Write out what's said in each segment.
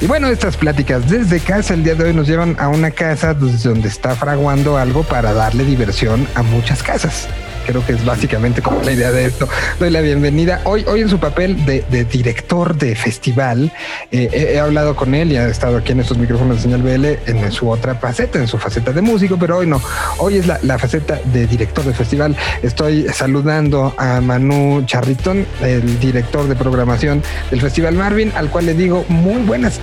Y bueno, estas pláticas desde casa el día de hoy nos llevan a una casa donde está fraguando algo para darle diversión a muchas casas creo que es básicamente como la idea de esto. Doy la bienvenida. Hoy, hoy en su papel de, director de festival, eh, he, hablado con él y ha estado aquí en estos micrófonos de señal BL en, su otra faceta, en su faceta de músico, pero hoy no. Hoy es la, faceta de director de festival. Estoy saludando a Manu Charritón, el director de programación del Festival Marvin, al cual le digo muy buenas,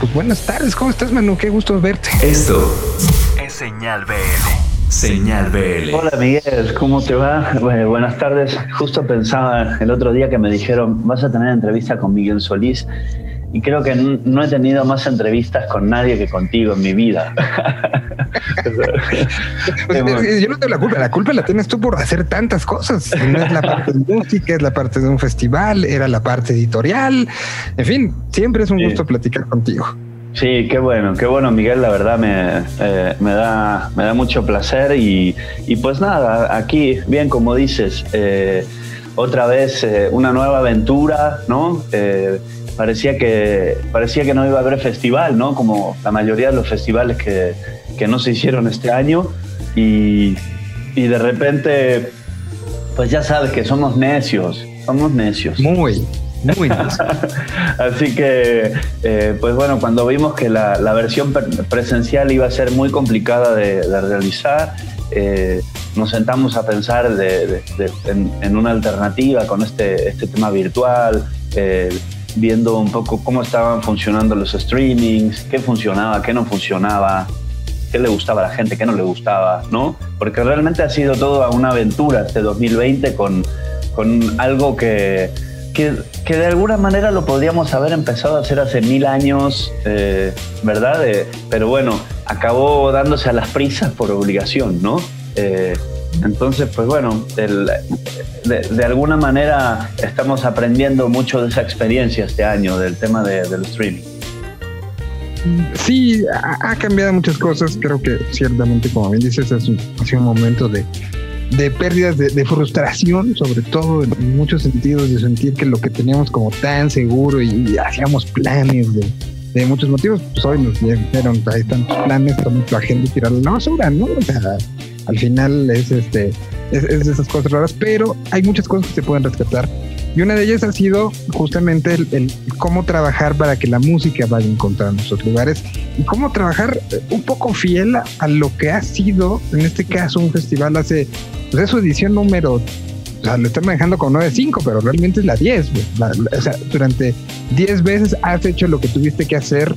pues buenas tardes. ¿Cómo estás, Manu? Qué gusto verte. Esto es señal BL. Señal BL. Hola Miguel, ¿cómo te va? buenas tardes. Justo pensaba el otro día que me dijeron, vas a tener entrevista con Miguel Solís y creo que no he tenido más entrevistas con nadie que contigo en mi vida. yo no tengo la culpa, la culpa la tienes tú por hacer tantas cosas. No es la parte de música, es la parte de un festival, era la parte editorial. En fin, siempre es un gusto platicar contigo. Sí, qué bueno, qué bueno, Miguel. La verdad me, eh, me, da, me da mucho placer y, y, pues nada, aquí, bien como dices, eh, otra vez eh, una nueva aventura, ¿no? parecía, que, parecía que no iba a haber festival, ¿no? Como la mayoría de los festivales que, que no se hicieron este año y, y de repente, pues ya sabes que somos necios, somos necios. Muy, muy Así que, eh, pues bueno, cuando vimos que la, versión presencial iba a ser muy complicada de, realizar, eh, nos sentamos a pensar en, una alternativa con este, este tema virtual, eh, viendo un poco cómo estaban funcionando los streamings, qué funcionaba, qué no funcionaba, qué le gustaba a la gente, qué no le gustaba, ¿no? Porque realmente ha sido toda una aventura este 2020 con, con algo que que, de alguna manera lo podríamos haber empezado a hacer hace mil años, eh, ¿verdad? Eh, pero bueno, acabó dándose a las prisas por obligación, ¿no? Eh, entonces, pues bueno, de, alguna manera estamos aprendiendo mucho de esa experiencia este año del tema del streaming. Sí, ha, cambiado muchas cosas. Creo que ciertamente, como bien dices, es un momento de, de pérdidas de, frustración, sobre todo en, muchos sentidos, de sentir que lo que teníamos como tan seguro y, hacíamos planes de, muchos motivos, pues hoy nos dijeron, hay tantos planes, toma tu agenda a la basura, ¿no? O sea, al final es este es, de esas cosas raras, pero hay muchas cosas que se pueden rescatar. Y una de ellas ha sido justamente el, cómo trabajar para que la música vaya encontrando esos lugares y cómo trabajar un poco fiel a lo que ha sido, en este caso, un festival hace pues es su edición número, o sea, lo están manejando con 9.5, pero realmente es la 10. o sea, durante 10 veces has hecho lo que tuviste que hacer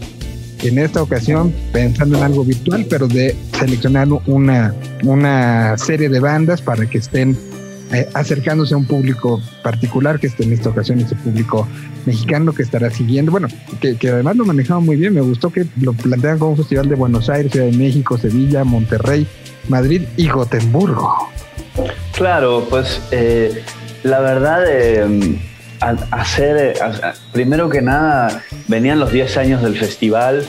en esta ocasión pensando en algo virtual, pero de seleccionar una, una serie de bandas para que estén eh, acercándose a un público particular, que esté en esta ocasión ese público mexicano que estará siguiendo, bueno, que, además lo manejaban muy bien, me gustó que lo plantean como un festival de Buenos Aires, Ciudad de México, Sevilla, Monterrey, Madrid y Gotemburgo. Claro, pues eh, la verdad, eh, hacer, eh, primero que nada, venían los 10 años del festival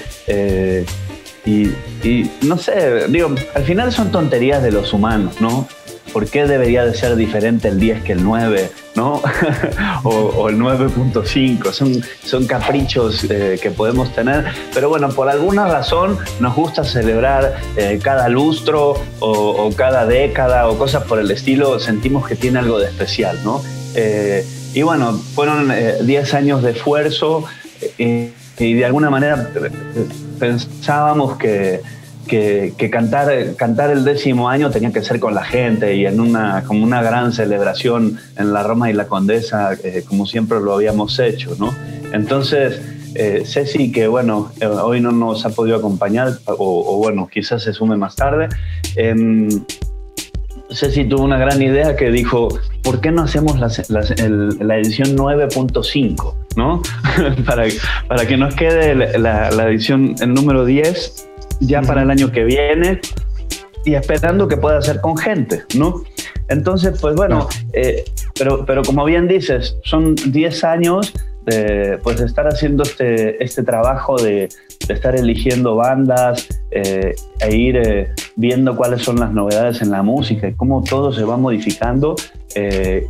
y, y, no sé, digo, al final son tonterías de los humanos, ¿no? ¿Por qué debería de ser diferente el 10 que el 9? ¿no? o, el 9.5, son, son caprichos eh, que podemos tener, pero bueno, por alguna razón nos gusta celebrar eh, cada lustro o, cada década o cosas por el estilo, sentimos que tiene algo de especial, ¿no? Eh, y bueno, fueron 10 años de esfuerzo y de alguna manera pensábamos que que, cantar, cantar el décimo año tenía que ser con la gente y en una, como una gran celebración en la Roma y la Condesa, eh, como siempre lo habíamos hecho, ¿no? Entonces, eh, Ceci, que bueno, eh, hoy no nos ha podido acompañar, o, bueno, quizás se sume más tarde, em, Ceci tuvo una gran idea que dijo, ¿por qué no hacemos la, la, edición 9.5? ¿no? para, para que nos quede la, la edición, el número 10 ya para el año que viene y esperando que pueda ser con gente, ¿no? Entonces, pues bueno, eh, pero, pero como bien dices, son 10 años de, pues, de estar haciendo este, este trabajo de, de estar eligiendo bandas eh, e ir eh, viendo cuáles son las novedades en la música y cómo todo se va modificando e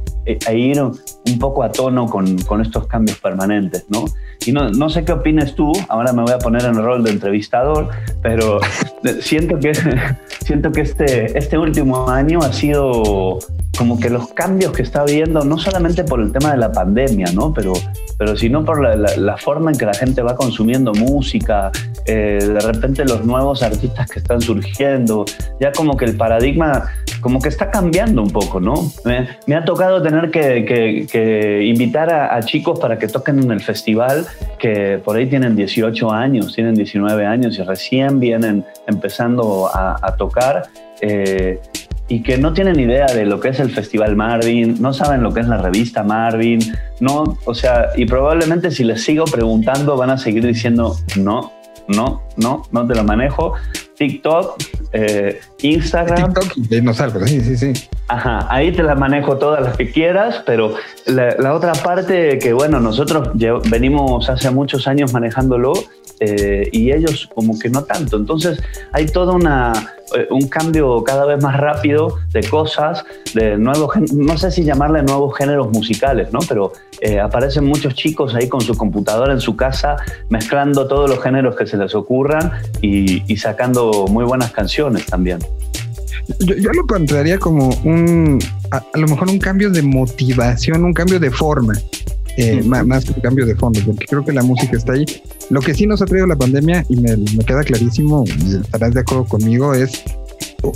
ir un poco a tono con, con estos cambios permanentes, ¿no? Y no, no sé qué opines tú, ahora me voy a poner en el rol de entrevistador, pero siento que, siento que este, este último año ha sido como que los cambios que está habiendo, no solamente por el tema de la pandemia, ¿no? Pero, pero sino por la, forma en que la gente va consumiendo música, eh, de repente los nuevos artistas que están surgiendo, ya como que el paradigma como que está cambiando un poco, ¿no? Me, ha tocado tener que, invitar a, chicos para que toquen en el festival que por ahí tienen 18 años, tienen 19 años y recién vienen empezando a, tocar. Eh, y que no tienen idea de lo que es el Festival Marvin, no saben lo que es la revista Marvin, no, o sea, y probablemente si les sigo preguntando van a seguir diciendo no, no, no, no te lo manejo. TikTok, eh, Instagram. TikTok no salgo, sí, sí, sí. Ajá, ahí te las manejo todas las que quieras, pero la, otra parte que, bueno, nosotros venimos hace muchos años manejándolo eh, y ellos como que no tanto. Entonces hay todo una, eh, un cambio cada vez más rápido de cosas, de nuevos, no sé si llamarle nuevos géneros musicales, ¿no? Pero eh, aparecen muchos chicos ahí con su computadora en su casa mezclando todos los géneros que se les ocurran y, sacando muy buenas canciones también. Yo, lo plantearía como un, a, lo mejor un cambio de motivación, un cambio de forma. Eh, más, que un cambio de fondo, porque creo que la música está ahí. Lo que sí nos ha traído la pandemia, y me, queda clarísimo, y estarás de acuerdo conmigo, es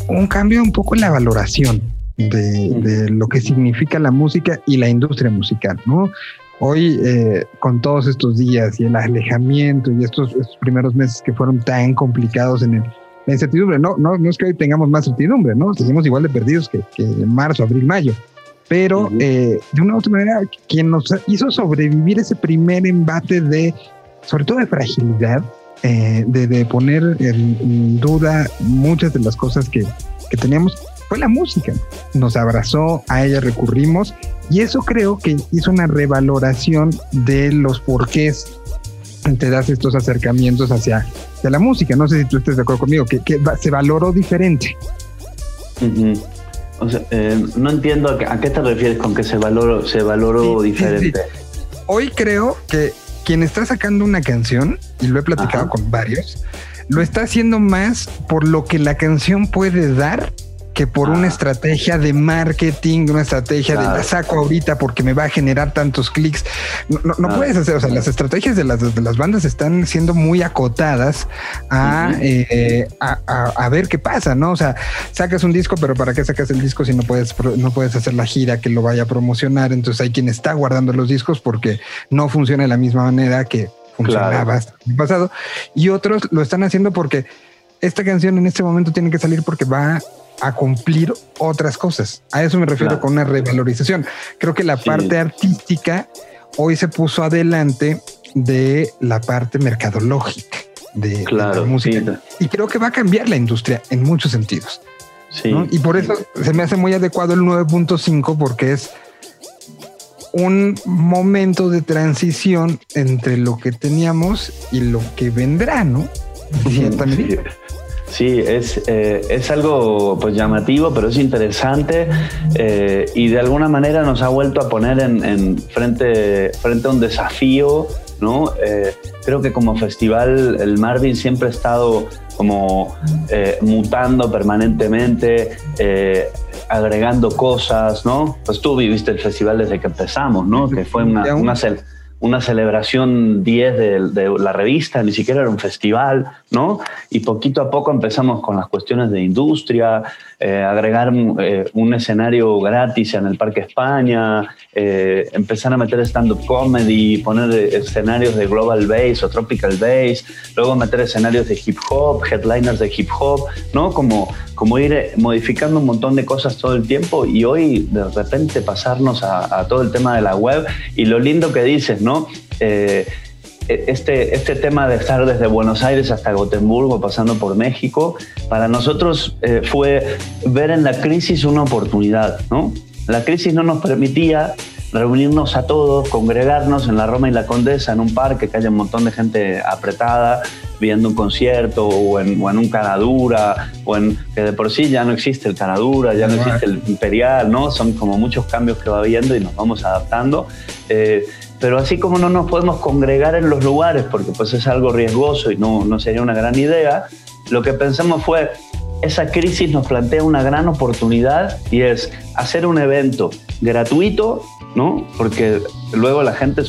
un cambio un poco en la valoración de, lo que significa la música y la industria musical, ¿no? Hoy, eh, con todos estos días y el alejamiento y estos, primeros meses que fueron tan complicados en el, la incertidumbre, no, no, no es que hoy tengamos más certidumbre, ¿no? Seguimos igual de perdidos que, que en marzo, abril, mayo pero eh, de una u otra manera, quien nos hizo sobrevivir ese primer embate de, sobre todo de fragilidad, eh, de, poner en, duda muchas de las cosas que, que teníamos, fue la música. Nos abrazó, a ella recurrimos y eso creo que hizo una revaloración de los porqués te das estos acercamientos hacia, la música. No sé si tú estés de acuerdo conmigo, que, que se valoró diferente. O sea, eh, no entiendo a qué, te refieres con que se valoró, se valoró diferente. Hoy creo que quien está sacando una canción, y lo he platicado con varios, lo está haciendo más por lo que la canción puede dar que por una ah. estrategia de marketing, una estrategia de la saco ahorita porque me va a generar tantos clics. No, no, puedes hacer, o sea, las estrategias de las, de las bandas están siendo muy acotadas eh, a, a, ver qué pasa, ¿no? O sea, sacas un disco, pero ¿para qué sacas el disco si no puedes, no puedes hacer la gira que lo vaya a promocionar? Entonces hay quien está guardando los discos porque no funciona de la misma manera que funcionaba en el pasado. Y otros lo están haciendo porque esta canción en este momento tiene que salir porque va a cumplir otras cosas. A eso me refiero con una revalorización. Creo que la parte artística hoy se puso adelante de la parte mercadológica de, la música. Y creo que va a cambiar la industria en muchos sentidos. Y por eso se me hace muy adecuado el 9.5 porque es un momento de transición entre lo que teníamos y lo que vendrá, ¿no? Sí, es, eh, es algo pues llamativo, pero es interesante eh, y de alguna manera nos ha vuelto a poner en, frente, frente a un desafío, ¿no? Eh, creo que como festival el Marvin siempre ha estado como mutando permanentemente, agregando cosas, ¿no? Pues tú viviste el festival desde que empezamos, ¿no? Que fue una, una, una celebración 10 de, la revista, ni siquiera era un festival, ¿no? Y poquito a poco empezamos con las cuestiones de industria, eh, agregar eh, un escenario gratis en el Parque España, eh, empezar a meter stand-up comedy, poner escenarios de global bass o tropical bass, luego meter escenarios de hip hop, headliners de hip hop, ¿no? Como, como ir modificando un montón de cosas todo el tiempo y hoy de repente pasarnos a, a todo el tema de la web y lo lindo que dices, ¿no? Este, este tema de estar desde Buenos Aires hasta Gotemburgo, pasando por México, para nosotros eh, fue ver en la crisis una oportunidad, ¿no? La crisis no nos permitía reunirnos a todos, congregarnos en la Roma y la Condesa, en un parque que haya un montón de gente apretada, viendo un concierto o en, o en un Caradura, o en que de por sí ya no existe el Caradura, ya no existe el Imperial, ¿no? Son como muchos cambios que va habiendo y nos vamos adaptando. Eh, pero así como no nos podemos congregar en los lugares, porque pues es algo riesgoso y no, no sería una gran idea, lo que pensamos fue, esa crisis nos plantea una gran oportunidad y es hacer un evento gratuito, ¿no? Porque luego la gente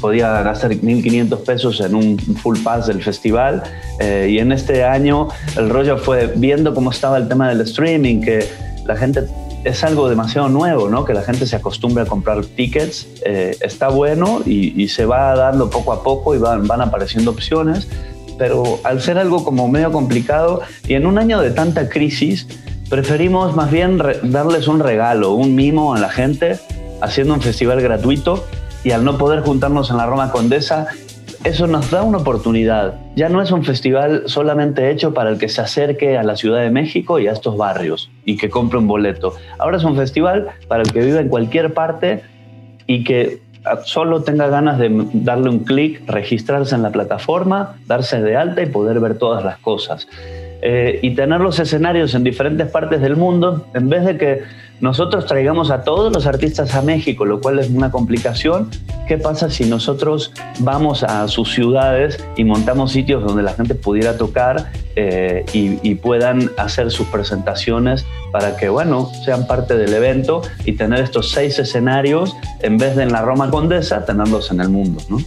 podía gastar 1.500 pesos en un full pass del festival eh, y en este año el rollo fue viendo cómo estaba el tema del streaming, que la gente es algo demasiado nuevo, ¿no? Que la gente se acostumbre a comprar tickets, eh, está bueno y, se va dando poco a poco y van, van apareciendo opciones, pero al ser algo como medio complicado y en un año de tanta crisis, preferimos más bien darles un regalo, un mimo a la gente, haciendo un festival gratuito y al no poder juntarnos en la Roma Condesa, eso nos da una oportunidad. Ya no es un festival solamente hecho para el que se acerque a la Ciudad de México y a estos barrios y que compre un boleto. Ahora es un festival para el que vive en cualquier parte y que solo tenga ganas de darle un clic, registrarse en la plataforma, darse de alta y poder ver todas las cosas. Eh, y tener los escenarios en diferentes partes del mundo, en vez de que nosotros traigamos a todos los artistas a México, lo cual es una complicación, ¿qué pasa si nosotros vamos a sus ciudades y montamos sitios donde la gente pudiera tocar eh, y, puedan hacer sus presentaciones para que, bueno, sean parte del evento y tener estos seis escenarios en vez de en la Roma Condesa, tenerlos en el mundo, ¿no?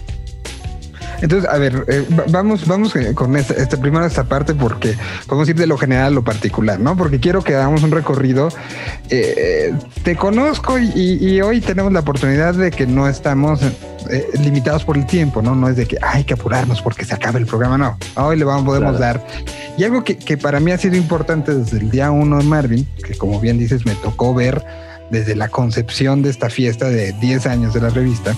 Entonces, a ver, eh, vamos, vamos eh, con esta, esta, primero esta parte porque podemos ir de lo general a lo particular, ¿no? Porque quiero que hagamos un recorrido. Eh, te conozco y, hoy tenemos la oportunidad de que no estamos limitados por el tiempo, ¿no? No es de que hay que apurarnos porque se acaba el programa, no. Hoy le vamos, podemos dar. Y algo que, que para mí ha sido importante desde el día uno de Marvin, que como bien dices, me tocó ver desde la concepción de esta fiesta de 10 años de la revista,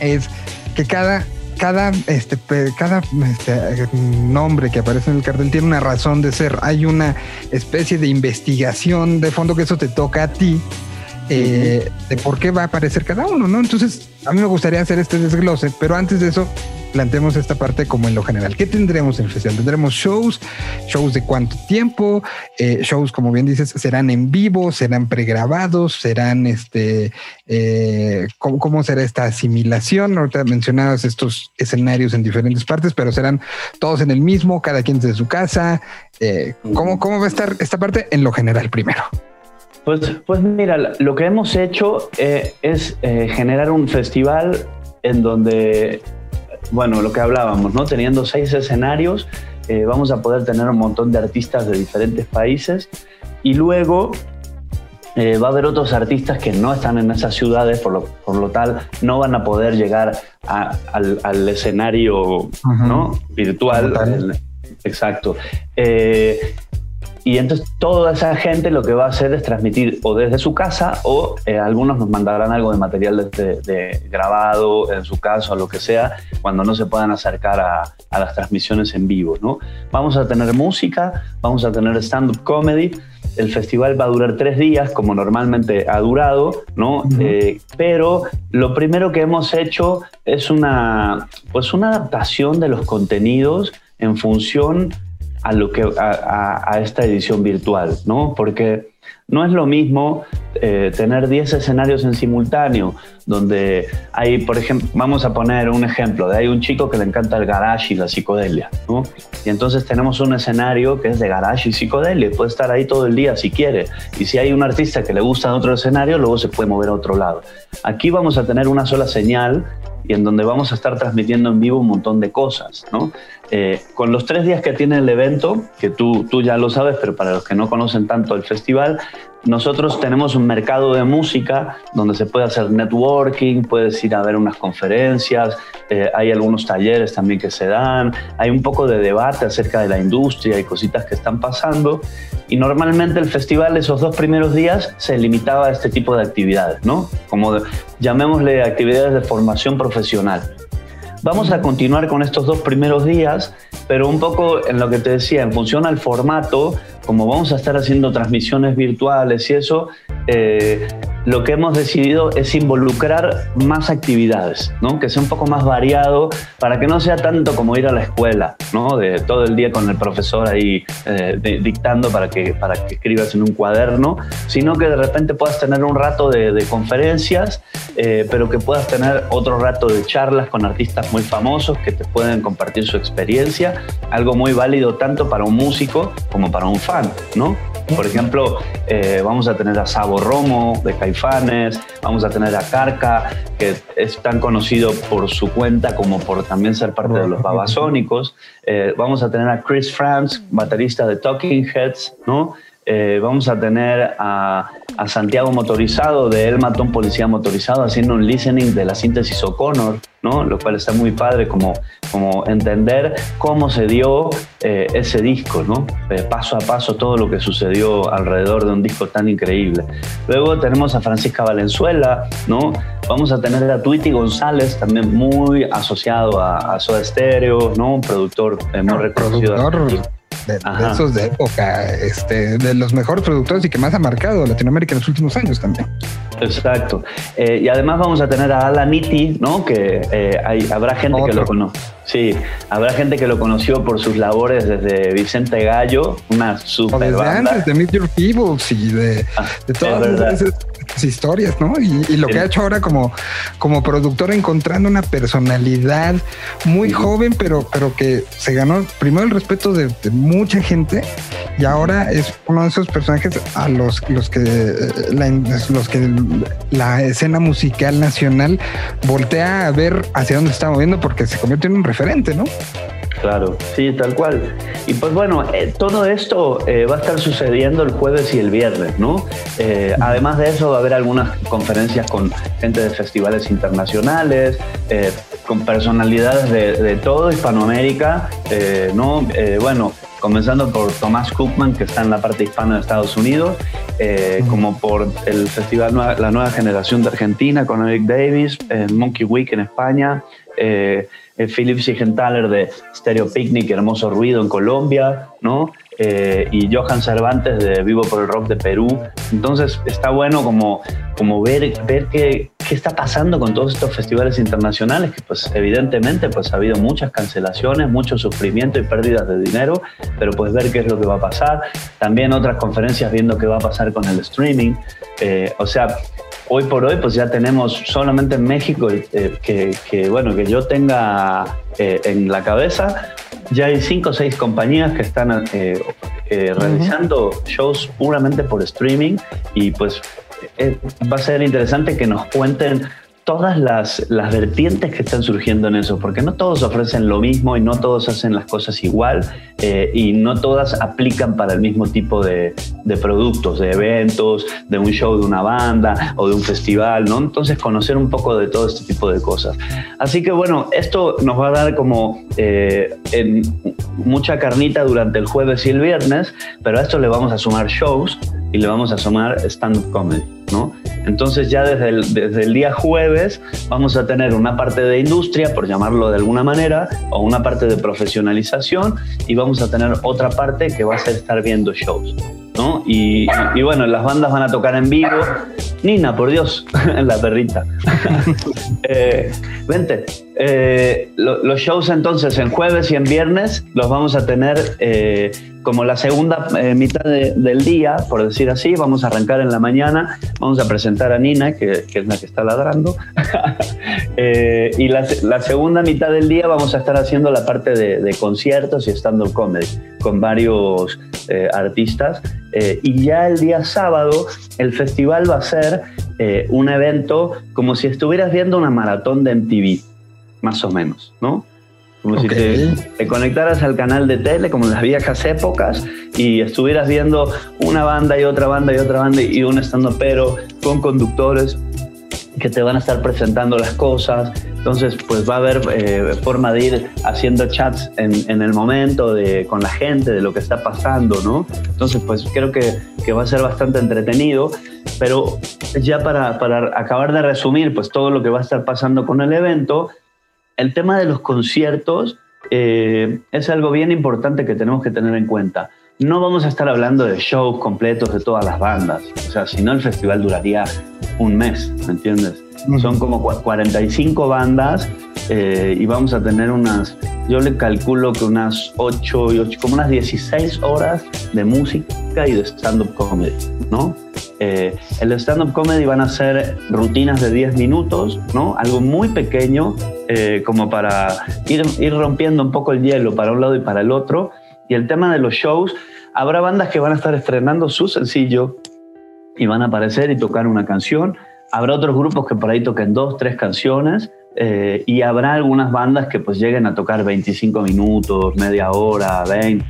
es que cada cada, este, cada este, nombre que aparece en el cartel tiene una razón de ser. Hay una especie de investigación de fondo que eso te toca a ti. Eh, de por qué va a aparecer cada uno, ¿no? Entonces, a mí me gustaría hacer este desglose, pero antes de eso, planteemos esta parte como en lo general. ¿Qué tendremos en el festival? Tendremos shows, shows de cuánto tiempo, eh, shows, como bien dices, serán en vivo, serán pregrabados, serán este, eh, ¿cómo, será esta asimilación? Ahorita mencionabas estos escenarios en diferentes partes, pero serán todos en el mismo, cada quien desde su casa. Eh, ¿cómo, ¿Cómo va a estar esta parte en lo general primero? Pues, pues mira, lo que hemos hecho es generar un festival en donde bueno, lo que hablábamos, ¿no? Teniendo seis escenarios, eh, vamos a poder tener un montón de artistas de diferentes países y luego eh, va a haber otros artistas que no están en esas ciudades, por lo, por lo tal no van a poder llegar al, escenario ¿no? virtual. exacto. Eh, y entonces toda esa gente lo que va a hacer es transmitir o desde su casa o eh, algunos nos mandarán algo de material de, grabado en su casa o lo que sea cuando no se puedan acercar a, las transmisiones en vivo. ¿no? Vamos a tener música, vamos a tener stand-up comedy. El festival va a durar tres días, como normalmente ha durado, ¿no? Eh, pero lo primero que hemos hecho es una, pues una adaptación de los contenidos en función a, lo que, a, esta edición virtual, ¿no? Porque no es lo mismo eh, tener 10 escenarios en simultáneo, donde hay, por ejemplo, vamos a poner un ejemplo, de hay un chico que le encanta el garage y la psicodelia, ¿no? Y entonces tenemos un escenario que es de garage y psicodelia, puede estar ahí todo el día si quiere. Y si hay un artista que le gusta otro escenario, luego se puede mover a otro lado. Aquí vamos a tener una sola señal y en donde vamos a estar transmitiendo en vivo un montón de cosas. ¿no? Eh, con los tres días que tiene el evento, que tú, tú ya lo sabes, pero para los que no conocen tanto el festival, nosotros tenemos un mercado de música donde se puede hacer networking, puedes ir a ver unas conferencias, eh, hay algunos talleres también que se dan, hay un poco de debate acerca de la industria y cositas que están pasando. Y normalmente el festival esos dos primeros días se limitaba a este tipo de actividades, ¿no? Como llamémosle actividades de formación profesional. Vamos a continuar con estos dos primeros días, pero un poco en lo que te decía, en función al formato, como vamos a estar haciendo transmisiones virtuales y eso, eh, lo que hemos decidido es involucrar más actividades, ¿no? que sea un poco más variado para que no sea tanto como ir a la escuela, ¿no? de todo el día con el profesor ahí eh, dictando para que, para que escribas en un cuaderno, sino que de repente puedas tener un rato de, conferencias, eh, pero que puedas tener otro rato de charlas con artistas muy famosos que te pueden compartir su experiencia, algo muy válido tanto para un músico como para un fan, ¿no? Por ejemplo, eh, vamos a tener a Sabo Romo de Caifanes, vamos a tener a Carca, que es tan conocido por su cuenta como por también ser parte de los Babasónicos. Eh, vamos a tener a Chris Franz, baterista de Talking Heads, ¿no? Eh, vamos a tener a, Santiago Motorizado de El Matón Policía Motorizado haciendo un listening de la síntesis O'Connor, ¿no? lo cual está muy padre como, como entender cómo se dio eh, ese disco, ¿no? Eh, paso a paso todo lo que sucedió alrededor de un disco tan increíble. Luego tenemos a Francisca Valenzuela, ¿no? vamos a tener a Tweety González, también muy asociado a, a Soda Stereo, ¿no? un productor muy reconocido de, esos de época, este, de los mejores productores y que más ha marcado Latinoamérica en los últimos años también. Exacto. Eh, y además vamos a tener a Alan Nitti, ¿no? Que eh, hay, habrá gente que lo conoce. Sí, habrá gente que lo conoció por sus labores desde Vicente Gallo, una super desde banda. antes de Meet Your y de, ah, de todas esas historias, ¿no? Y, lo que ha hecho ahora como, como productor encontrando una personalidad muy joven, pero, pero que se ganó primero el respeto de, mucha gente y ahora es uno de esos personajes a los, los que la, los que la escena musical nacional voltea a ver hacia dónde está moviendo porque se convierte en un referente, ¿no? Claro, sí, tal cual. Y pues bueno, eh, todo esto eh, va a estar sucediendo el jueves y el viernes, ¿no? Eh, además de eso va a haber algunas conferencias con gente de festivales internacionales, con personalidades de, de todo Hispanoamérica, ¿no? bueno, comenzando por Tomás Cookman, que está en la parte hispana de Estados Unidos, como por el festival La Nueva Generación de Argentina con Eric Davis, Monkey Week en España, eh, Philip Sigenthaler de Stereo Picnic, Hermoso Ruido en Colombia, ¿no? Eh, y Johan Cervantes de Vivo por el Rock de Perú. Entonces está bueno como, como ver, ver qué, qué está pasando con todos estos festivales internacionales, que pues evidentemente pues ha habido muchas cancelaciones, mucho sufrimiento y pérdidas de dinero, pero pues ver qué es lo que va a pasar. También otras conferencias viendo qué va a pasar con el streaming. Eh, o sea, hoy por hoy pues ya tenemos solamente en México eh, que, bueno, que yo tenga eh, en la cabeza, ya hay cinco o seis compañías que están eh, realizando shows puramente por streaming y pues va a ser interesante que nos cuenten todas las, las, vertientes que están surgiendo en eso, porque no todos ofrecen lo mismo y no todos hacen las cosas igual eh, y no todas aplican para el mismo tipo de, de, productos, de eventos, de un show de una banda o de un festival, ¿no? Entonces conocer un poco de todo este tipo de cosas. Así que bueno, esto nos va a dar como eh, mucha carnita durante el jueves y el viernes, pero a esto le vamos a sumar shows y le vamos a sumar stand-up comedy, ¿no? Entonces ya desde el, desde el día jueves vamos a tener una parte de industria, por llamarlo de alguna manera, o una parte de profesionalización y vamos a tener otra parte que va a ser estar viendo shows. ¿no? Y, y, bueno, las bandas van a tocar en vivo. Nina, por Dios, la perrita. eh, vente. Eh, los shows entonces en jueves y en viernes los vamos a tener eh, como la segunda eh, mitad del día, por decir así. Vamos a arrancar en la mañana, vamos a presentar a Nina, que, es la que está ladrando. y la, segunda mitad del día vamos a estar haciendo la parte de, conciertos y stand-up comedy con varios artistas. y ya el día sábado el festival va a ser un evento como si estuvieras viendo una maratón de MTV más o menos, ¿no? Como si te, conectaras al canal de tele, como en las viejas épocas, y estuvieras viendo una banda y otra banda y otra banda y un estando pero con conductores que te van a estar presentando las cosas. Entonces, pues va a haber eh, forma de ir haciendo chats en, el momento de, con la gente de lo que está pasando, ¿no? Entonces, pues creo que, que va a ser bastante entretenido. Pero ya para, para acabar de resumir, pues todo lo que va a estar pasando con el evento, el tema de los conciertos eh, es algo bien importante que tenemos que tener en cuenta. no vamos a estar hablando de shows completos de todas las bandas. O sea, si no el festival duraría un mes, ¿me entiendes? Son como 45 bandas eh, y vamos a tener unas, yo le calculo que unas 8 y 8, como unas 16 horas de música y de stand-up comedy, ¿no? Eh, el stand-up comedy van a ser rutinas de 10 minutos, ¿no? Algo muy pequeño, eh, como para ir, ir rompiendo un poco el hielo para un lado y para el otro. Y el tema de los shows, habrá bandas que van a estar estrenando su sencillo y van a aparecer y tocar una canción Habrá otros grupos que por ahí toquen dos, tres canciones eh, y habrá algunas bandas que pues lleguen a tocar 25 minutos, media hora, 20,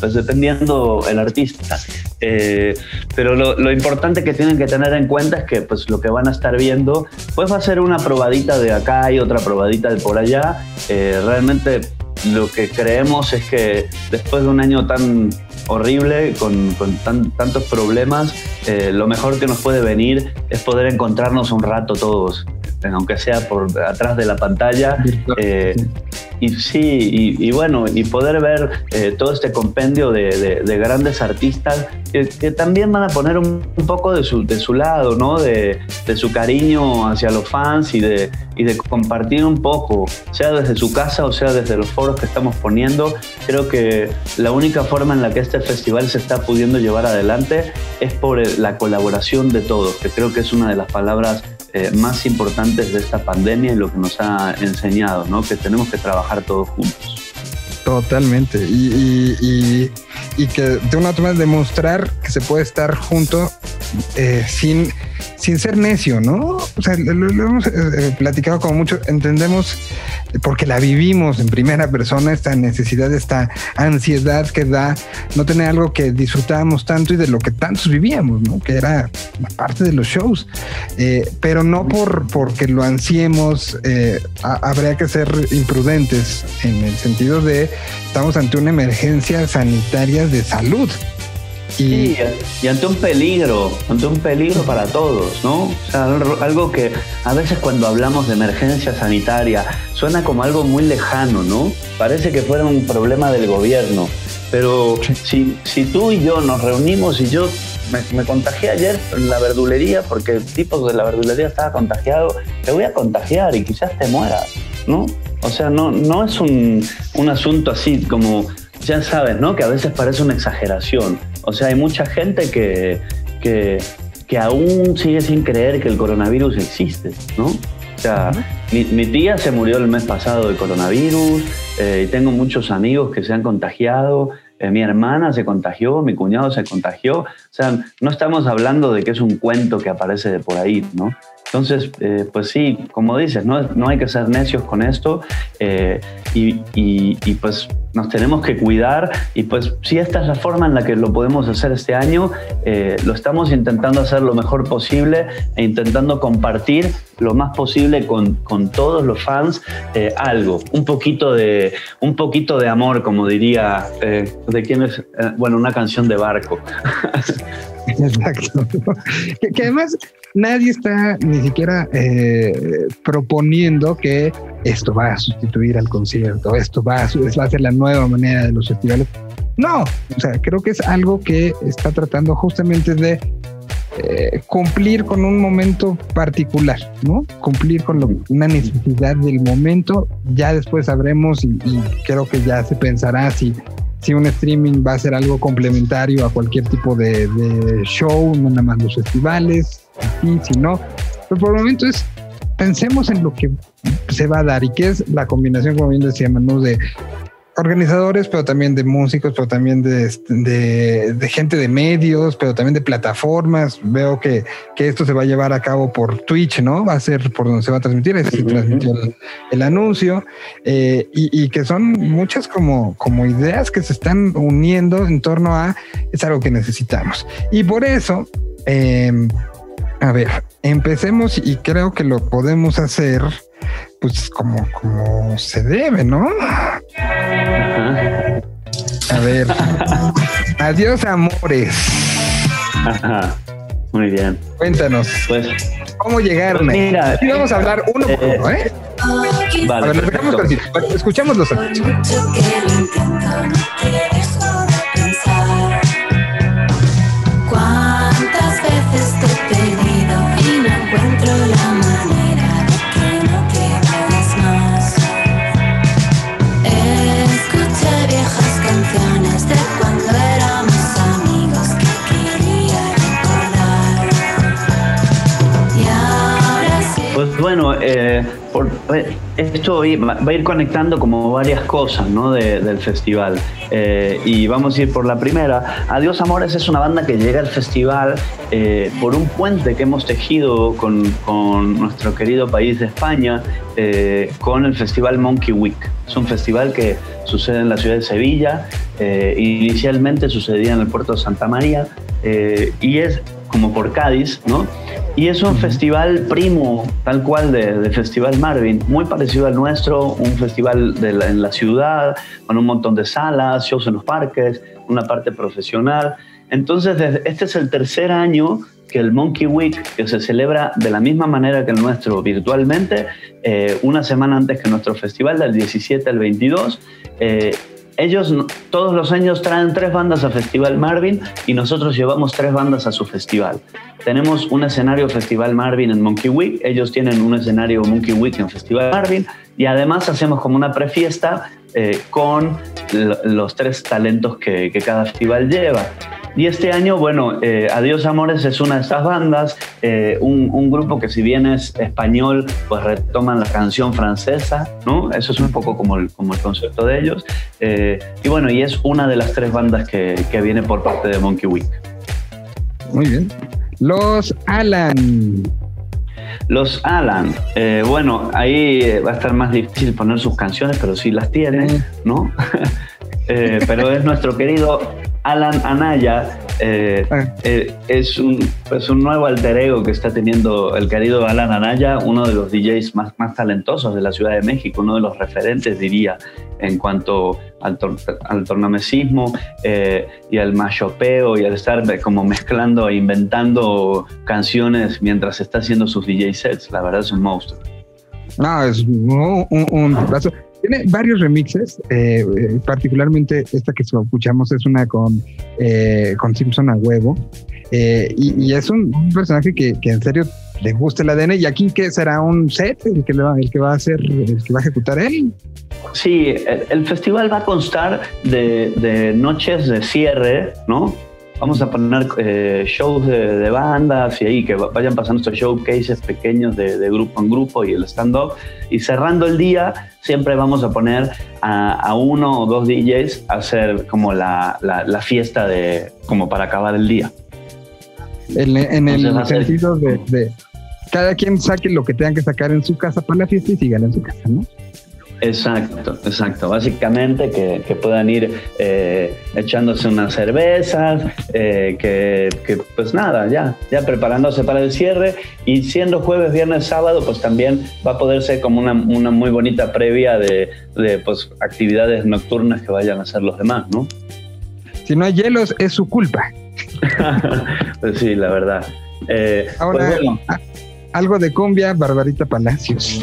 pues dependiendo el artista. Eh, pero lo, importante que tienen que tener en cuenta es que pues lo que van a estar viendo pues va a ser una probadita de acá y otra probadita de por allá. Eh, realmente lo que creemos es que después de un año tan horrible, con, tantos problemas, eh, lo mejor que nos puede venir es poder encontrarnos un rato todos, aunque sea por atrás de la pantalla. Eh, y sí, y, bueno, y poder ver eh, todo este compendio de, grandes artistas que, también van a poner un, poco de su, de su lado, ¿no? De, su cariño hacia los fans y de, y de compartir un poco, sea desde su casa o sea desde los foros que estamos poniendo. Creo que la única forma en la que este festival se está pudiendo llevar adelante es por la colaboración de todos, que creo que es una de las palabras eh, más importantes de esta pandemia y lo que nos ha enseñado, ¿no? Que tenemos que trabajar todos juntos. Totalmente. Y, que de una forma demostrar que se puede estar junto eh, sin, sin ser necio, ¿no? O sea, lo, hemos eh, platicado como mucho, entendemos porque la vivimos en primera persona, esta necesidad, esta ansiedad que da no tener algo que disfrutábamos tanto y de lo que tantos vivíamos, ¿no? Que era parte de los shows. Eh, pero no por porque lo ansiemos, eh, habría que ser imprudentes en el sentido de estamos ante una emergencia sanitaria de salud. Y, y ante un peligro, ante un peligro para todos, ¿no? O sea, algo que a veces cuando hablamos de emergencia sanitaria suena como algo muy lejano, ¿no? Parece que fuera un problema del gobierno. Pero si, si tú y yo nos reunimos y yo me, contagié ayer en la verdulería porque el tipo de la verdulería estaba contagiado, te voy a contagiar y quizás te mueras, ¿no? O sea, no, no es un, un asunto así como, ya sabes, ¿no? Que a veces parece una exageración. O sea, hay mucha gente que, que, aún sigue sin creer que el coronavirus existe, ¿no? O sea, mi, tía se murió el mes pasado de coronavirus, eh, y tengo muchos amigos que se han contagiado, eh, mi hermana se contagió, mi cuñado se contagió. O sea, no estamos hablando de que es un cuento que aparece de por ahí, ¿no? Entonces, eh, pues sí, como dices, no, no, hay que ser necios con esto eh, y, y, pues nos tenemos que cuidar y pues si esta es la forma en la que lo podemos hacer este año, eh, lo estamos intentando hacer lo mejor posible e intentando compartir lo más posible con, con todos los fans algo, un poquito, de, un poquito de amor, como diría, ¿de quién es? bueno, una canción de barco. Exacto. que, además nadie está ni siquiera eh, proponiendo que esto va a sustituir al concierto, esto va a, va ser la nueva manera de los festivales. No, o sea, creo que es algo que está tratando justamente de eh, cumplir con un momento particular, ¿no? Cumplir con una necesidad del momento. Ya después sabremos y, y creo que ya se pensará si si un streaming va a ser algo complementario a cualquier tipo de, show, no nada más los festivales, y si no. Pero por el momento es, pensemos en lo que se va a dar y qué es la combinación, como bien decía Manu, de organizadores, pero también de músicos, pero también de, de, gente de medios, pero también de plataformas. Veo que, que, esto se va a llevar a cabo por Twitch, ¿no? Va a ser por donde se va a transmitir, se transmitió el, anuncio, eh, y, y, que son muchas como, como ideas que se están uniendo en torno a es algo que necesitamos. Y por eso, em, a ver, empecemos y creo que lo podemos hacer pues como, como se debe, ¿no? A ver. Adiós, amores. Muy bien. Cuéntanos. Pues, ¿Cómo llegarme? Pues mira, Aquí vamos a hablar uno por eh, uno, ¿eh? Vale, a ver, dejamos Escuchamos los eh, eh, esto va a ir conectando como varias cosas ¿no? del festival. Eh, y vamos a ir por la primera. Adiós Amores es una banda que llega al festival por un puente que hemos tejido con, con nuestro querido país de España, con el festival Monkey Week. Es un festival que sucede en la ciudad de Sevilla. inicialmente sucedía en el puerto de Santa María. y es como por Cádiz, ¿no? Y es un festival primo, tal cual, de, Festival Marvin, muy parecido al nuestro, un festival en la ciudad, con un montón de salas, shows en los parques, una parte profesional. Entonces, este es el tercer año que el Monkey Week, que se celebra de la misma manera que el nuestro virtualmente, eh, una semana antes que nuestro festival, del 17 al 22, eh, ellos todos los años traen tres bandas a Festival Marvin y nosotros llevamos tres bandas a su festival. Tenemos un escenario Festival Marvin en Monkey Week, ellos tienen un escenario Monkey Week en Festival Marvin y además hacemos como una prefiesta eh, con los tres talentos que, que cada festival lleva. Y este año, bueno, eh, Adiós Amores es una de estas bandas, eh, un, grupo que si bien es español, pues retoman la canción francesa, ¿no? Eso es un poco como el, como el concepto de ellos. Eh, y bueno, y es una de las tres bandas que, que viene por parte de Monkey Week. Muy bien. Los Alan. Los Alan, bueno, ahí va a estar más difícil poner sus canciones, pero sí las tiene, ¿no? pero es nuestro querido Alan Anaya eh, ah. eh, es, un, pues un nuevo alter ego que está teniendo el querido Alan Anaya, uno de los DJs más, más talentosos de la Ciudad de México, uno de los referentes, diría, en cuanto al, al tornamesismo eh, y al mashopeo y al estar como mezclando e inventando canciones mientras está haciendo sus DJ sets. La verdad es un monstruo. No, es un, un, un tiene varios remixes, eh, eh, particularmente esta que escuchamos es una con, eh, con Simpson a huevo. y, es un, personaje que, en serio le gusta el ADN. ¿Y aquí que será un set el que, va, el que va a hacer, el que va a ejecutar él? Sí, el, festival va a constar de, de noches de cierre, ¿no? Vamos a poner eh, shows de, bandas y ahí que vayan pasando estos showcases pequeños de, grupo en grupo y el stand-up. Y cerrando el día, siempre vamos a poner a, uno o dos DJs a hacer como la, la, fiesta de, como para acabar el día. En, el sentido de, de, cada quien saque lo que tengan que sacar en su casa para la fiesta y sigan en su casa, ¿no? Exacto, exacto. Básicamente que, puedan ir eh, echándose unas cervezas, eh, que, pues nada, ya, ya preparándose para el cierre y siendo jueves, viernes, sábado, pues también va a poder ser como una, muy bonita previa de, pues, actividades nocturnas que vayan a hacer los demás, ¿no? Si no hay hielos, es su culpa. pues sí, la verdad. Eh, Ahora, pues algo de cumbia, Barbarita Palacios.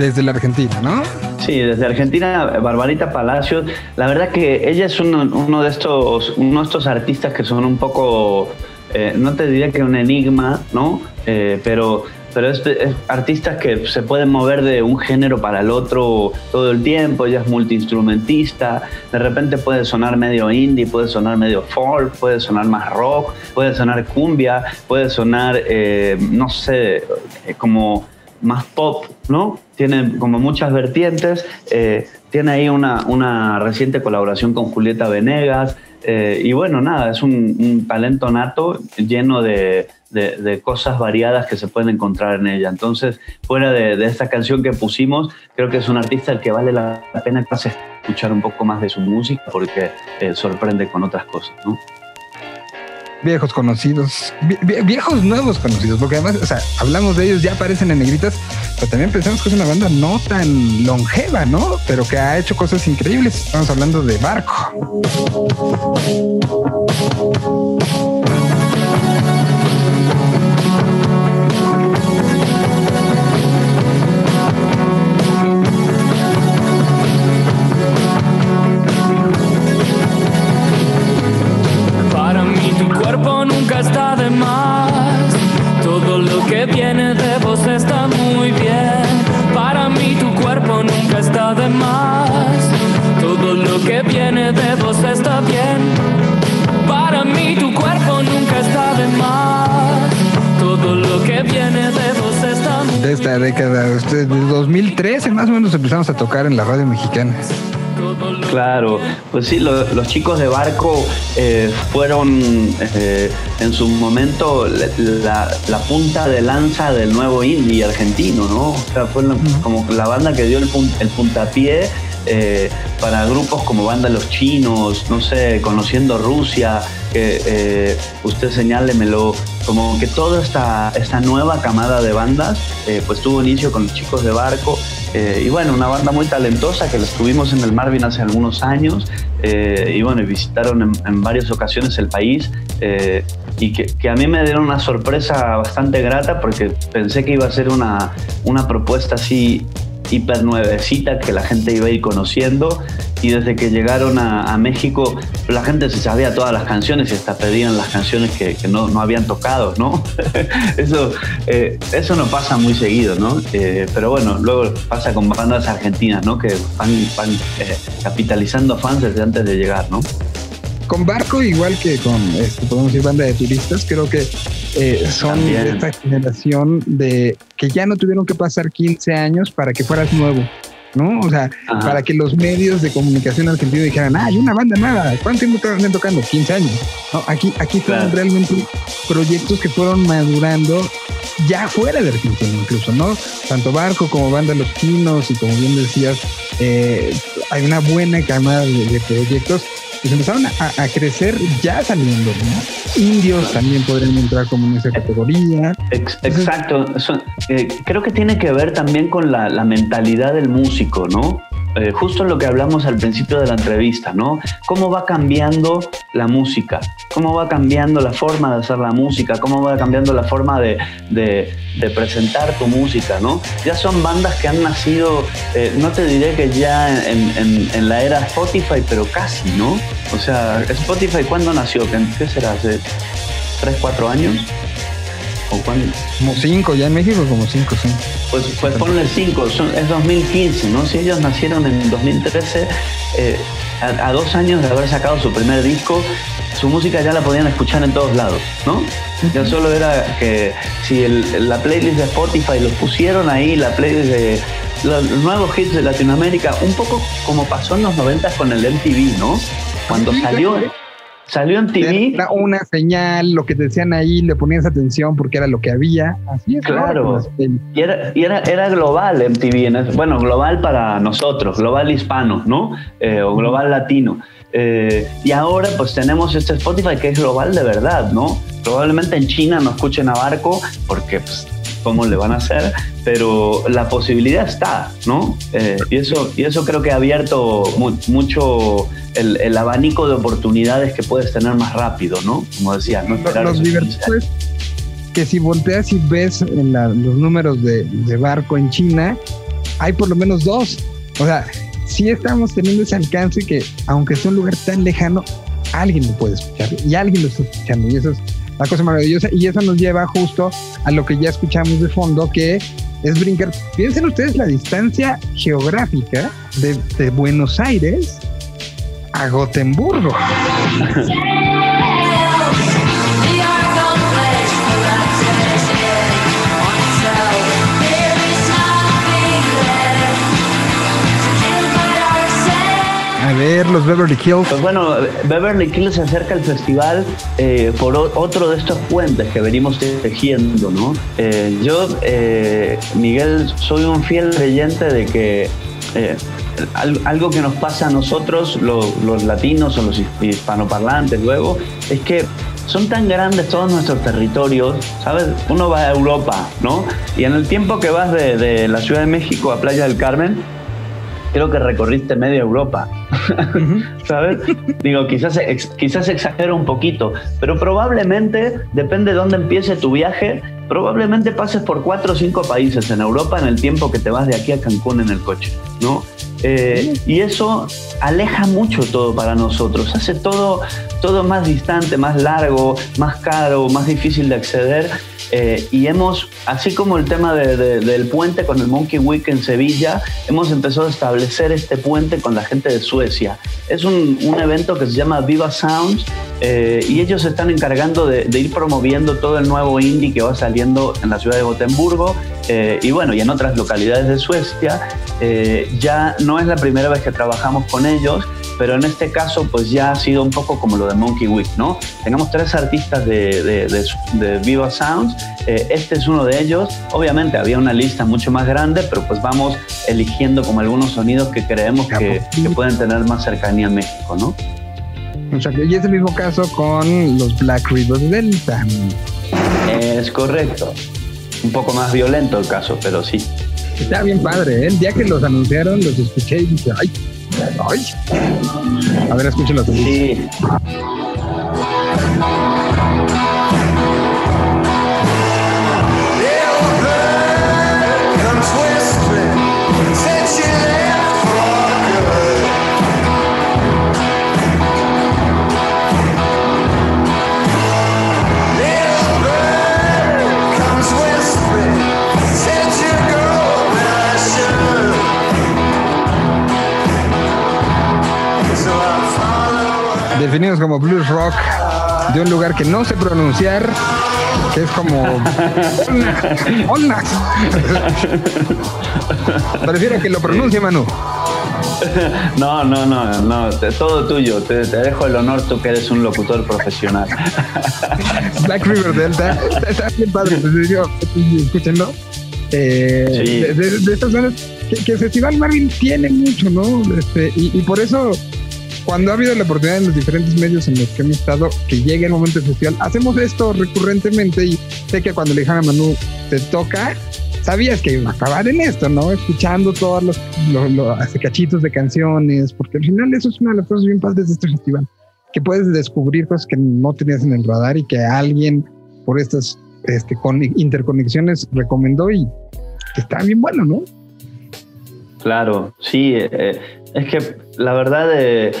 Desde la Argentina, ¿no? Sí, desde Argentina, Barbarita Palacios. La verdad que ella es uno, de estos, uno de estos artistas que son un poco, eh, no te diría que un enigma, ¿no? Eh, pero pero es, artistas que se pueden mover de un género para el otro todo el tiempo, ella es multiinstrumentista, de repente puede sonar medio indie, puede sonar medio folk, puede sonar más rock, puede sonar cumbia, puede sonar, eh, no sé, como más pop, ¿no? Tiene como muchas vertientes. Eh, tiene ahí una, una, reciente colaboración con Julieta Venegas. Eh, y bueno, nada, es un, talento nato lleno de, de, cosas variadas que se pueden encontrar en ella. Entonces, fuera de, esta canción que pusimos, creo que es un artista al que vale la, pena escuchar un poco más de su música porque eh, sorprende con otras cosas, ¿no? Viejos conocidos, viejos nuevos conocidos, porque además, o sea, hablamos de ellos, ya aparecen en negritas, pero también pensamos que es una banda no tan longeva, ¿no? Pero que ha hecho cosas increíbles. Estamos hablando de Barco. Nunca está de más. Todo lo que viene de vos está muy bien. Para mí tu cuerpo nunca está de más. Todo lo que viene de vos está bien. Para mí tu cuerpo nunca está de más. Todo lo que viene de vos está muy De esta década, desde 2013 más o menos empezamos a tocar en la radio mexicana. Claro, pues sí, lo- los chicos de Barco eh, fueron eh, en su momento la, la punta de lanza del nuevo indie argentino, ¿no? O sea, fue la- como la banda que dio el, pun- el puntapié eh, para grupos como Banda Los Chinos, no sé, Conociendo Rusia, que eh, usted señálemelo, como que toda esta, esta nueva camada de bandas eh, pues tuvo inicio con los chicos de Barco eh, y bueno, una banda muy talentosa que la estuvimos en el Marvin hace algunos años eh, y bueno, visitaron en, en varias ocasiones el país eh, y que, que a mí me dieron una sorpresa bastante grata porque pensé que iba a ser una, una propuesta así hiper nuevecita que la gente iba a ir conociendo y desde que llegaron a, México la gente se sabía todas las canciones y hasta pedían las canciones que, no, no habían tocado, ¿no? eso, eh, eso no pasa muy seguido, ¿no? Eh, pero bueno, luego pasa con bandas argentinas, ¿no? Que van, van eh, capitalizando fans desde antes de llegar, ¿no? Con Barco, igual que con, este, podemos decir, banda de turistas, creo que eh, son También. de esta generación de que ya no tuvieron que pasar 15 años para que fueras nuevo, ¿no? O sea, Ajá. para que los medios de comunicación argentinos dijeran, ah, hay una banda nueva, ¿cuánto tiempo están tocando? 15 años. No, aquí, aquí fueron Claro. realmente proyectos que fueron madurando ya fuera de Argentina incluso, ¿no? Tanto Barco como Banda Los Chinos y como bien decías, eh, hay una buena camada de, de proyectos que se empezaron a, a crecer ya saliendo, ¿no? Indios también podrían entrar como en esa categoría. Ex- Exacto. Eso, eh, creo que tiene que ver también con la, la mentalidad del músico, ¿no? Eh, justo lo que hablamos al principio de la entrevista, ¿no? Cómo va cambiando la música, cómo va cambiando la forma de hacer la música, cómo va cambiando la forma de, presentar tu música, ¿no? Ya son bandas que han nacido, eh, no te diré que ya en, en- la era Spotify, pero casi, ¿no? O sea, Spotify, ¿cuándo nació? ¿Qué, qué será? ¿Hace 3, 4 años? ¿O cuándo? Como cinco, ya en México como cinco, sí. Pues, pues ponle 5, es 2015, ¿no? Si ellos nacieron en 2013, eh, a, a dos años de haber sacado su primer disco, su música ya la podían escuchar en todos lados, ¿no? Ya solo era que si el- la playlist de Spotify los pusieron ahí, la playlist de los nuevos hits de Latinoamérica, un poco como pasó en los 90 con el MTV, ¿no? Cuando salió. Salió en TV. Era una señal, lo que te decían ahí, le ponías atención porque era lo que había. Así es. Claro. Pues, Y era, y era, era global MTV, en ese- bueno, global para nosotros, global hispano, ¿no? Eh, o global latino. Eh, y ahora pues tenemos este Spotify que es global de verdad, ¿no? Probablemente en China no escuchen a Barco porque pues, cómo le van a hacer, pero la posibilidad está, ¿no? Eh, y, eso, y eso creo que ha abierto mu- mucho el, el abanico de oportunidades que puedes tener más rápido, ¿no? Como decía, no esperar los esos 15 divertidos que si volteas y ves en la- los números de, de barco en China, hay por lo menos dos. O sea, sí estamos teniendo ese alcance que, aunque sea un lugar tan lejano, alguien lo puede escuchar y alguien lo está escuchando. Y eso es la cosa maravillosa. Y eso nos lleva justo a lo que ya escuchamos de fondo, que es brincar. Piensen ustedes la distancia geográfica de, de Buenos Aires a Gotemburgo. ver, los Beverly Hills. Pues bueno, Beverly Hills se acerca al festival eh, por otro de estos puentes que venimos tejiendo, ¿no? Eh, yo, eh, Miguel, soy un fiel creyente de que eh, al- algo que nos pasa a nosotros, lo- los latinos o los his- hispanoparlantes luego, es que son tan grandes todos nuestros territorios, ¿sabes? Uno va a Europa, ¿no? Y en el tiempo que vas de la Ciudad de México a Playa del Carmen, creo que recorriste media Europa. ¿Sabes? Digo, quizás, ex- quizás exagero un poquito, pero probablemente, depende de dónde empiece tu viaje, probablemente pases por cuatro o cinco países en Europa en el tiempo que te vas de aquí a Cancún en el coche, ¿no? Eh, y eso aleja mucho todo para nosotros, hace todo, todo más distante, más largo, más caro, más difícil de acceder. Eh, y hemos, así como el tema del puente con el Monkey Week en Sevilla, hemos empezado a establecer este puente con la gente de Suecia. Es un, un evento que se llama Viva Sounds eh, y ellos se están encargando de, ir promoviendo todo el nuevo indie que va saliendo en la ciudad de Gotemburgo eh, y bueno, y en otras localidades de Suecia. ya no es la primera vez que trabajamos con ellos pero en este caso pues ya ha sido un poco como lo de Monkey Week, ¿no? Tenemos tres artistas de, de, Viva Sounds, eh, este es uno de ellos, obviamente había una lista mucho más grande, pero pues vamos eligiendo como algunos sonidos que creemos que, pueden tener más cercanía a México, ¿no? Y es el mismo caso con los Black Rivers Delta. Es correcto. Un poco más violento el caso, pero sí. Está bien padre, ¿eh? El día que los anunciaron, los escuché y dije, ay, Ay. A ver, escúchenlo. Sí. Definidos como blues rock de un lugar que no sé pronunciar, que es como Prefiero que lo pronuncie, Manu. No, no, no, no, todo tuyo. Te, dejo el honor tú que eres un locutor profesional. Black River Delta, está, bien padre, escúchenlo. Eh, de, estas zonas que, el Festival Marvin tiene mucho, ¿no? Este, y por eso cuando ha habido la oportunidad en los diferentes medios en los que hemos estado, que llegue el momento festival, hacemos esto recurrentemente y sé que cuando le dijeron a Manu, te toca, sabías que iba a acabar en esto, ¿no? Escuchando todos los, cachitos de canciones, porque al final eso es una de las cosas bien padres de este festival, que puedes descubrir cosas que no tenías en el radar y que alguien por estas este, con interconexiones recomendó y está bien bueno, ¿no? Claro, sí. Eh, es que la verdad eh,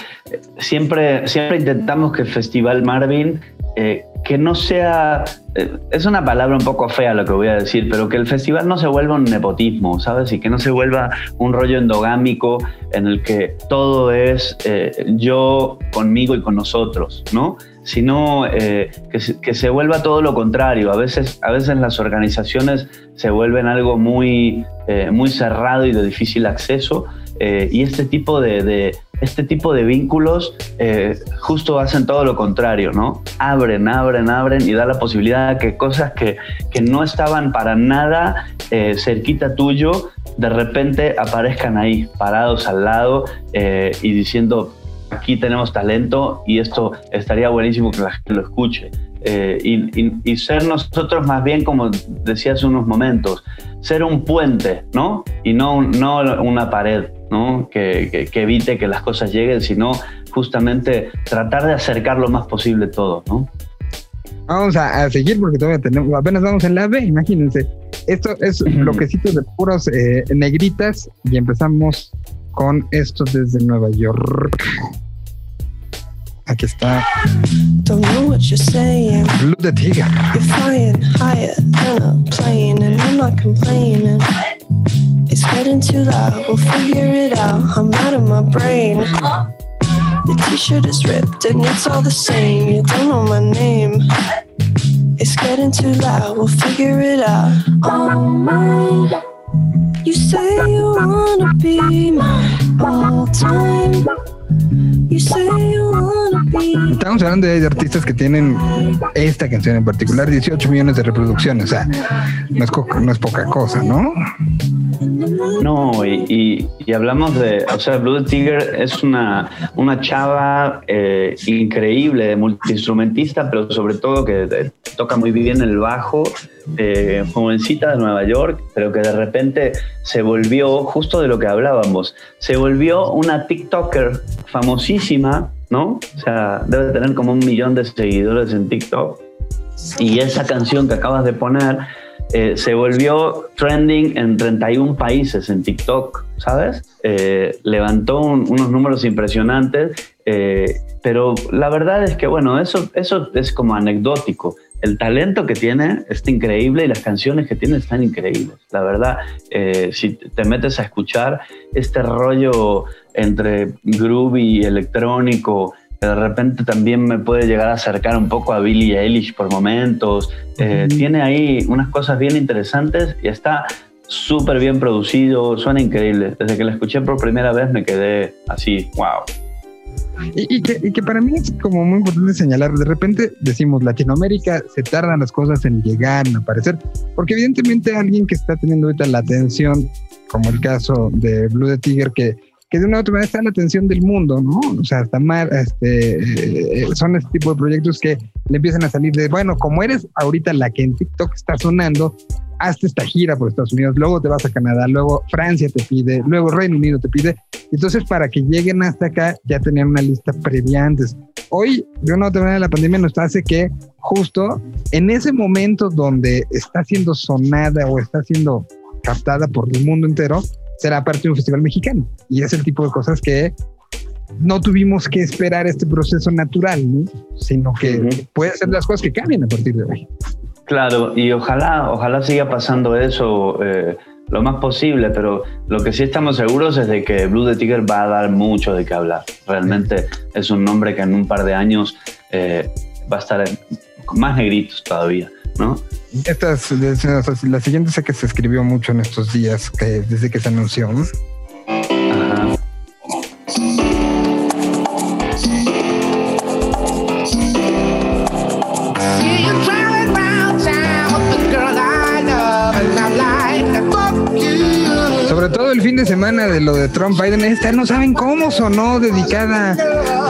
siempre, siempre intentamos que el Festival Marvin, eh, que no sea, eh, es una palabra un poco fea lo que voy a decir, pero que el festival no se vuelva un nepotismo, ¿sabes? Y que no se vuelva un rollo endogámico en el que todo es yo conmigo y con nosotros, ¿no? sino que, que, se vuelva todo lo contrario. A veces, a veces las organizaciones se vuelven algo muy, muy cerrado y de difícil acceso, eh, y este tipo de, este tipo de vínculos eh, justo hacen todo lo contrario, ¿no? Abren, abren, abren y da la posibilidad de que cosas que, que no estaban para nada eh, cerquita tuyo, de repente aparezcan ahí, parados al lado y diciendo, aquí tenemos talento y esto estaría buenísimo que la gente lo escuche. y, y, ser nosotros más bien, como decía hace unos momentos, ser un puente, ¿no? Y no, no una pared. Que, evite que las cosas lleguen, sino justamente tratar de acercar lo más posible todo. ¿no? Vamos a, seguir porque todavía tenemos, apenas vamos en la B, imagínense. Esto es bloquecitos de puros eh, negritas y empezamos con esto desde Nueva York. Aquí está. Don't know what you're saying. Blue the Tiger. You're flying higher than a plane and I'm not complaining. It's getting too loud, we'll figure it out. I'm out of my brain. The t shirt is ripped and it's all the same. You don't know my name. It's getting too loud, we'll figure it out. Oh my. You say you wanna be my all time. Estamos hablando de artistas que tienen esta canción en particular, 18 millones de reproducciones, o sea, no es, poca cosa, ¿no? No, y, hablamos de, o sea, Blue Tiger es una, una chava eh, increíble, de multiinstrumentista, pero sobre todo que eh, toca muy bien el bajo, eh, jovencita de Nueva York, pero que de repente se volvió, justo de lo que hablábamos, se volvió una TikToker famosísima, ¿no? O sea, debe tener como un millón de seguidores en TikTok. Y esa canción que acabas de poner eh, se volvió trending en 31 países en TikTok, ¿sabes? Eh, levantó unos números impresionantes, pero la verdad es que, bueno, eso, eso es como anecdótico el talento que tiene está increíble y las canciones que tiene están increíbles. La verdad, eh, si te metes a escuchar este rollo entre groovy y electrónico, que de repente también me puede llegar a acercar un poco a Billie Eilish por momentos, eh, tiene ahí unas cosas bien interesantes y está súper bien producido, suena increíble. Desde que la escuché por primera vez me quedé así, wow. Y, que, para mí es como muy importante señalar, de repente decimos Latinoamérica, se tardan las cosas en llegar, en aparecer, porque evidentemente alguien que está teniendo ahorita la atención, como el caso de Blue the Tiger, que, que de una u otra manera está en la atención del mundo, ¿no? O sea, hasta más, este, eh, son este tipo de proyectos que le empiezan a salir de, bueno, como eres ahorita la que en TikTok está sonando, hazte esta gira por Estados Unidos, luego te vas a Canadá, luego Francia te pide, luego Reino Unido te pide. Entonces, para que lleguen hasta acá, ya tenían una lista previa antes. Hoy, de una otra manera, la pandemia nos hace que justo en ese momento donde está siendo sonada o está siendo captada por el mundo entero, será parte de un festival mexicano. Y es el tipo de cosas que no tuvimos que esperar este proceso natural, sino que puede ser las cosas que cambien a partir de hoy. Claro, y ojalá, ojalá siga pasando eso eh, lo más posible, pero lo que sí estamos seguros es de que Blue the Tiger va a dar mucho de qué hablar. Realmente es un nombre que en un par de años eh, va a estar más negritos todavía, ¿no? La siguiente sé que se escribió mucho en estos días, que, desde que se anunció. De semana de lo de Trump Biden, esta no saben cómo sonó dedicada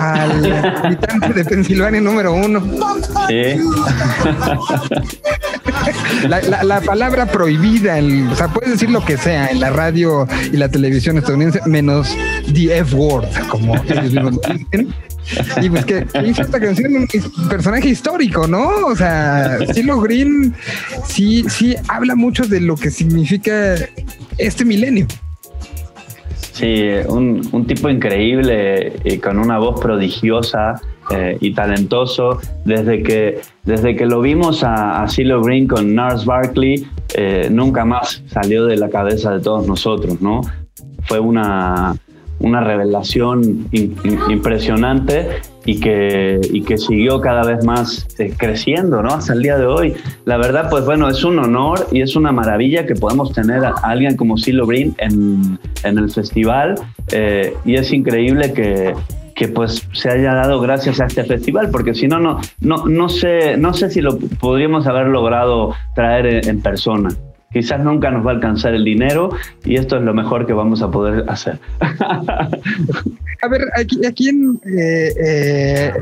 al habitante de Pensilvania número uno. La, palabra prohibida, o sea, puedes decir lo que sea en la radio y la televisión estadounidense, menos the F word, como ellos dicen. Y pues que hizo esta canción un personaje histórico, ¿no? O sea, Silo Green sí, sí habla mucho de lo que significa este milenio. Sí, un, tipo increíble y con una voz prodigiosa eh, y talentoso. Desde que, desde que lo vimos a, a CeeLo Green con Nars Barkley, eh, nunca más salió de la cabeza de todos nosotros, ¿no? Fue una, una revelación impresionante y que, y que siguió cada vez más eh, creciendo, ¿no? Hasta el día de hoy. La verdad, pues bueno, es un honor y es una maravilla que podamos tener a alguien como Silo Green en, en el festival eh, y es increíble que, que pues se haya dado gracias a este festival, porque si no, no, no, no, sé, no sé si lo podríamos haber logrado traer en persona quizás nunca nos va a alcanzar el dinero y esto es lo mejor que vamos a poder hacer. a ver, aquí, aquí en, eh, eh,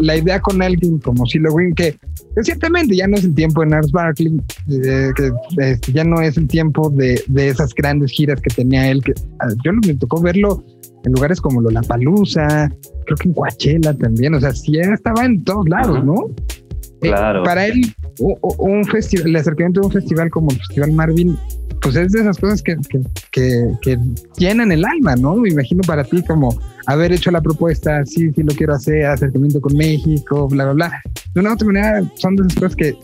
la, idea con alguien como Silo Green, que, ciertamente ya no es el tiempo de Nars Barkley, eh, que este, ya no es el tiempo de, de, esas grandes giras que tenía él, que ah, yo me tocó verlo en lugares como Lollapalooza, creo que en Coachella también, o sea, sí estaba en todos lados, ¿no? Claro. para él, un festival, el acercamiento de un festival como el Festival Marvin, pues es de esas cosas que, que, llenan el alma, ¿no? Me imagino para ti como haber hecho la propuesta, sí, sí lo quiero hacer, acercamiento con México, bla, bla, bla. De una u otra manera, son de esas cosas que,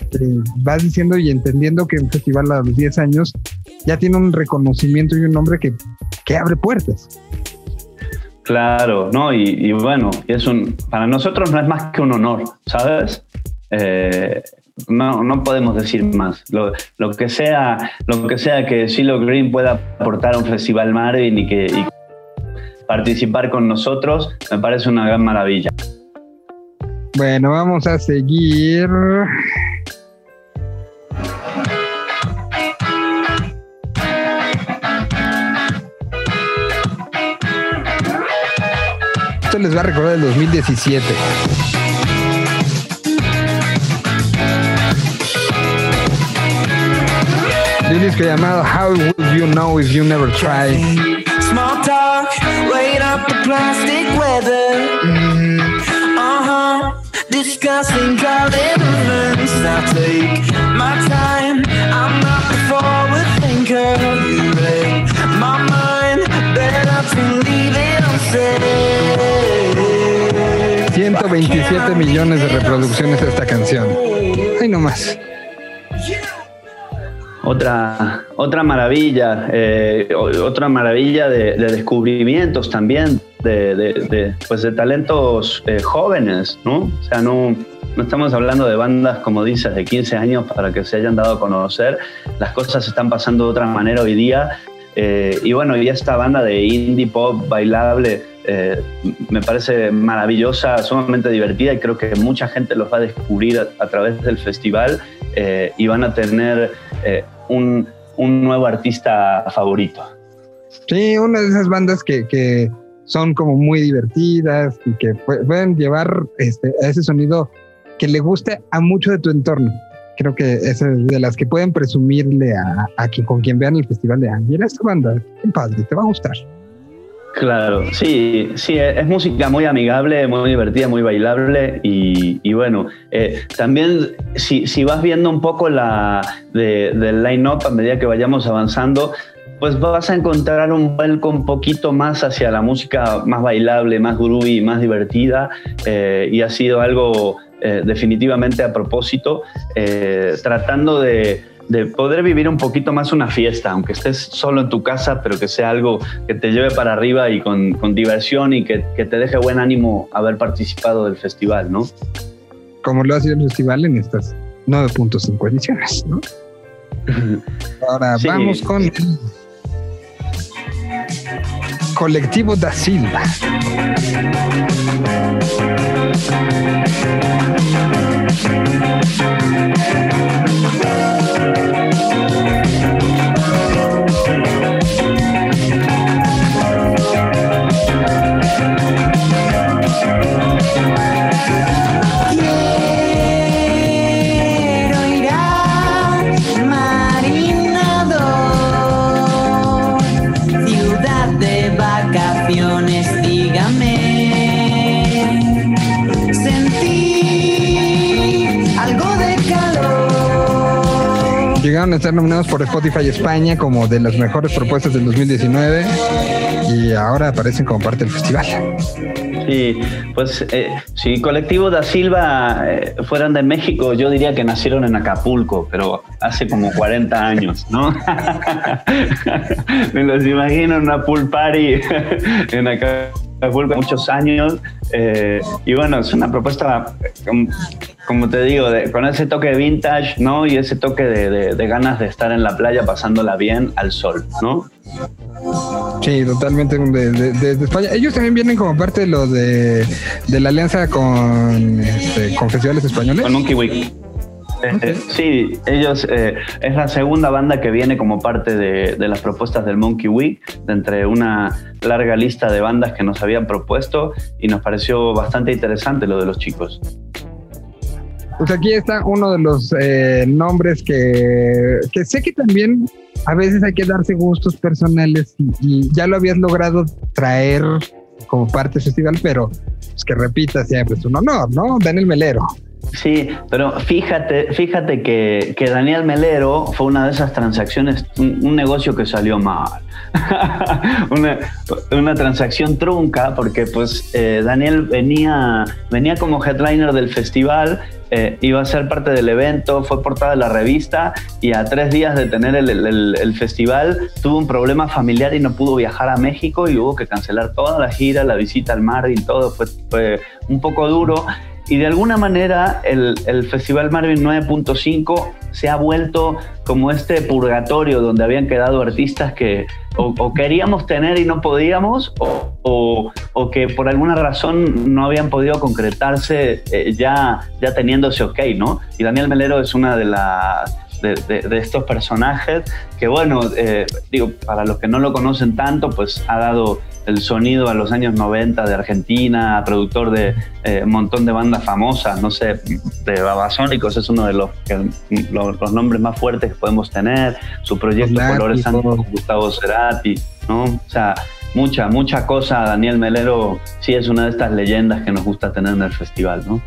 vas diciendo y entendiendo que un festival a los 10 años ya tiene un reconocimiento y un nombre que, que abre puertas. Claro, no, y, y, bueno, es un, para nosotros no es más que un honor, ¿sabes? Eh, no, no podemos decir más. Lo, que sea, lo que sea que Silo Green pueda aportar a un festival Marvin y que participar con nosotros, me parece una gran maravilla. Bueno, vamos a seguir. Esto les va a recordar el 2017. de un disco llamado How Will You Know If You Never Try. Small talk, right up the plastic weather. Mm -hmm. Uh huh. Discussing garden events. I take my time. I'm not the forward thinker. You read my mind. Better to leave it unsaid. 127 millones de reproducciones a esta canción. Ay, no más. Otra, otra maravilla, eh, otra maravilla de, descubrimientos también, de, pues de talentos eh, jóvenes, ¿no? O sea, no, no estamos hablando de bandas, como dices, de 15 años para que se hayan dado a conocer. Las cosas están pasando de otra manera hoy día. Eh, y bueno, y esta banda de indie pop bailable me parece maravillosa, sumamente divertida y creo que mucha gente los va a descubrir a, través del festival y van a tener un, nuevo artista favorito. Sí, una de esas bandas que, son como muy divertidas y que pueden llevar este, a ese sonido que le guste a mucho de tu entorno. Creo que es de las que pueden presumirle a, quien, con quien vean el festival de, ah, mira esta banda, qué padre, te va a gustar. Claro, sí, sí, es música muy amigable, muy divertida, muy bailable y, bueno, eh, también si, si, vas viendo un poco la del line-up a medida que vayamos avanzando, pues vas a encontrar un vuelco un poquito más hacia la música más bailable, más groovy, más divertida eh, y ha sido algo eh, definitivamente a propósito, tratando de de poder vivir un poquito más una fiesta, aunque estés solo en tu casa, pero que sea algo que te lleve para arriba y con, con diversión y que, que, te deje buen ánimo haber participado del festival, ¿no? Como lo ha sido el festival en estas 9.5 ediciones, ¿no? Ahora vamos con el colectivo da Silva. Llegaron a nominados por Spotify España como de las mejores propuestas del 2019 y ahora aparecen como parte del festival. Sí, pues eh, si Colectivo da Silva eh, fueran de México, yo diría que nacieron en Acapulco, pero hace como 40 años, ¿no? Me los imagino en una pool party en Acapulco muchos años. Eh, y bueno, es una propuesta como te digo, con ese toque de vintage, ¿no? Y ese toque de, ganas de estar en la playa pasándola bien al sol, ¿no? Sí, totalmente de, España. Ellos también vienen como parte de lo de, la alianza con, este, con festivales españoles. Con Monkey Week. Eh, sí, ellos eh, es la segunda banda que viene como parte de, de, las propuestas del Monkey Week, de entre una larga lista de bandas que nos habían propuesto y nos pareció bastante interesante lo de los chicos. Pues aquí está uno de los eh, nombres que, que, sé que también a veces hay que darse gustos personales y, ya lo habías logrado traer como parte del festival, pero es que repita siempre, es un honor, ¿no? Daniel Melero. Sí, pero fíjate, fíjate que, que, Daniel Melero fue una de esas transacciones, un, negocio que salió mal. una, una, transacción trunca, porque pues eh, Daniel venía, venía como headliner del festival eh, iba a ser parte del evento, fue portada de la revista y a tres días de tener el, festival tuvo un problema familiar y no pudo viajar a México y hubo que cancelar toda la gira, la visita al Marvin, todo fue, fue un poco duro. Y de alguna manera el, el Festival Marvin 9.5 se ha vuelto como este purgatorio donde habían quedado artistas que o, queríamos tener y no podíamos, o, o, que por alguna razón no habían podido concretarse eh, ya, ya teniéndose ok, ¿no? Y Daniel Melero es una de las de, estos personajes que bueno, eh, digo, para los que no lo conocen tanto, pues ha dado el sonido a los años 90 de Argentina, productor de eh, un montón de bandas famosas, no sé, de Babasónicos es uno de los, los, nombres más fuertes que podemos tener, su proyecto Colores Santos con Gustavo Cerati, ¿no? O sea, mucha, mucha cosa, Daniel Melero sí es una de estas leyendas que nos gusta tener en el festival, ¿no?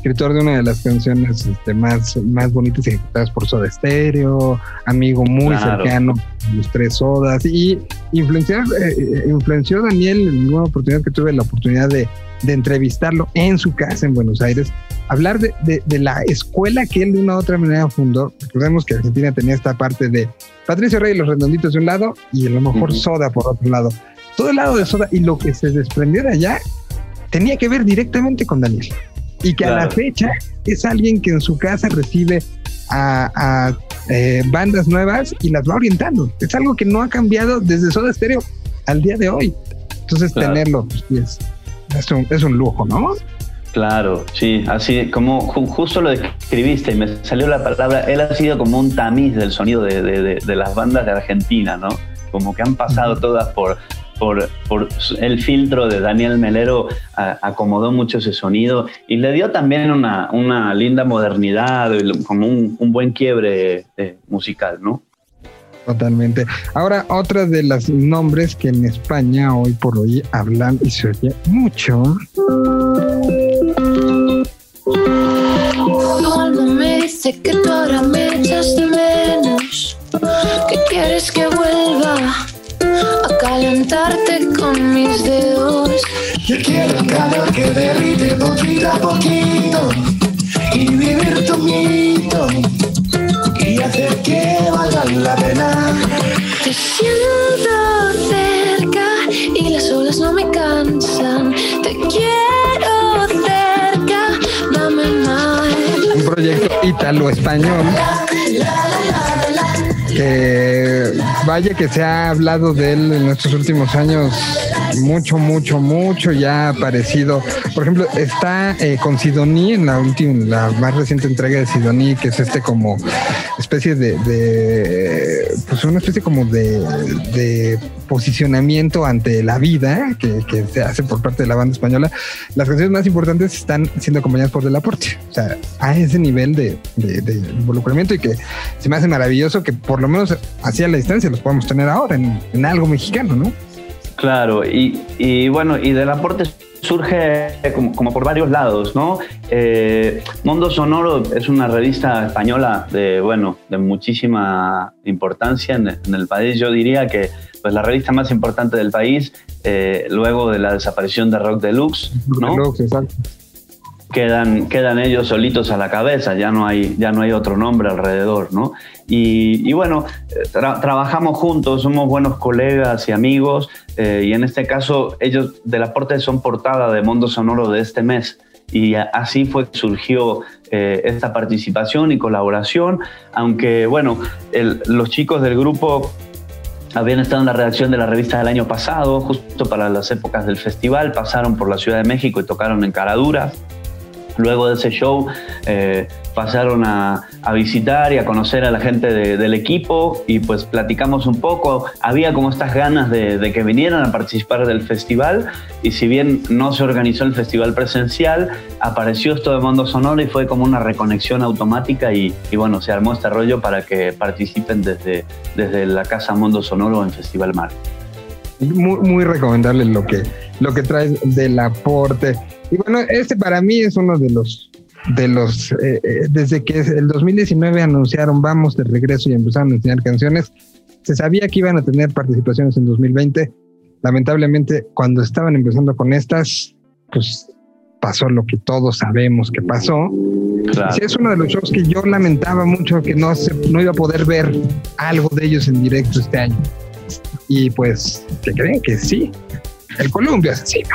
Escritor de una de las canciones este, más, más bonitas ejecutadas por Soda Stereo, amigo muy cercano los tres Sodas y influenció, eh, influenció Daniel en una oportunidad que tuve la oportunidad de, de entrevistarlo en su casa en Buenos Aires, hablar de, de, de, la escuela que él de una u otra manera fundó. Recordemos que Argentina tenía esta parte de Patricio Rey y los redonditos de un lado y a lo mejor Soda por otro lado. Todo el lado de Soda y lo que se desprendió de allá tenía que ver directamente con Daniel. Y que claro. a la fecha es alguien que en su casa recibe a, a eh, bandas nuevas y las va orientando. Es algo que no ha cambiado desde Soda Stereo al día de hoy. Entonces, claro. tenerlo pues, es, es, un, es un lujo, ¿no? Claro, sí, así como ju justo lo describiste y me salió la palabra, él ha sido como un tamiz del sonido de, de, de, de las bandas de Argentina, ¿no? Como que han pasado todas por, por, por, el filtro de Daniel Melero, a, acomodó mucho ese sonido y le dio también una, una linda modernidad, como un, un buen quiebre eh, musical, ¿no? Totalmente. Ahora, otra de los nombres que en España hoy por hoy hablan y se oye mucho. Cuando me dice que tú ahora me echas de menos, que quieres que vuelva a calentarte con mis dedos. Yo quiero calor que derrite poquito a poquito y vivir tu mito y hacer que valga la pena. Te siento cerca y las olas no me cansan. Te quiero cerca, dame más. Un proyecto italo-español que vaya que se ha hablado de él en estos últimos años mucho, mucho, mucho, ya ha aparecido. Por ejemplo, está eh, con Sidoní en la última, la más reciente entrega de Sidoní, que es este como especie de, de pues una especie como de, de, posicionamiento ante la vida que, se hace por parte de la banda española. Las canciones más importantes están siendo acompañadas por Del Aporte, o sea, a ese nivel de, involucramiento y que se me hace maravilloso que por lo menos hacia la distancia los podemos tener ahora en algo mexicano, ¿no? Claro, y, y, bueno, y del aporte surge como, como por varios lados, ¿no? Eh, Mundo Sonoro es una revista española de, bueno, de muchísima importancia en, en el país. Yo diría que pues, la revista más importante del país, eh, luego de la desaparición de Rock Deluxe, ¿no? Deluxe, exacto quedan, quedan ellos solitos a la cabeza, ya no hay, ya no hay otro nombre alrededor, ¿no? Y, y bueno, tra trabajamos juntos, somos buenos colegas y amigos, eh, y en este caso ellos del aporte son portada de Mundo Sonoro de este mes. Y así fue que surgió eh, esta participación y colaboración, aunque bueno, los chicos del grupo habían estado en la redacción de la revista del año pasado, justo para las épocas del festival, pasaron por la Ciudad de México y tocaron en Caraduras. Luego de ese show eh, pasaron a, visitar y a conocer a la gente de, del equipo y pues platicamos un poco. Había como estas ganas de, que vinieran a participar del festival y si bien no se organizó el festival presencial, apareció esto de Mundo Sonoro y fue como una reconexión automática y, y bueno, se armó este rollo para que participen desde, desde la Casa Mundo Sonoro en Festival Mar. Muy, muy recomendable lo que, lo que traes del aporte. Y bueno, este para mí es uno de los, de los, eh, eh, desde que el 2019 anunciaron vamos de regreso y empezaron a enseñar canciones, se sabía que iban a tener participaciones en 2020. Lamentablemente, cuando estaban empezando con estas, pues pasó lo que todos sabemos que pasó. Claro. Sí, es uno de los shows que yo lamentaba mucho que no, se, no iba a poder ver algo de ellos en directo este año. Y pues, ¿qué creen? Que sí. El Columbia asesino.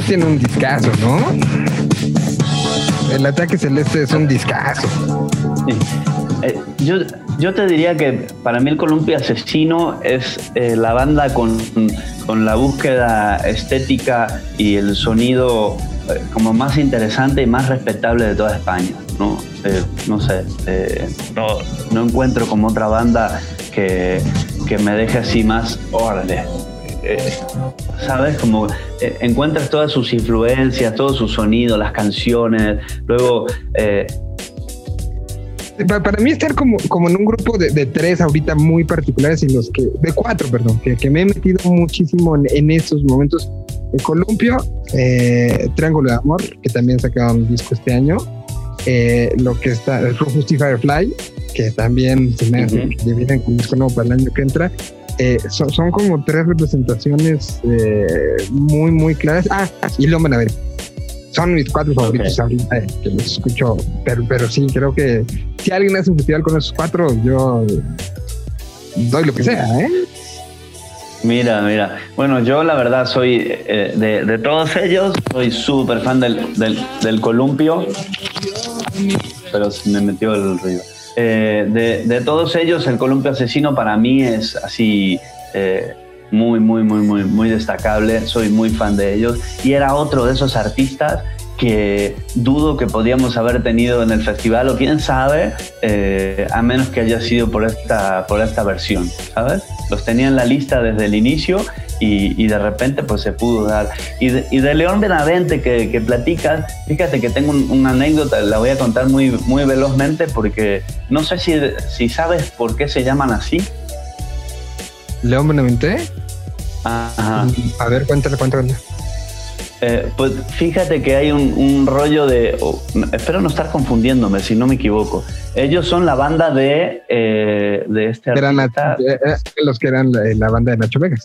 Tiene un discazo, ¿no? El ataque celeste es un discazo. Sí. Eh, yo, yo te diría que para mí el Columpio Asesino es eh, la banda con, con la búsqueda estética y el sonido eh, como más interesante y más respetable de toda España. No, Eh, no sé, eh, no, no encuentro como otra banda que, que me deje así más, órale. Eh, ¿Sabes? Como eh, encuentras todas sus influencias, todo su sonido, las canciones. Luego, eh, Pa- Para mí estar como, como en un grupo de, de tres ahorita muy particulares en los que, de cuatro, perdón, que, que me he metido muchísimo en, en estos momentos. El Columpio, eh, Triángulo de Amor, que también sacaron un disco este año. eh, lo que está, el Rufus. Firefly, que también se me hace que vienen con disco nuevo para el año que entra. Eh, son, son como tres representaciones eh, muy, muy claras. Ah, y Loma Navel. Son mis cuatro favoritos ahorita eh, que los escucho, pero, pero sí, creo que si alguien hace un festival con esos cuatro, yo doy lo que sea, ¿eh? Mira, mira. Bueno, yo la verdad soy eh, de, de todos ellos, soy súper fan del, del, del columpio, pero se me metió el ruido. Eh, de, de todos ellos, el columpio asesino para mí es así eh, muy, muy, muy, muy, muy destacable. Soy muy fan de ellos y era otro de esos artistas que dudo que podíamos haber tenido en el festival o quién sabe, eh, a menos que haya sido por esta, por esta versión, ¿sabes? Los tenía en la lista desde el inicio y, y de repente pues se pudo dar. Y de, y de León Benavente que, que platicas, fíjate que tengo un- una anécdota, la voy a contar muy, muy velozmente porque no sé si, si sabes por qué se llaman así. León Benavente. Ajá. A ver, cuéntale, cuéntale. Eh, pues fíjate que hay un, un rollo de. oh, espero no estar confundiéndome, si no me equivoco. Ellos son la banda de, eh, de este Eran la- artista. eh, eh, los que eran la, la banda de Nacho Vegas.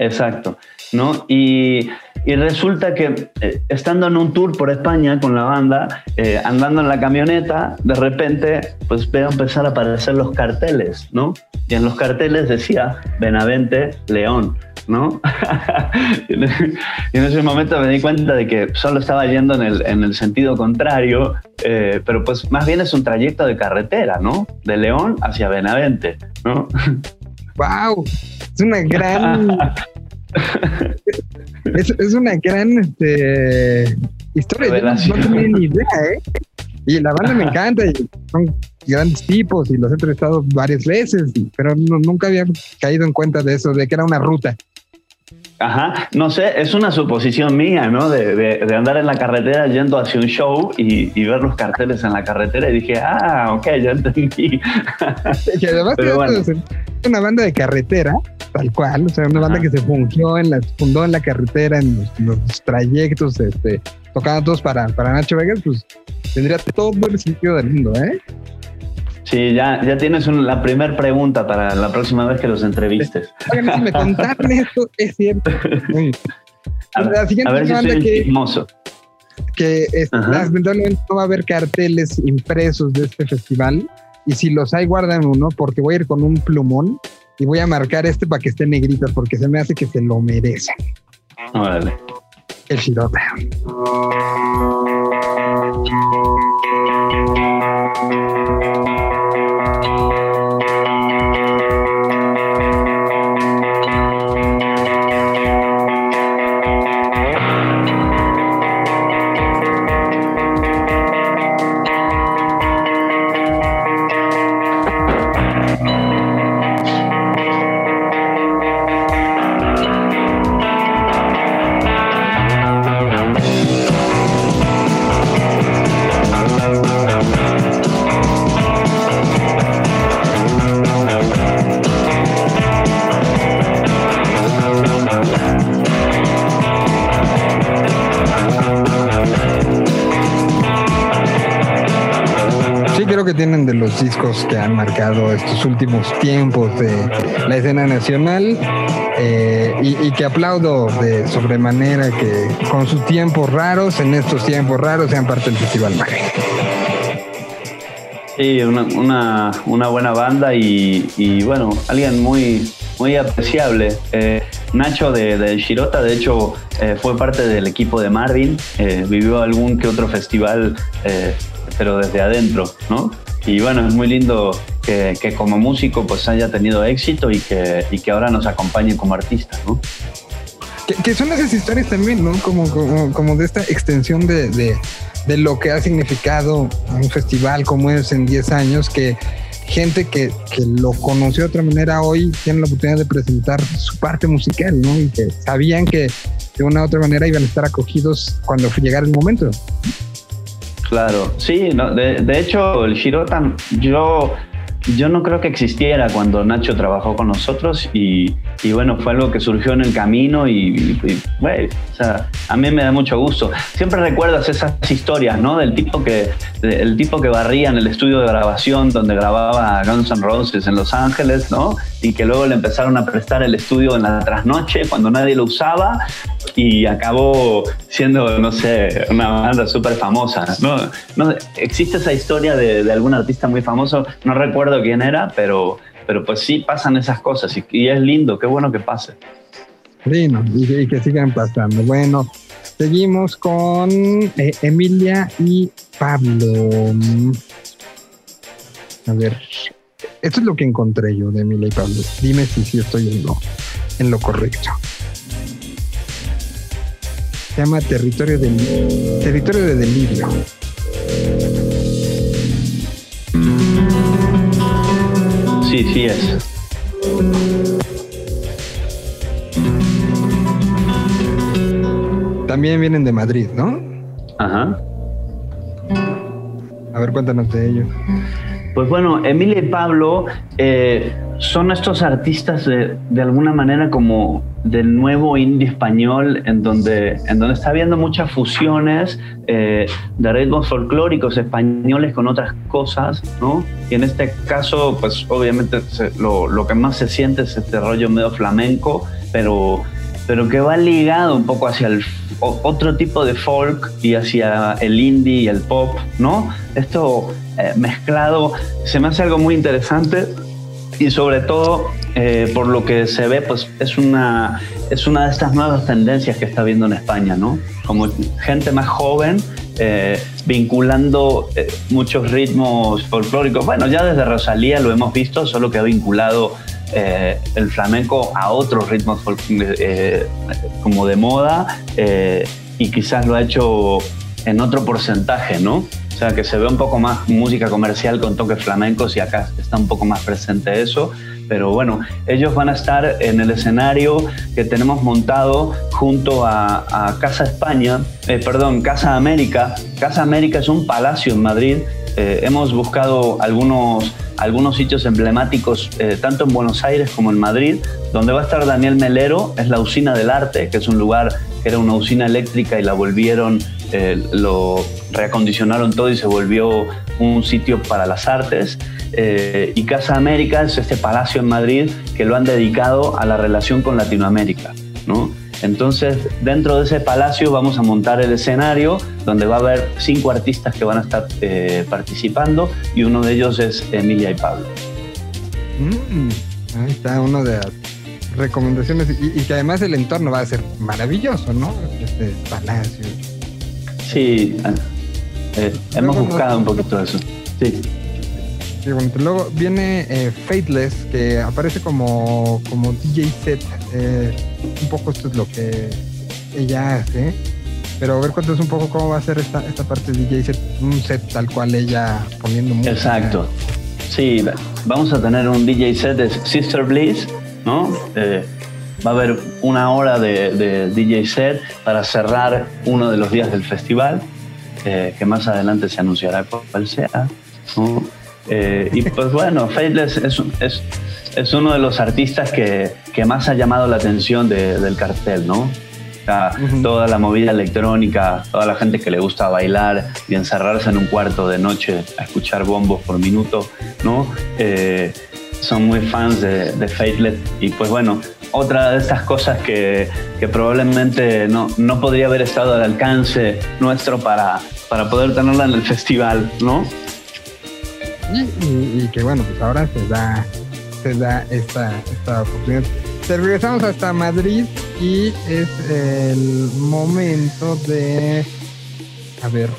Exacto, ¿no? Y, y resulta que eh, estando en un tour por España con la banda, eh, andando en la camioneta, de repente, pues veo empezar a aparecer los carteles, ¿no? Y en los carteles decía Benavente León, ¿no? y en y en ese momento me di cuenta de que solo estaba yendo en el, en el sentido contrario, eh, pero pues más bien es un trayecto de carretera, ¿no? De León hacia Benavente, ¿no? ¡Wow! Es una gran. es, es una gran este, historia. Yo no, tenía ni idea, ¿eh? Y la banda me encanta. Y son grandes tipos y los he entrevistado varias veces, pero no- nunca había caído en cuenta de eso, de que era una ruta. Ajá, no sé, es una suposición mía, ¿no? De, de- de andar en la carretera yendo hacia un show y, y ver los carteles en la carretera y dije, ah, ok, ya entendí. Que además Pero bueno. una banda de carretera, tal cual, o sea, una banda que se fungió en la, fundó en la carretera, en los, los trayectos, este, tocando todos para, para Nacho Vegas, pues tendría todo el sentido del mundo, ¿eh? Sí, ya, ya tienes un- la primera pregunta para la próxima vez que los entrevistes. Oigan, si me contaron esto, es cierto. A, La siguiente a ver si soy que- chismoso. que es- lamentablemente no va a haber carteles impresos de este festival y si los hay guardan uno porque voy a ir con un plumón y voy a marcar este para que esté negrito porque se me hace que se lo merecen. Órale. El Shirota. Los discos que han marcado estos últimos tiempos de la escena nacional eh, y, que aplaudo de sobremanera que con sus tiempos raros, en estos tiempos raros, sean parte del Festival Magre. Sí, una, una, buena banda y, bueno, alguien muy, muy apreciable. Eh, Nacho de, de, Shirota, de hecho, eh, fue parte del equipo de Marvin, vivió algún que otro festival, pero desde adentro, ¿no? Y bueno, es muy lindo que, como músico pues haya tenido éxito y que, y que ahora nos acompañe como artista, ¿no? Que, son esas historias también, ¿no? Como, como, como de esta extensión de, de, de, lo que ha significado un festival como es en 10 años, que gente que, que, lo conoció de otra manera hoy tiene la oportunidad de presentar su parte musical, ¿no? Y que sabían que de una u otra manera iban a estar acogidos cuando llegara el momento. Claro, sí, no, de, de hecho el Shirota, yo yo no creo que existiera cuando Nacho trabajó con nosotros y, y bueno, fue algo que surgió en el camino y, bueno, o sea, a mí me da mucho gusto. Siempre recuerdas esas historias, ¿no? Del tipo que, el tipo que barría en el estudio de grabación donde grababa Guns N' Roses en Los Ángeles, ¿no? Y que luego le empezaron a prestar el estudio en la trasnoche cuando nadie lo usaba y acabó siendo, no sé, una banda súper famosa. ¿no? No, existe esa historia de, de algún artista muy famoso, no recuerdo quién era, pero, pero pues sí pasan esas cosas y, es lindo, qué bueno que pase. Lindo, y, que sigan pasando. Bueno, seguimos con eh, Emilia y Pablo. A ver, esto es lo que encontré yo de Emilia y Pablo. Dime si sí estoy en lo, en lo correcto. Se llama Territorio de, Territorio de Delirio. Sí, sí es. También vienen de Madrid, ¿no? Ajá. A ver, cuéntanos de ellos. Pues bueno, Emilia y Pablo eh, son estos artistas de, de, alguna manera como del nuevo indie español, en donde, en donde está habiendo muchas fusiones eh, de ritmos folclóricos españoles con otras cosas, ¿no? Y en este caso, pues obviamente se, lo, lo, que más se siente es este rollo medio flamenco, pero, pero que va ligado un poco hacia el otro tipo de folk y hacia el indie y el pop, ¿no? Esto eh, mezclado se me hace algo muy interesante y sobre todo eh, por lo que se ve, pues es una, es una de estas nuevas tendencias que está viendo en España, ¿no? Como gente más joven eh, vinculando eh, muchos ritmos folclóricos. Bueno, ya desde Rosalía lo hemos visto, solo que ha vinculado eh, el flamenco a otros ritmos eh, como de moda y quizás lo ha hecho en otro porcentaje, ¿no? O sea, que se ve un poco más música comercial con toques flamencos y acá está un poco más presente eso. Pero bueno, ellos van a estar en el escenario que tenemos montado junto a, a Casa España, eh, perdón, Casa América. Casa América es un palacio en Madrid. Eh, hemos buscado algunos, algunos sitios emblemáticos, eh, tanto en Buenos Aires como en Madrid, donde va a estar Daniel Melero, es la usina del arte, que es un lugar que era una usina eléctrica y la volvieron eh, lo reacondicionaron todo y se volvió un sitio para las artes. Y Casa América es este palacio en Madrid que lo han dedicado a la relación con Latinoamérica. ¿no? Entonces, dentro de ese palacio vamos a montar el escenario donde va a haber cinco artistas que van a estar eh, participando y uno de ellos es Emilia y Pablo. Mm, ahí está uno de las recomendaciones y, y, que además el entorno va a ser maravilloso, ¿no? Este palacio, Sí, eh, hemos buscado un poquito eso. Sí. Luego viene eh, Fateless, que aparece como, como DJ set. Eh, un poco esto es lo que ella hace. Pero a ver, cuéntanos un poco cómo va a ser esta, esta parte de DJ set. Un set tal cual ella poniendo música. Exacto. Sí, vamos a tener un DJ set de Sister Bliss, ¿no? Eh, Va a haber una hora de, de, DJ set para cerrar uno de los días del festival, eh, que más adelante se anunciará cuál sea. ¿no? Eh, y pues bueno, Faithless es, es, es, uno de los artistas que, que más ha llamado la atención de, del cartel, ¿no? Uh -huh. Toda la movida electrónica, toda la gente que le gusta bailar y encerrarse en un cuarto de noche a escuchar bombos por minuto, ¿no? Eh, son muy fans de, de Faithless y pues bueno, otra de estas cosas que, que probablemente no, no, podría haber estado al alcance nuestro para, para poder tenerla en el festival, ¿no? Y, que bueno, pues ahora se da se da esta, esta oportunidad. Te regresamos hasta Madrid y es el momento de. A ver,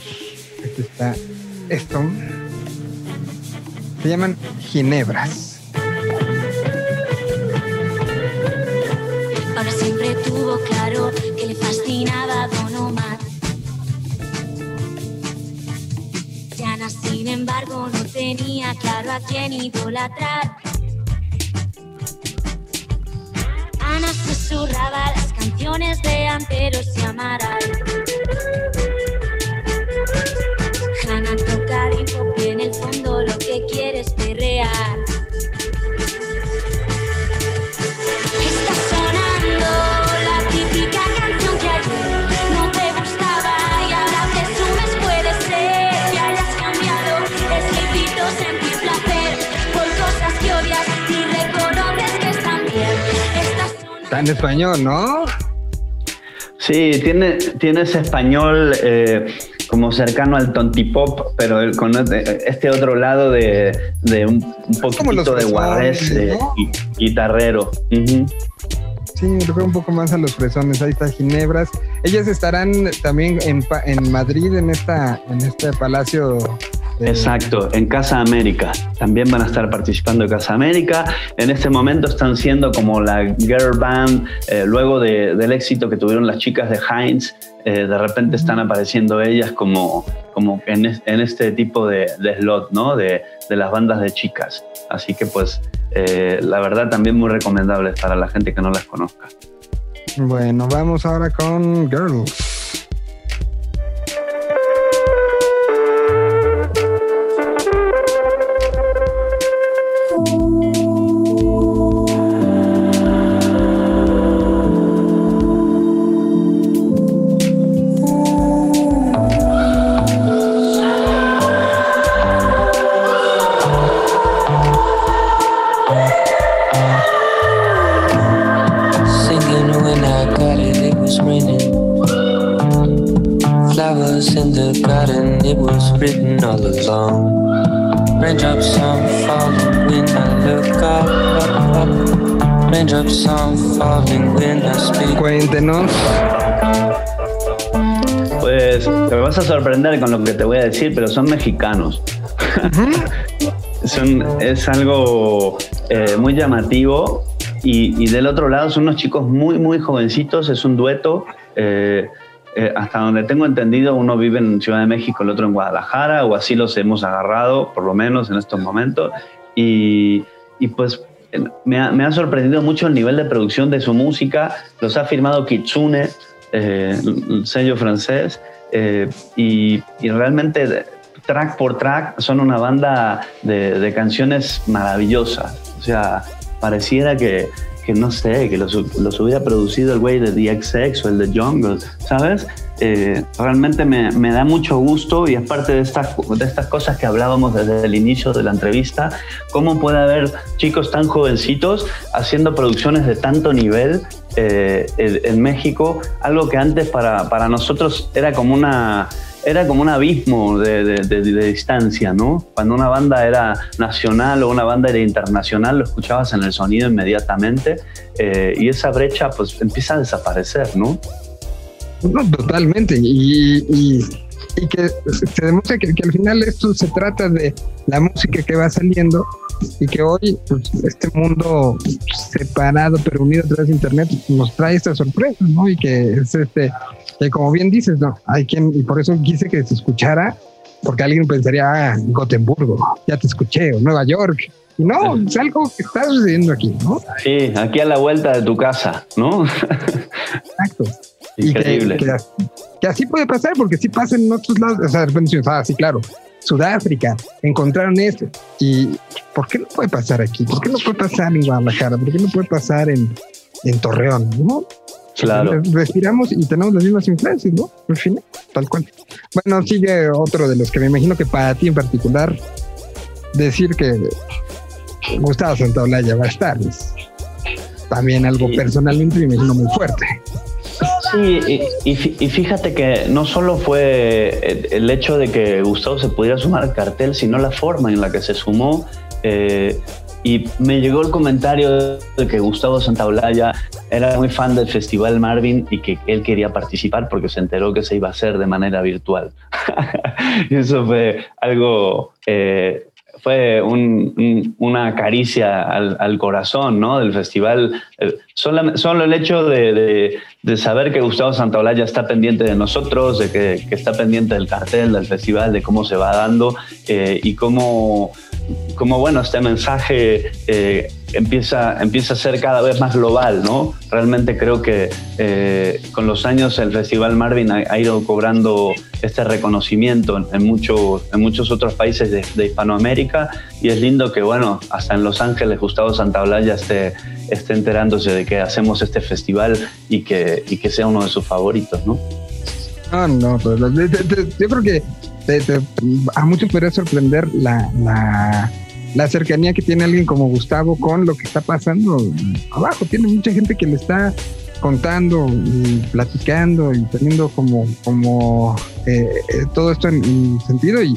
este está. Esto. Se llaman ginebras. Ahora siempre tuvo claro que le fascinaba Don sin embargo, no tenía claro a quién idolatrar. Ana susurraba las canciones de Amperos y Amaral. En español, ¿no? Sí, tiene, tiene ese español eh, como cercano al tontipop, pero el- con este otro lado de, de un, poquito de guarrés eh, ¿no? guitarrero. Sí, me recuerda un poco más a los fresones. Ahí está Ginebras. Ellas estarán también en, en Madrid, en esta, en este palacio. Exacto, en Casa América. También van a estar participando de Casa América. En este momento están siendo como la girl band, eh, luego de- del éxito que tuvieron las chicas de Heinz, eh, de repente están apareciendo ellas como, como en, es- en este tipo de, de slot, ¿no? De, de las bandas de chicas. Así que pues eh, la verdad también muy recomendables para la gente que no las conozca. Bueno, vamos ahora con Girls. Sorprender con lo que te voy a decir, pero son mexicanos. Son- es algo eh, muy llamativo y, y del otro lado son unos chicos muy, muy jovencitos, es un dueto. eh, eh, hasta donde tengo entendido, uno vive en Ciudad de México, el otro en Guadalajara, o así los hemos agarrado, por lo menos en estos momentos. Y, y pues me ha, me ha sorprendido mucho el nivel de producción de su música. Los ha firmado Kitsune, eh, el sello francés, eh, y, y realmente track por track son una banda de, de canciones maravillosas. O sea, pareciera que, que no sé, que los, los hubiera producido el güey de The XX o el de Jungle, ¿sabes? Eh, realmente me, me da mucho gusto y es parte de estas, de estas cosas que hablábamos desde el inicio de la entrevista, cómo puede haber chicos tan jovencitos haciendo producciones de tanto nivel eh, en, México, algo que antes para, para nosotros era como una era como un abismo de, de- de- de distancia, ¿no? Cuando una banda era nacional o una banda era internacional, lo escuchabas en el sonido inmediatamente eh, y esa brecha pues empieza a desaparecer, ¿no? No, totalmente. Y, y- y que se demuestra que, que al final esto se trata de la música que va saliendo y que hoy pues, este mundo separado pero unido a través de internet nos trae esta sorpresa, ¿no? Y que es este, que como bien dices, ¿no? Hay quien, y por eso quise que se escuchara, porque alguien pensaría, ah, Gotemburgo, ya te escuché, o Nueva York. Y no, es algo que está sucediendo aquí, ¿no? Sí, aquí a la vuelta de tu casa, ¿no? Exacto. Y que, Increíble. que, que así puede pasar, porque sí pasa en otros lados. O sea, de repente ah, sí, claro. Sudáfrica, encontraron esto. ¿Y por qué no puede pasar aquí? ¿Por qué no puede pasar en Guadalajara? ¿Por qué no puede pasar en, en Torreón? ¿no? Claro. Respiramos y tenemos las mismas influencias, ¿no? Al final, tal cual. Bueno, sigue otro de los que me imagino que para ti en particular, decir que Gustavo Santaolalla va a estar. es también algo Sí. personalmente me imagino muy fuerte. Sí, y, y fí- y fíjate que no solo fue el, el hecho de que Gustavo se pudiera sumar al cartel, sino la forma en la que se sumó. Eh, y me llegó el comentario de que Gustavo Santaolalla era muy fan del Festival Marvin y que él quería participar porque se enteró que se iba a hacer de manera virtual. y eso fue algo eh, fue un- un- una caricia al, al corazón ¿no? del festival. Eh, Solo, el hecho de, saber que Gustavo Santaolalla está pendiente de nosotros, de que, que está pendiente del cartel, del festival, de cómo se va dando eh, y cómo, cómo, bueno, este mensaje eh, empieza, empieza a ser cada vez más global. ¿no? Realmente creo que eh, con los años el Festival Marvin ha, ha ido cobrando este reconocimiento en, en muchos, en muchos otros países de, de Hispanoamérica y es lindo que, bueno, hasta en Los Ángeles Gustavo Santaolalla esté, esté enterándose de que hacemos este festival y que, y que sea uno de sus favoritos, ¿no? No, no, pues, yo creo que a muchos podría sorprender la, la, la cercanía que tiene alguien como Gustavo con lo que está pasando abajo. Tiene mucha gente que le está contando y platicando y teniendo como, como eh, eh, todo esto en, en sentido y,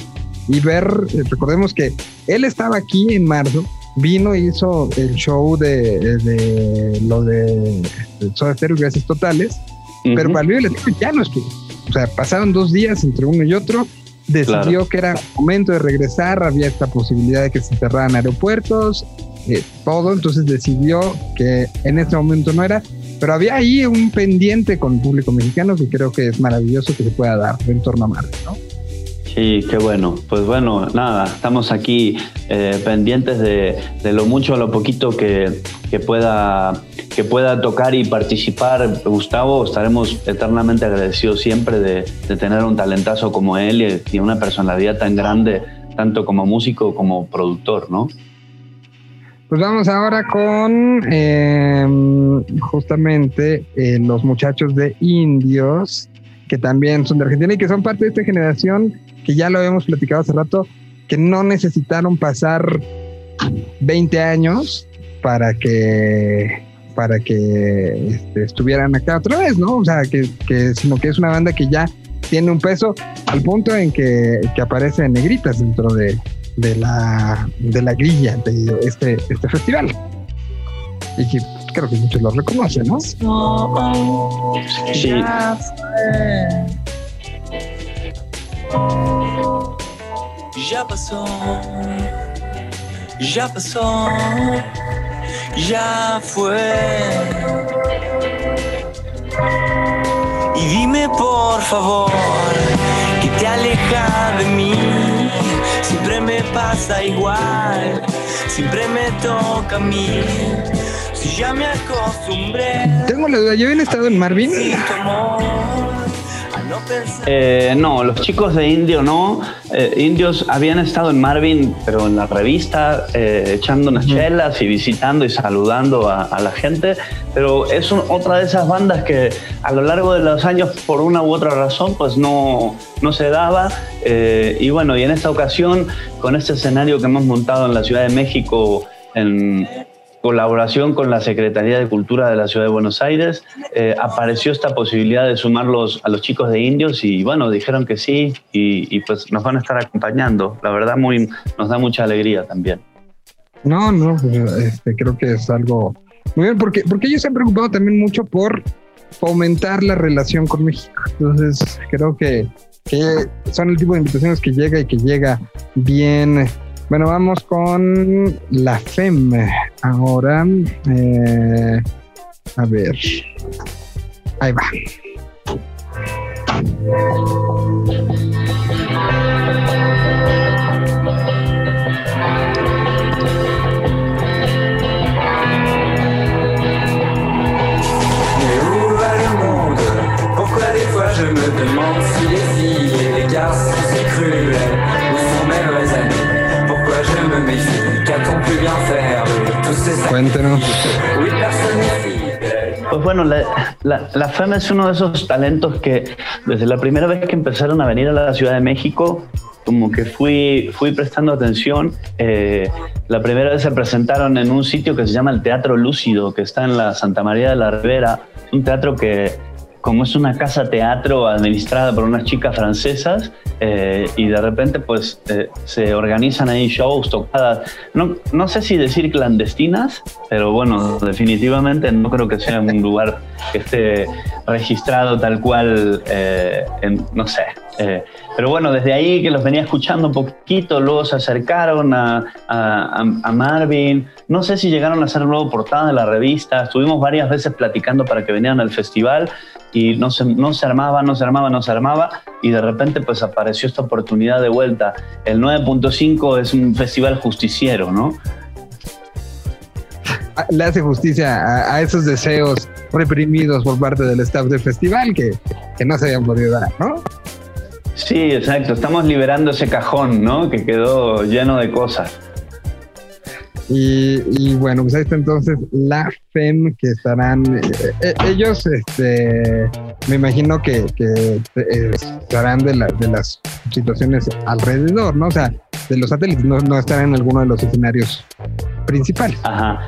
y ver, eh, recordemos que él estaba aquí en marzo, vino, hizo el show de, de lo de, de Soda Stereo, Gracias Totales, pero Ujú. Balbío Eléctrico ya no estuvo. O sea, pasaron dos días entre uno y otro. Decidió Claro. que era momento de regresar. Había esta posibilidad de que se cerraran aeropuertos, eh, todo. Entonces decidió que en este momento no era. Pero había ahí un pendiente con el público mexicano que creo que es maravilloso que se pueda dar en torno a Marvel, ¿no? Sí, qué bueno. Pues bueno, nada, estamos aquí eh, pendientes de, de lo mucho o lo poquito que, que pueda, que pueda tocar y participar Gustavo. Estaremos eternamente agradecidos siempre de, de tener un talentazo como él y, una personalidad tan grande, tanto como músico como productor, ¿no? Pues vamos ahora con eh, justamente eh, los muchachos de Indios, que también son de Argentina y que son parte de esta generación que ya lo habíamos platicado hace rato, que no necesitaron pasar 20 años para que para que este, estuvieran acá otra vez, ¿no? O sea, que, que sino que es una banda que ya tiene un peso al punto en que, que aparece en negritas dentro de, de la de la grilla de este, este festival. Y que creo que muchos lo reconocen, ¿no? Sí. Ya pasó, ya pasó, ya fue. Y dime por favor que te aleja de mí. Siempre me pasa igual, siempre me toca a mí. Si ya me acostumbré Tengo la duda, ¿ya habían estado en Marvin? Eh, no, los chicos de Indio no. Eh, indios habían estado en Marvin, pero en la revista, eh, echando unas chelas y visitando y saludando a, a la gente. Pero es un- otra de esas bandas que a lo largo de los años, por una u otra razón, pues no, no se daba. Y bueno, y en esta ocasión, con este escenario que hemos montado en la Ciudad de México, en colaboración con la Secretaría de Cultura de la Ciudad de Buenos Aires, eh, apareció esta posibilidad de sumarlos a los chicos de indios y bueno, dijeron que sí y, pues nos van a estar acompañando. La verdad muy, nos da mucha alegría también. No, no, este, creo que es algo muy bien, porque, porque ellos se han preocupado también mucho por fomentar la relación con México. Entonces, creo que, que son el tipo de invitaciones que llega y que llega bien. Bueno, vamos con la FEM ahora. Eh, a ver. Ahí va. Cuéntenos. Pues bueno, la, la, la FEM es uno de esos talentos que desde la primera vez que empezaron a venir a la Ciudad de México, como que fui, fui prestando atención. Eh, la primera vez se presentaron en un sitio que se llama el Teatro Lúcido, que está en la Santa María de la Ribera. Un teatro que, como es una casa teatro administrada por unas chicas francesas, eh, y de repente pues eh, se organizan ahí shows, tocadas, no, no sé si decir clandestinas, pero bueno, definitivamente no creo que sea un lugar que esté registrado tal cual, eh, en, no sé. Eh, pero bueno, desde ahí que los venía escuchando un poquito, luego se acercaron a, a- Marvin, no sé si llegaron a hacer luego portada de la revista, estuvimos varias veces platicando para que vinieran al festival y no se, no se armaba, no se armaba, no se armaba y de repente pues apareció esta oportunidad de vuelta. El 9.5 es un festival justiciero, ¿no? Ah, Le hace justicia a, a esos deseos reprimidos por parte del staff del festival que, que no se habían podido dar, ¿no? Sí, exacto, estamos liberando ese cajón, ¿no? Que quedó lleno de cosas. Y, y bueno, pues ahí está entonces la FEM que estarán, eh, eh, ellos, este, me imagino que, que eh, estarán de, la- de las situaciones alrededor, ¿no? O sea, de los satélites, no, no estarán en alguno de los escenarios principales. Ajá.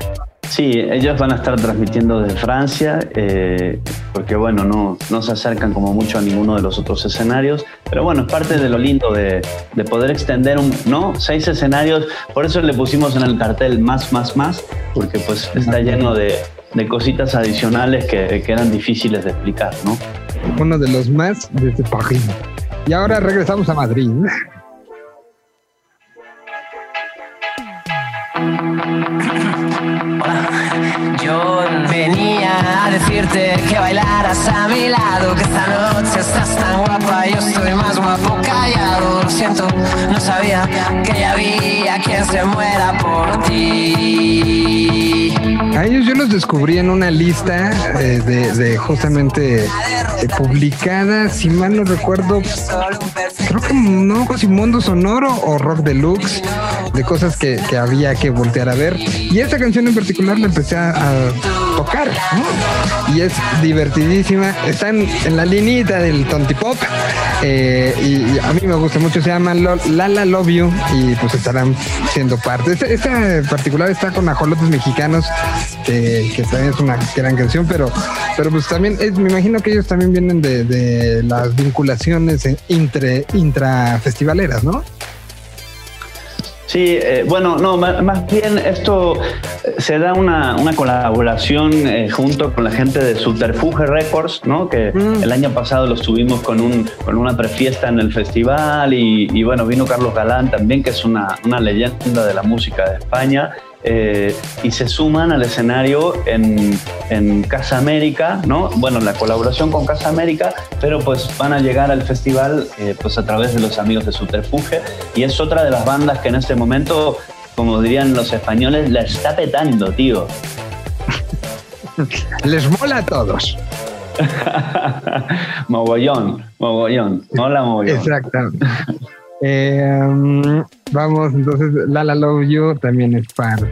Sí, ellos van a estar transmitiendo desde Francia, eh, porque bueno, no, no se acercan como mucho a ninguno de los otros escenarios, pero bueno, es parte de lo lindo de, de poder extender un, ¿no? Seis escenarios, por eso le pusimos en el cartel más, más, más, porque pues está lleno de, de cositas adicionales que, que eran difíciles de explicar, ¿no? Uno de los más desde París. Y ahora regresamos a Madrid. Voilà. Yo venía a decirte que bailaras a mi lado, que esta noche estás tan guapa, yo estoy más guapo callado. Lo siento, no sabía que ya había quien se muera por ti. A ellos yo los descubrí en una lista eh, de, de justamente eh, publicada, si mal no recuerdo, creo que no, si Mundo Sonoro o Rock Deluxe, de cosas que, que había que voltear a ver. Y esta canción en particular la empecé a, tocar. Y es divertidísima. Están en la linita del tontipop. eh, y, a mí me gusta mucho, se llama Lala Love You y pues estarán siendo parte. Esta, en particular está con ajolotes mexicanos, que, que también es una gran canción, pero, pero pues también es- me imagino que ellos también vienen de, de las vinculaciones eh, intre, intrafestivaleras, ¿no? Sí, eh, bueno, no, ma- más bien esto se da una, una colaboración eh, junto con la gente de Subterfuge Records, ¿no? Que Mm. el año pasado los tuvimos con, un, con una prefiesta en el festival y, y, bueno, vino Carlos Galán también, que es una, una leyenda de la música de España. Eh, y se suman al escenario en, en Casa América, ¿no? Bueno, la colaboración con Casa América, pero pues van a llegar al festival eh, pues a través de los amigos de Subterfuge y es otra de las bandas que en este momento, como dirían los españoles, la está petando, tío. Les mola a todos. mogollón, mogollón, hola mogollón. Exactamente. Eh, um, vamos, entonces, Lala Love You también es parte.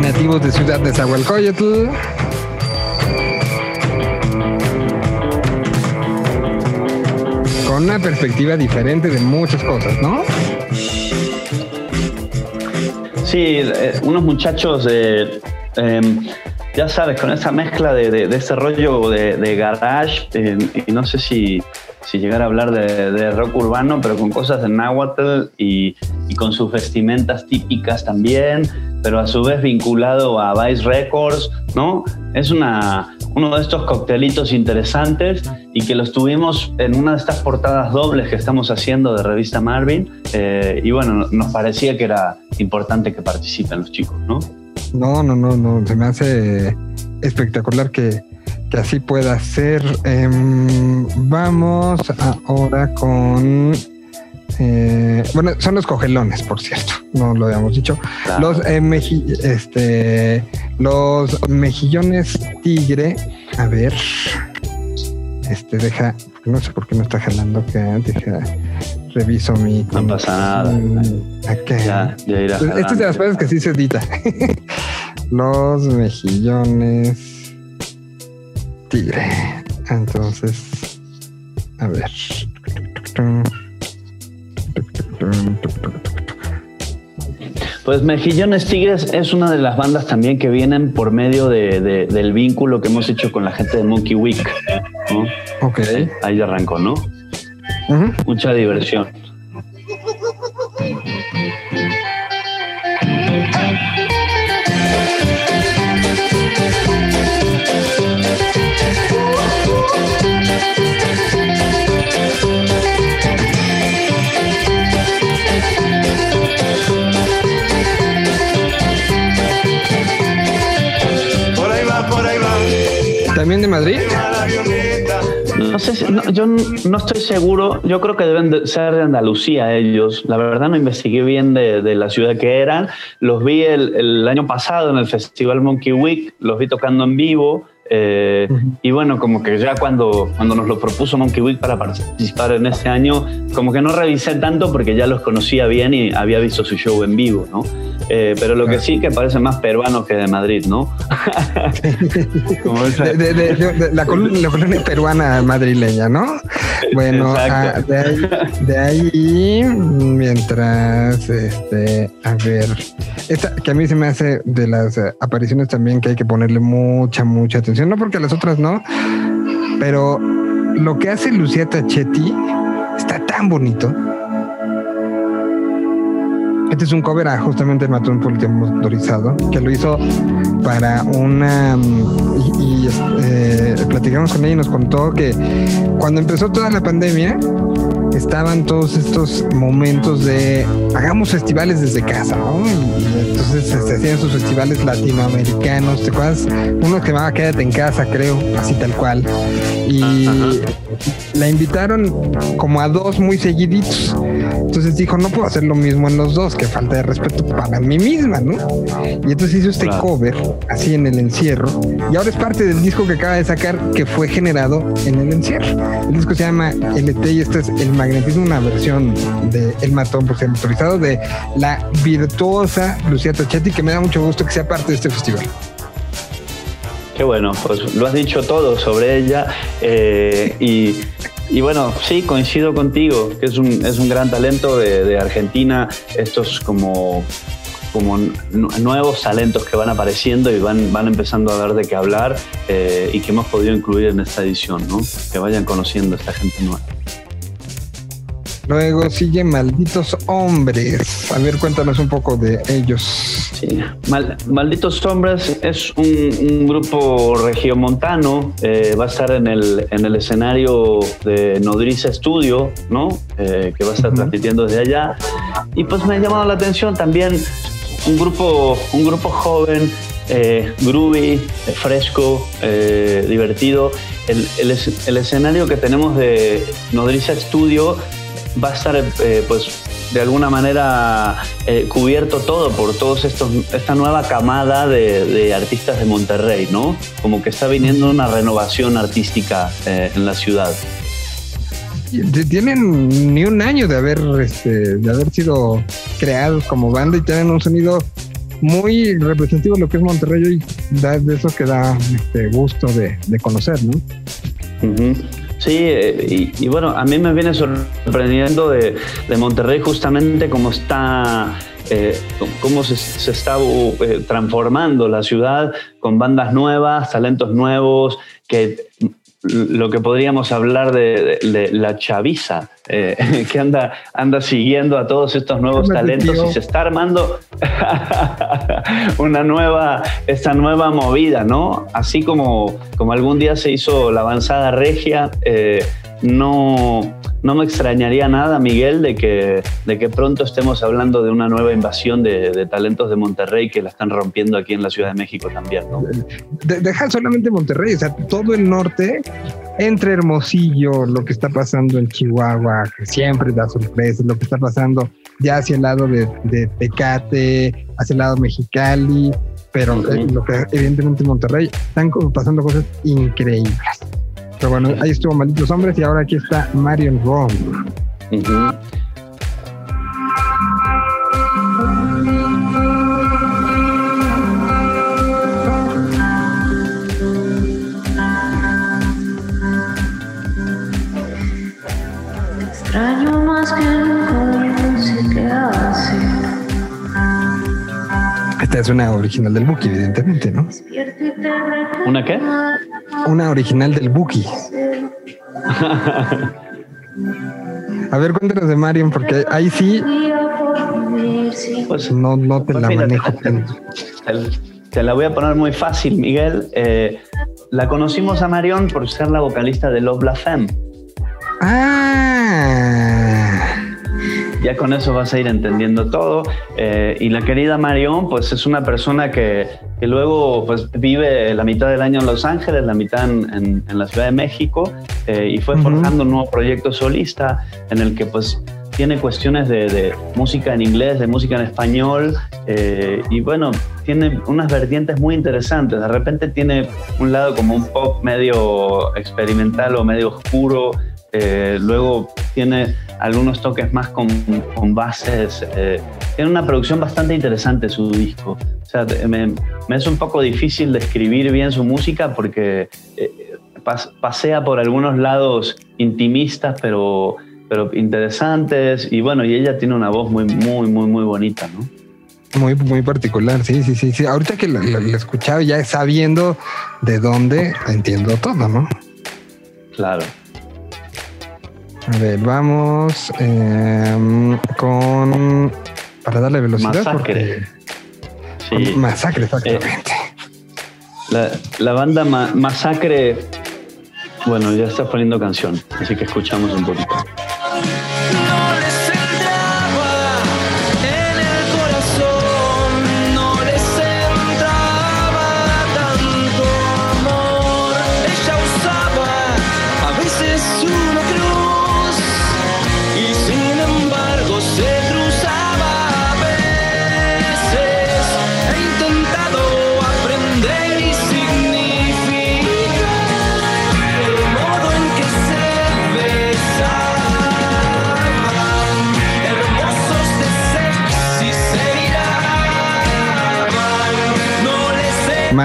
Nativos de Ciudad de Zahualcoyotl. Con una perspectiva diferente de muchas cosas, ¿no? Sí, eh, unos muchachos de, em, ya sabes, con esa mezcla de, de- de ese rollo de, garage, y no sé si, si llegar a hablar de, rock urbano, pero con cosas de náhuatl y con sus vestimentas típicas también, pero a su vez vinculado a Vice Records, ¿no? Es una, uno de estos coctelitos interesantes y que los tuvimos en una de estas portadas dobles que estamos haciendo de revista Marvin. eh, y bueno, nos parecía que era importante que participen los chicos, ¿no? No, no, no, no. Se me hace espectacular que, que así pueda ser. Em, vamos ahora con. Eh, bueno, son los cogelones, por cierto. No lo habíamos dicho. Claro. Los, eh, meji- este, los mejillones tigre. A ver. Este deja. No sé por qué no está jalando. Deja. Reviso mi. No pasa nada. Mm, Acá. Ya, ya irá Este es de las cosas que sí se edita. Los mejillones tigre. Entonces, a ver. Pues Mejillones Tigres es una de las bandas también que vienen por medio de- de- del vínculo que hemos hecho con la gente de Monkey Week. ¿no? Ok. Ahí arrancó, ¿no? Mucha diversión. ¿También de Madrid? No sé, si- no, yo no estoy seguro. Yo creo que deben de ser de Andalucía ellos. La verdad no investigué bien de, la ciudad que eran. Los vi el año pasado en el Festival Monkey Week. Los vi tocando en vivo. Eh, Y bueno, como que ya cuando, cuando nos lo propuso Monkey Week para participar en este año, como que no revisé tanto porque ya los conocía bien y había visto su show en vivo, ¿no? Eh, pero lo que sí que parece más peruano que de Madrid, ¿no? Como esa- De, de- de- de- la, colonia, la peruana madrileña, ¿no? Bueno, ah, de, ahí, de ahí, mientras, este, a ver, esta que a mí se me hace de las eh, apariciones también que hay que ponerle mucha, mucha atención, no porque las otras no, pero lo que hace Lucía Tachetti está tan bonito. Este es un cover a justamente el matón motorizado, que lo hizo para una... mm, Y, y, eh, platicamos con ella y nos contó que cuando empezó toda la pandemia, estaban todos estos momentos de hagamos festivales desde casa, ¿no? Y entonces se hacían sus festivales latinoamericanos, ¿te acuerdas? Uno que llamaba Quédate en casa, creo, así tal cual. Y la invitaron como a dos muy seguiditos. Entonces dijo, no puedo hacer lo mismo en los dos, que falta de respeto para mí misma, ¿no? Y entonces hizo este Claro. cover, así en el encierro, y ahora es parte del disco que acaba de sacar, que fue generado en el encierro. El disco se llama LT y este es El Magnetismo, una versión de El Matón, por ser autorizado, de la virtuosa Lucía Tochetti, que me da mucho gusto que sea parte de este festival. Qué bueno, pues lo has dicho todo sobre ella eh, y, y bueno, sí, coincido contigo, que es un, es un gran talento de, Argentina, estos como, como nu- nuevos talentos que van apareciendo y van, van empezando a dar de qué hablar eh, y que hemos podido incluir en esta edición, ¿no? Que vayan conociendo a esta gente nueva. Luego sigue Malditos Hombres. A ver, cuéntanos un poco de ellos. Sí. Mal- Malditos Hombres es un, un grupo regiomontano, eh, va a estar en el, en el escenario de Nodriza Studio, ¿no? Eh, que va a estar Ujú. transmitiendo desde allá. Y pues me ha llamado la atención también un grupo, un grupo joven, eh, groovy, eh, fresco, eh, divertido. El, el es- el escenario que tenemos de Nodriza Studio va a estar eh, pues de alguna manera eh, cubierto todo por todos estos esta nueva camada de, de artistas de Monterrey, ¿no? Como que está viniendo una renovación artística eh, en la ciudad. Tienen ni un año de haber, este, de haber sido creados como banda y tienen un sonido muy representativo de lo que es Monterrey y da de eso que da este, gusto de, de conocer, ¿no? Ujú. Sí, eh, y, y bueno, a mí me viene sorprendiendo de, de Monterrey justamente cómo está, eh, cómo se, se está uh, eh, transformando la ciudad con bandas nuevas, talentos nuevos, que lo que podríamos hablar de, de- de la chaviza, eh, que anda, anda siguiendo a todos estos nuevos talentos y se está armando una nueva, esta nueva movida, ¿no? Así como, como algún día se hizo la avanzada regia, eh, no, no me extrañaría nada, Miguel, de que, de que pronto estemos hablando de una nueva invasión de, de talentos de Monterrey que la están rompiendo aquí en la Ciudad de México también, ¿no? De- deja solamente Monterrey, o sea, todo el norte, entre Hermosillo, lo que está pasando en Chihuahua, que siempre da sorpresas, lo que está pasando ya hacia el lado de, de Tecate, hacia el lado Mexicali, pero eh, lo que evidentemente en Monterrey están pasando cosas increíbles. Pero bueno, ahí estuvo Malditos Hombres y ahora aquí está Marion Rom. Ujú. Extraño Esta es una original del Buki, evidentemente, ¿no? ¿Una qué? Una original del Buki. A ver, cuéntanos de Marion, porque ahí sí Pues no, no te Pues la mira, manejo te- te la voy a poner muy fácil, Miguel. Eh, la conocimos a Marion por ser la vocalista de Love La Femme. Ah, Ya con eso vas a ir entendiendo todo. Eh, y la querida Marion, pues es una persona que, que luego pues, vive la mitad del año en Los Ángeles, la mitad en, en- en la Ciudad de México, eh, y fue forjando un nuevo proyecto solista en el que pues tiene cuestiones de, de música en inglés, de música en español, eh, y bueno, tiene unas vertientes muy interesantes. De repente tiene un lado como un pop medio experimental o medio oscuro, eh, luego tiene algunos toques más con, con bases. eh, tiene una producción bastante interesante su disco. O sea, me, me es un poco difícil describir bien su música porque eh, pas- pasea por algunos lados intimistas, pero, pero interesantes. Y bueno, y ella tiene una voz muy, muy, muy, muy bonita, ¿no? muy, muy particular, sí, sí, sí, sí. Ahorita que la, la- la escuchaba ya sabiendo de dónde, entiendo todo, ¿no? Claro. A ver, vamos em, con para darle velocidad. Masacre. porque- Sí. Masacre, exactamente. La, la banda Ma- Masacre, bueno, ya está poniendo canción, así que escuchamos un poquito.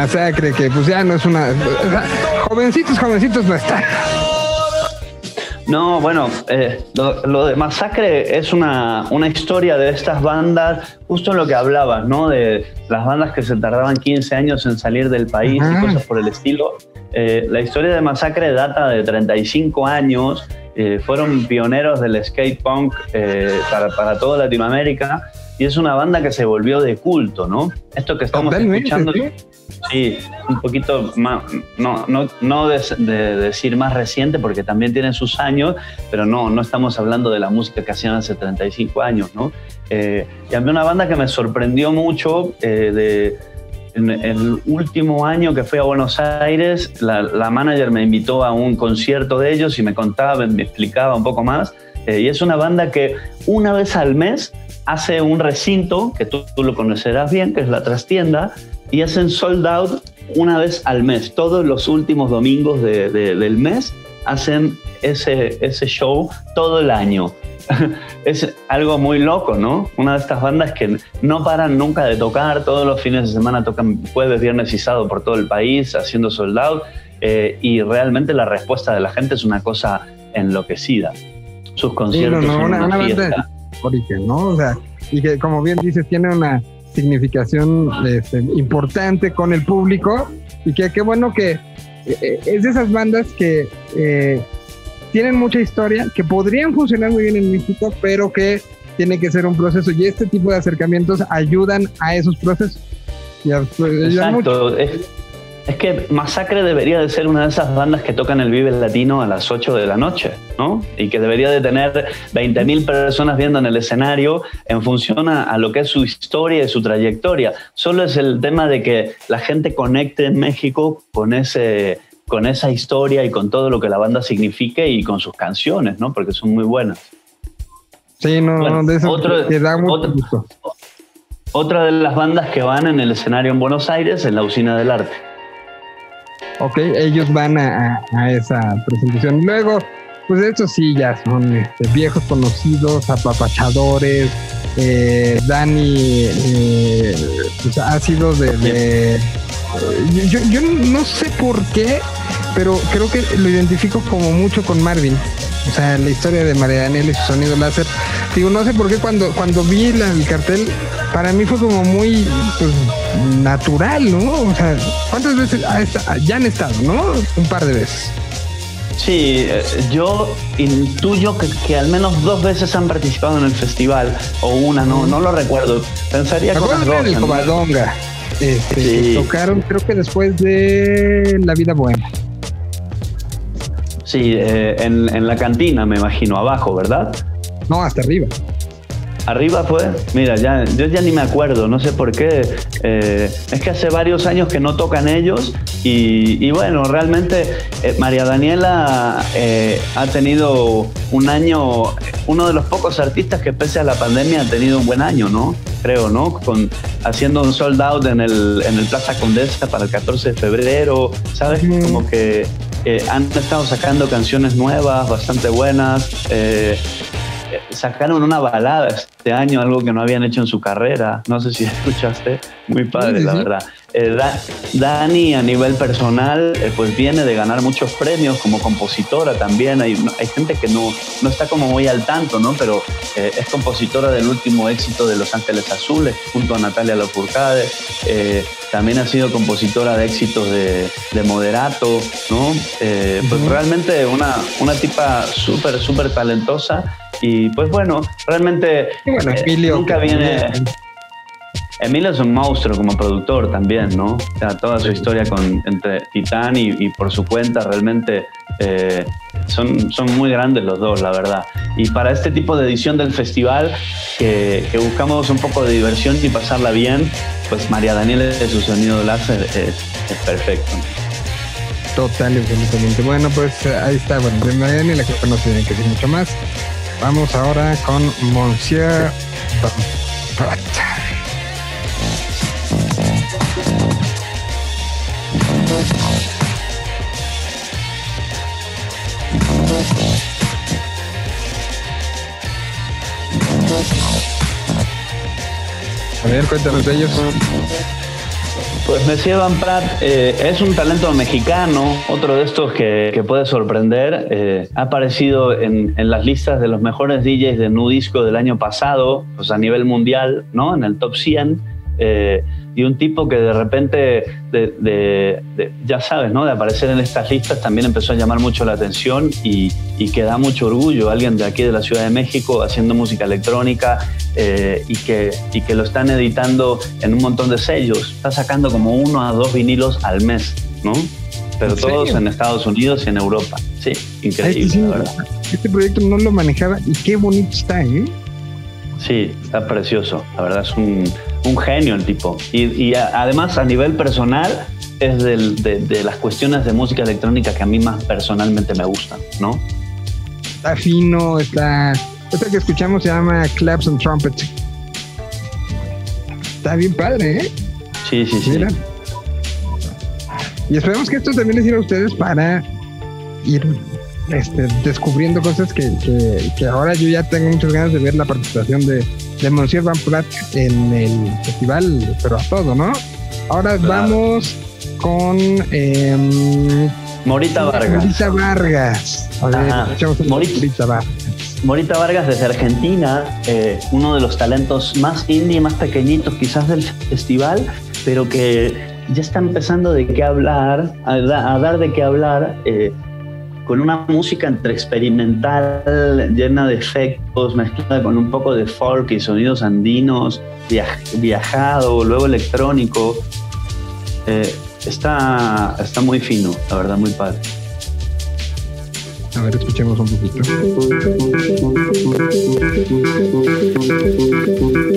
Masacre, que pues ya no es una. o sea, jovencitos, jovencitos no están. No, bueno, eh, lo, lo de Masacre es una, una historia de estas bandas, justo lo que hablabas, ¿no? De las bandas que se tardaban 15 años en salir del país Ajá. y cosas por el estilo. Eh, la historia de Masacre data de 35 años, eh, fueron pioneros del skate punk eh, para, para toda Latinoamérica y es una banda que se volvió de culto, ¿no? Esto que estamos Totalmente, escuchando. sí. Sí, un poquito más, no, no, no de, de decir más reciente porque también tiene sus años, pero no, no estamos hablando de la música que hacían hace 35 años, ¿no? Eh, y a mí una banda que me sorprendió mucho eh, de, en el último año que fui a Buenos Aires, la, la manager me invitó a un concierto de ellos y me contaba, me explicaba un poco más. Eh, y es una banda que una vez al mes hace un recinto, que tú, tú lo conocerás bien, que es la trastienda, y hacen sold out una vez al mes. Todos los últimos domingos de- de- del mes hacen ese, ese show todo el año. es algo muy loco, ¿no? Una de estas bandas que no paran nunca de tocar, todos los fines de semana tocan jueves, viernes y sábado por todo el país haciendo sold out eh, y realmente la respuesta de la gente es una cosa enloquecida. Sus Sí, conciertos no, no, son una, una, una fiesta. banda origen, ¿no? O sea, y que como bien dices, tiene una significación este, importante con el público y que qué bueno que eh, es de esas bandas que eh, tienen mucha historia, que podrían funcionar muy bien en México, pero que tiene que ser un proceso y este tipo de acercamientos ayudan a esos procesos. Y a- pues, ayudan mucho. Exacto. Es, es que Masacre debería de ser una de esas bandas que tocan el Vive Latino a las 8 de la noche, ¿no? Y que debería de tener 20.000 personas viendo en el escenario en función a, a lo que es su historia y su trayectoria. Solo es el tema de que la gente conecte en México con ese con esa historia y con todo lo que la banda signifique y con sus canciones, ¿no? Porque son muy buenas. Sí, no, Bueno, de eso otro- que da mucho gusto. Otra de las bandas que van en el escenario en Buenos Aires en la Usina del Arte. Ok, ellos van a, a- esa presentación. Luego, pues estos sí ya son este, viejos conocidos, apapachadores. Eh, Dani eh, pues, ha de... yo, yo no sé por qué, pero creo que lo identifico como mucho con Marvin. O sea, la historia de María Daniela y su sonido láser. Digo, no sé por qué cuando, cuando vi la- el cartel, para mí fue como muy pues, natural, ¿no? O sea, ¿cuántas veces ya han estado, no? Un par de veces. Sí, eh, yo intuyo que, que al menos dos veces han participado en el festival, o una, no, no lo recuerdo. Pensaría ¿Te que en el ¿no? Este, Sí. tocaron, creo que después de La Vida Buena. Sí, eh, en, en la cantina, me imagino, abajo, ¿verdad? No, hasta arriba. Arriba fue, mira, ya, yo ya ni me acuerdo, no sé por qué. eh, es que hace varios años que no tocan ellos y, y bueno, realmente eh, María Daniela eh, ha tenido un año, uno de los pocos artistas que pese a la pandemia ha tenido un buen año, ¿no? Creo, ¿no? Con, haciendo un sold out en el, en el Plaza Condesa para el 14 de febrero, ¿sabes? Como que eh, han estado sacando canciones nuevas, bastante buenas. eh, sacaron una balada este año, algo que no habían hecho en su carrera. No sé si escuchaste. Muy padre, Sí, sí, la verdad. Eh, Da- Dani, a nivel personal, eh, pues viene de ganar muchos premios como compositora también. Hay, hay gente que no, no está como muy al tanto, ¿no? Pero eh, es compositora del último éxito de Los Ángeles Azules, junto a Natalia Lafourcade. Eh, también ha sido compositora de éxitos de, de Moderato, ¿no? Eh, pues Ujú. realmente una, una tipa súper, súper talentosa. Y pues bueno, realmente eh, nunca viene... Emilio es un monstruo como productor también, ¿no? O sea, toda su historia con, entre Titán y, y por su cuenta realmente eh, son, son muy grandes los dos, la verdad. Y para este tipo de edición del festival, que, que buscamos un poco de diversión y pasarla bien, pues María Daniela de su sonido láser es, es perfecto. Total absolutamente. Bueno, pues ahí está. Bueno, de María Daniela que no se tiene que decir mucho más. Vamos ahora con Monsieur Prat. A ver, cuéntanos de ellos. Pues Messier Van Prat eh, es un talento mexicano, otro de estos que, que puede sorprender. Eh, ha aparecido en, en las listas de los mejores DJs de Nu Disco del año pasado, pues a nivel mundial, ¿no? En el top 100. Eh, y un tipo que de repente, de, de- de- ya sabes, ¿no? De aparecer en estas listas también empezó a llamar mucho la atención y, y que da mucho orgullo. Alguien de aquí de la Ciudad de México haciendo música electrónica eh, y, que, y que lo están editando en un montón de sellos. Está sacando como uno a dos vinilos al mes, ¿no? Pero ¿En todos en Estados Unidos y en Europa. Sí, Ay, increíble, sí, la verdad. Este proyecto no lo manejaba y qué bonito está, ¿eh? Sí, está precioso. La verdad es un, un genio el tipo. Y, y a- además a nivel personal es del- de, de las cuestiones de música electrónica que a mí más personalmente me gustan, ¿no? Está fino, está. Esta que escuchamos se llama Claps and Trumpets. Está bien padre, ¿eh? Sí, sí, sí. Mira. Y esperemos que esto también les sirva a ustedes para ir este, descubriendo cosas que, que- que ahora yo ya tengo muchas ganas de ver la participación de, de Monsieur Van Prat en el festival, pero a todo, ¿no? Ahora Claro. vamos con em, Morita Vargas. Morita Vargas. Ver, Morita. Morita Vargas. Morita Vargas desde Argentina, eh, uno de los talentos más indie, más pequeñitos quizás del festival, pero que ya está empezando de qué hablar, a, da- a dar de qué hablar, eh, con una música entre experimental, llena de efectos, mezclada con un poco de folk y sonidos andinos, viaj- viajado, luego electrónico. Eh, está, está muy fino, la verdad, muy padre. A ver, escuchemos un poquito.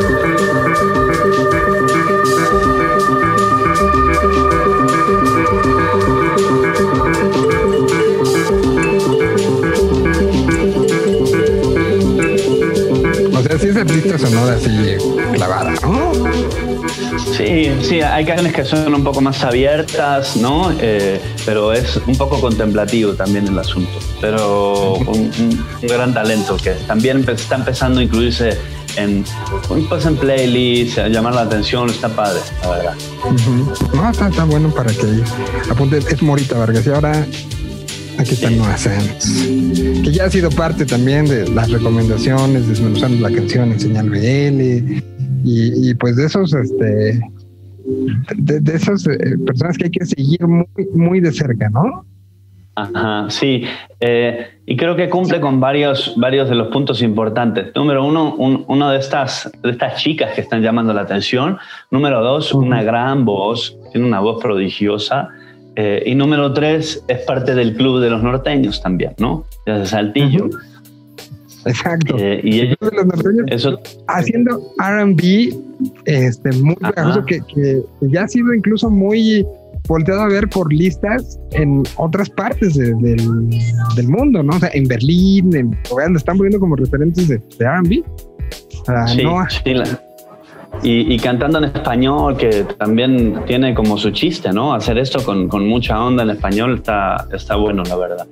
sí es artista sonora así clavada, ¿no? Sí, sí, hay canciones que son un poco más abiertas, ¿no? Eh, pero es un poco contemplativo también el asunto. Pero un, un- un gran talento que también está empezando a incluirse en, pues en playlists, a llamar la atención, está padre, la verdad. No, está, está bueno para que apunte. Es Morita Vargas. Y ahora aquí está Noah Sanz, que ya ha sido parte también de las recomendaciones, desmenuzando la canción en señal BL. Y, y pues de esos, este, de, de esas eh, personas que hay que seguir muy, muy de cerca, ¿no? Ajá, sí. Eh, y creo que cumple con varios, varios de los puntos importantes. Número uno, un- una de estas, de estas chicas que están llamando la atención. Número dos, una gran voz, tiene una voz prodigiosa. Eh, y número tres, es parte del club de los norteños también, ¿no? Desde Saltillo. Exacto. Eh, y ellos- de los norteños eso, haciendo R&B este, muy pegajoso que, que ya ha sido incluso muy volteado a ver por listas en otras partes de- del, del mundo, ¿no? O sea, en Berlín, en Uganda, están poniendo como referentes de, de R&B. Sí, sí, la- y, y cantando en español, que también tiene como su chiste, ¿no? Hacer esto con, con mucha onda en español está, está bueno, la verdad.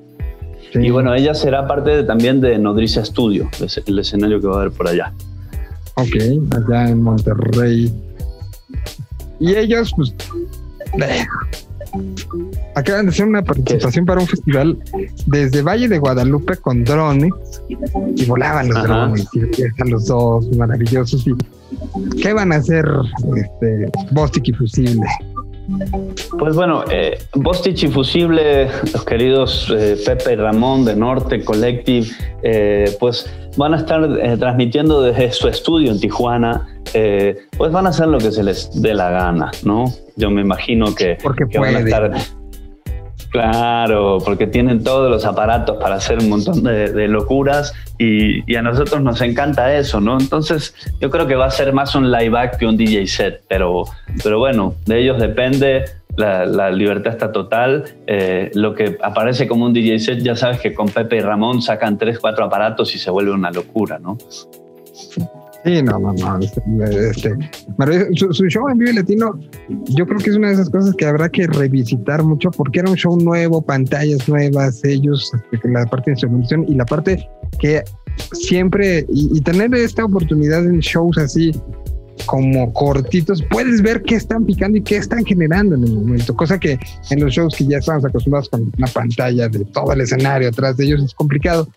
Sí. Y bueno, ella será parte de- también de Nodriza Studio, el escenario que va a haber por allá. Ok, allá en Monterrey. Y ellos, pues, eh, acaban de hacer una participación para un festival desde Valle de Guadalupe con drones y volaban los Ajá. drones y a los dos maravillosos. Y, ¿Qué van a hacer este, Bostic y Fusible? Pues bueno, eh, Bostich y Fusible, los queridos eh, Pepe y Ramón de Norte Collective, eh, pues van a estar eh, transmitiendo desde su estudio en Tijuana, eh, pues van a hacer lo que se les dé la gana, ¿no? Yo me imagino que, Porque que van a estar... Claro, porque tienen todos los aparatos para hacer un montón de, locuras y, y a nosotros nos encanta eso, ¿no? Entonces yo creo que va a ser más un live act que un DJ set, pero, pero bueno, de ellos depende, la, la libertad está total. Eh, lo que aparece como un DJ set, ya sabes que con Pepe y Ramón sacan tres, cuatro aparatos y se vuelve una locura, ¿no? Sí, no, no, no. Este, este, su, show en Vive Latino, yo creo que es una de esas cosas que habrá que revisitar mucho porque era un show nuevo, pantallas nuevas, ellos, este, la parte de instrumentación y la parte que siempre, y, y tener esta oportunidad en shows así como cortitos, puedes ver qué están picando y qué están generando en el momento, cosa que en los shows que ya estamos acostumbrados con una pantalla de todo el escenario atrás de ellos es complicado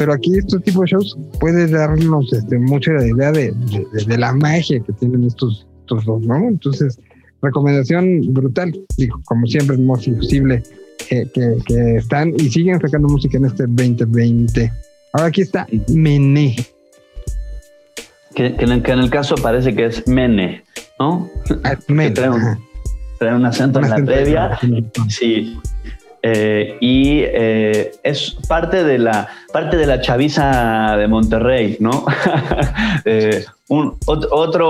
pero aquí estos tipos de shows puede darnos este, mucha la idea de, de- de- de la magia que tienen estos, estos dos, ¿no? Entonces, recomendación brutal, digo, como siempre es más imposible que, que- que están y siguen sacando música en este 2020. Ahora aquí está Mené. Que, que en el, que en el caso parece que es Mene, ¿no? Ah, Mené, trae un- ajá. Trae un acento Un en la previa. Sí. Eh, y eh, es parte de la parte de la chaviza de Monterrey, ¿no? Eh, un, ot- otro,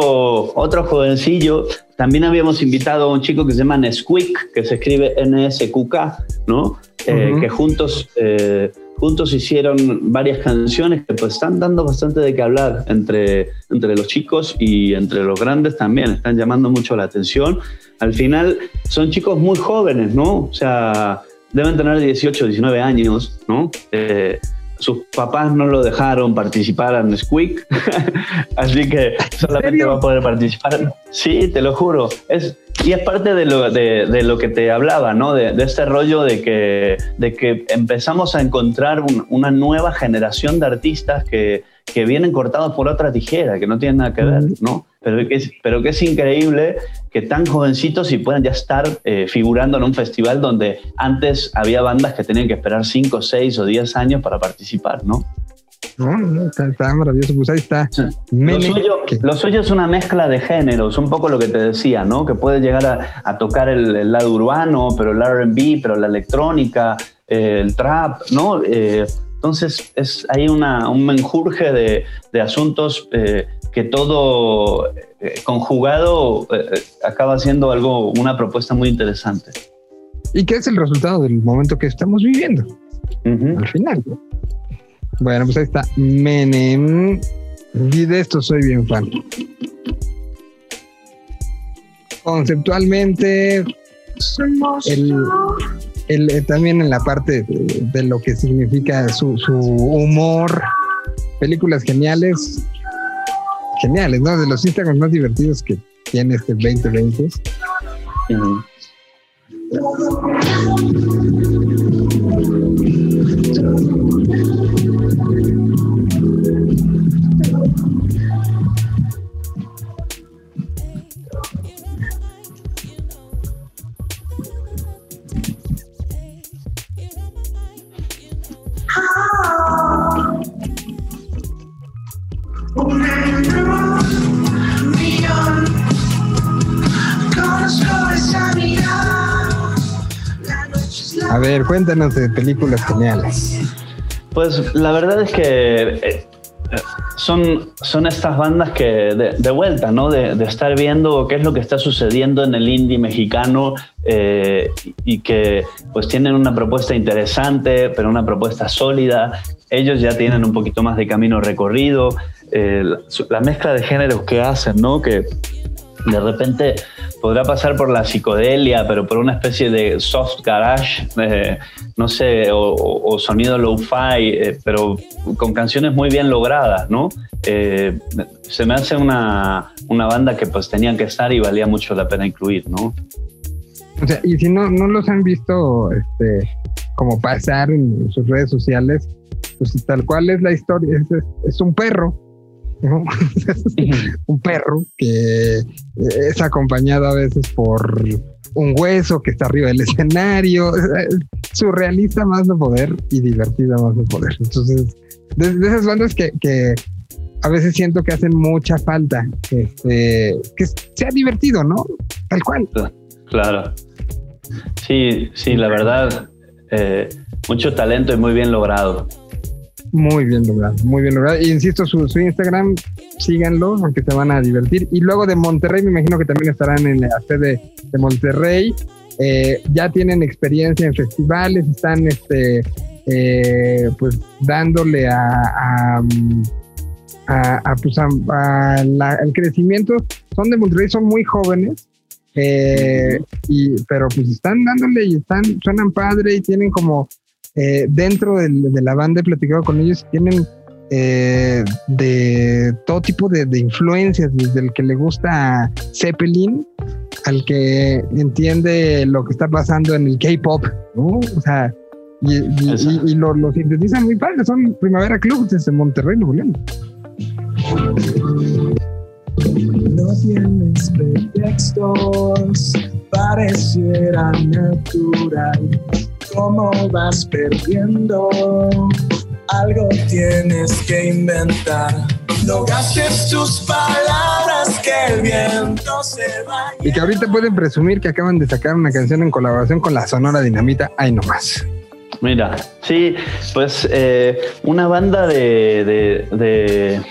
otro jovencillo. También habíamos invitado a un chico que se llama Nesquik, que se escribe N-S-Q-K, ¿no? Eh, Ujú. Que juntos, eh, juntos hicieron varias canciones que pues están dando bastante de qué hablar entre, entre los chicos y entre los grandes también. Están llamando mucho la atención. Al final son chicos muy jóvenes, ¿no? O sea, deben tener 18, 19 años, ¿no? Eh, sus papás no lo dejaron participar en Squeak, así que solamente serio? va a poder participar. Sí, te lo juro. Es, y es parte de lo, de, de lo que te hablaba, ¿no? De, de este rollo de que, de que empezamos a encontrar un- una nueva generación de artistas que, que vienen cortados por otra tijera, que no tienen nada que ver, ¿no? Pero que es, pero que es increíble que tan jovencitos y puedan ya estar eh, figurando en un festival donde antes había bandas que tenían que esperar 5, 6 o 10 años para participar, ¿no? No, no, está, está maravilloso. Pues ahí está. Lo Mené, suyo, lo suyo es una mezcla de géneros, un poco lo que te decía, ¿no? Que puede llegar a, a tocar el, el lado urbano, pero el RB, pero la electrónica, eh, el trap, ¿no? Eh, Entonces es hay una, un menjurje de, de asuntos que todo eh, conjugado eh, eh, acaba siendo algo, una propuesta muy interesante. ¿Y qué es el resultado del momento que estamos viviendo al final? ¿no? Bueno, pues ahí está Menem. Y de esto soy bien fan. Conceptualmente, el, el- también en la parte de, de lo que significa su, su humor, películas geniales, geniales, ¿no? De los Instagrams más divertidos que tiene este 2020. Ujú. A cuéntanos de películas geniales. Pues la verdad es que eh, son, son estas bandas que de, vuelta, ¿no? De, estar viendo qué es lo que está sucediendo en el indie mexicano eh, y que pues tienen una propuesta interesante, pero una propuesta sólida. Ellos ya tienen un poquito más de camino recorrido. Eh, la, la mezcla de géneros que hacen, ¿no? Que de repente podrá pasar por la psicodelia, pero por una especie de soft garage, eh, no sé, o, o- sonido lo-fi, eh, pero con canciones muy bien logradas, ¿no? Eh, se me hace una, una banda que pues tenían que estar y valía mucho la pena incluir, ¿no? O sea, y si no, no los han visto este, como pasar en sus redes sociales, pues tal cual es la historia, es un perro, ¿no? un perro que es acompañado a veces por un hueso que está arriba del escenario, es surrealista más no poder y divertida más no poder. Entonces, de, de esas bandas que, que a veces siento que hacen mucha falta, este, que sea divertido, ¿no? Tal cual. Claro. Sí, sí, la verdad, eh, mucho talento y muy bien logrado. Muy bien logrado, muy bien logrado. Y insisto, su, su Instagram, síganlo, porque se van a divertir. Y luego de Monterrey, me imagino que también estarán en la sede de Monterrey. Eh, ya tienen experiencia en festivales, están este, eh, pues dándole a, a, a- pues, la- el crecimiento. Son de Monterrey, son muy jóvenes. eh, y, pero pues están dándole y están, suenan padre y tienen como eh, dentro de la banda he platicado con ellos y tienen eh, de todo tipo de, de influencias, desde el que le gusta Zeppelin al que entiende lo que está pasando en el K-pop, ¿no? O sea, y, y- y- y lo, lo sintetizan muy padre, son Primavera Club desde Monterrey, Nuevo León. No tienes pretextos, pareciera natural. Cómo vas perdiendo, algo tienes que inventar. No gastes tus palabras, que el viento se vaya. Y que ahorita pueden presumir que acaban de sacar una canción en colaboración con la Sonora Dinamita, ahí nomás. Mira, sí, pues eh, una banda de, de, de-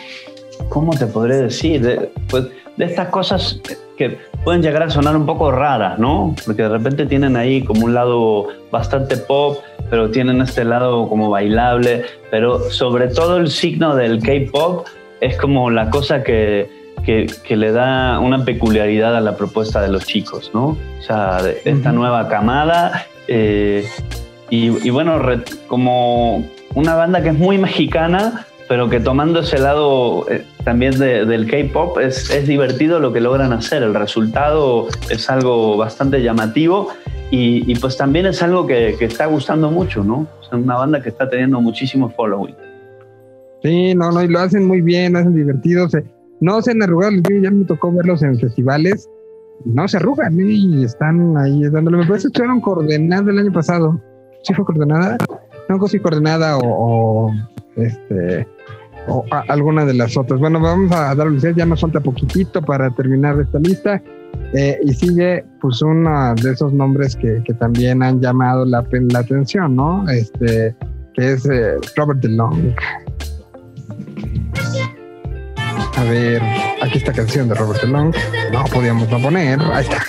¿cómo te podré decir? De, pues, de estas cosas que pueden llegar a sonar un poco raras, ¿no? Porque de repente tienen ahí como un lado bastante pop, pero tienen este lado como bailable, pero sobre todo el signo del K-pop es como la cosa que, que, que le da una peculiaridad a la propuesta de los chicos, ¿no? O sea, de esta nueva camada. eh, y, y bueno, re- como una banda que es muy mexicana, pero que tomando ese lado eh, también de- del K-pop es, es divertido lo que logran hacer. El resultado es algo bastante llamativo y, y pues también es algo que, que está gustando mucho, ¿no? Sea, una banda que está teniendo muchísimo following. Sí, no, no, y lo hacen muy bien, lo hacen divertidos. eh, No se han arrugado, ya me tocó verlos en festivales. No se arrugan, ¿eh? y están ahí dándole. Me parece que estuvieron coordenadas el año pasado. ¿Sí fue coordenada? No, sí coordenada o, o, este o alguna de las otras. Bueno, vamos a darle ya nos falta poquitito para terminar esta lista. Eh, y sigue, pues, uno de esos nombres que, también han llamado la, la atención, ¿no? Este, que es eh, Robert DeLong. A ver, aquí está canción de Robert DeLong. No podíamos no poner. Ahí está.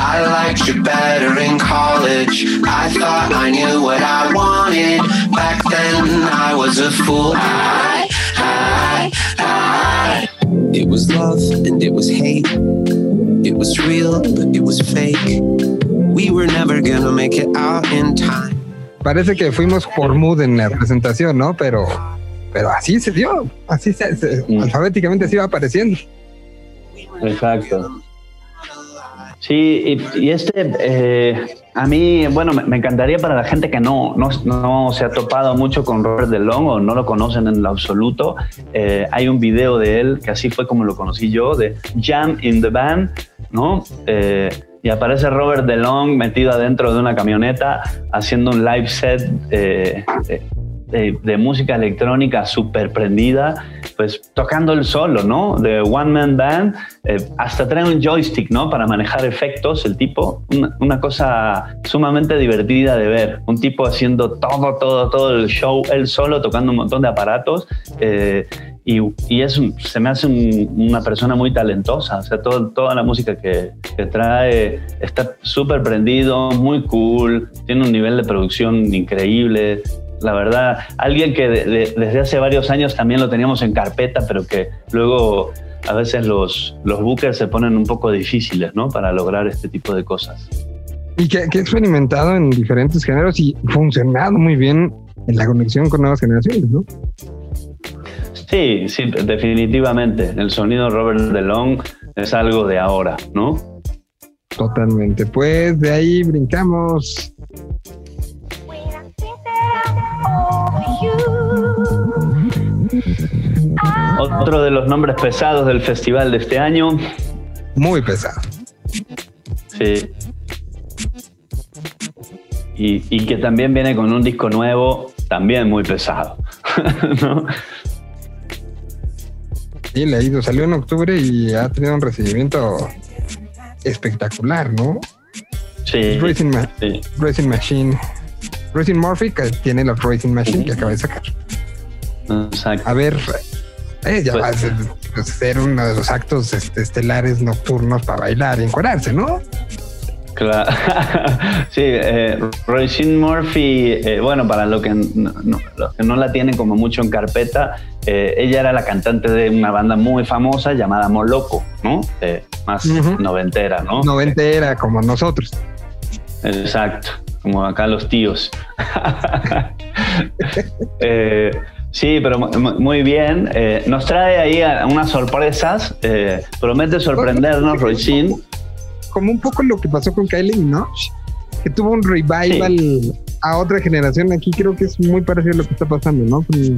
I liked you better in college. I thought I knew what I wanted. Back then I was a fool. I, I, I. It was love and it was hate. It was real, but it was fake. We were never gonna make it out in time. Parece que fuimos por mood en la presentación, ¿no? Pero, pero así se dio. Así se, se- Mm. alfabéticamente se iba apareciendo. Exacto. Sí, y, este, eh, a mí, bueno, me, encantaría para la gente que no, no, no se ha topado mucho con Robert DeLong o no lo conocen en lo absoluto, eh, hay un video de él, que así fue como lo conocí yo, de Jam in the Band, ¿no? Eh, y aparece Robert DeLong metido adentro de una camioneta haciendo un live set eh, de, de- música electrónica súper prendida, pues tocando el solo, ¿no? De One Man Band, eh, hasta trae un joystick, ¿no? Para manejar efectos, el tipo, una, una cosa sumamente divertida de ver, un tipo haciendo todo, todo, todo el show, él solo, tocando un montón de aparatos, eh, y, y es, se me hace un- una persona muy talentosa, o sea, todo- toda la música que, que trae está súper prendido, muy cool, tiene un nivel de producción increíble, la verdad, alguien que de- de- desde hace varios años también lo teníamos en carpeta, pero que luego a veces los, los bookers se ponen un poco difíciles, ¿no? Para lograr este tipo de cosas. Y que, que ha experimentado en diferentes géneros y funcionado muy bien en la conexión con nuevas generaciones, ¿no? Sí, sí, definitivamente. El sonido de Robert DeLong es algo de ahora, ¿no? Totalmente. Pues de ahí brincamos. Otro de los nombres pesados del festival de este año. Muy pesado. Sí. Y, y que también viene con un disco nuevo, también muy pesado. ¿no? Sí, le ha ido, salió en octubre y ha tenido un recibimiento espectacular, ¿no? Sí, Racing, Ma- sí. Racing Machine. Racing Murphy que tiene la Racing Machine que acaba de sacar. Exacto. A ver, eh, ya Pues- va a ser, a ser uno de los actos este, estelares nocturnos para bailar y encuadrarse, ¿no? Claro. sí, eh, Roisin Murphy, eh, bueno, para lo que no, no- los que no la tienen como mucho en carpeta, eh, ella era la cantante de una banda muy famosa llamada Moloco, ¿no? Eh, más noventera, ¿no? Noventera como nosotros. Exacto, como acá los tíos. Eh, sí, pero mu- mu- muy bien. Eh, nos trae ahí a- unas sorpresas. Eh, promete sorprendernos, Roisin. Como un poco lo que pasó con Kylie Minogue, que tuvo un revival a otra generación. Aquí creo que es muy parecido a lo que está pasando, ¿no? Con,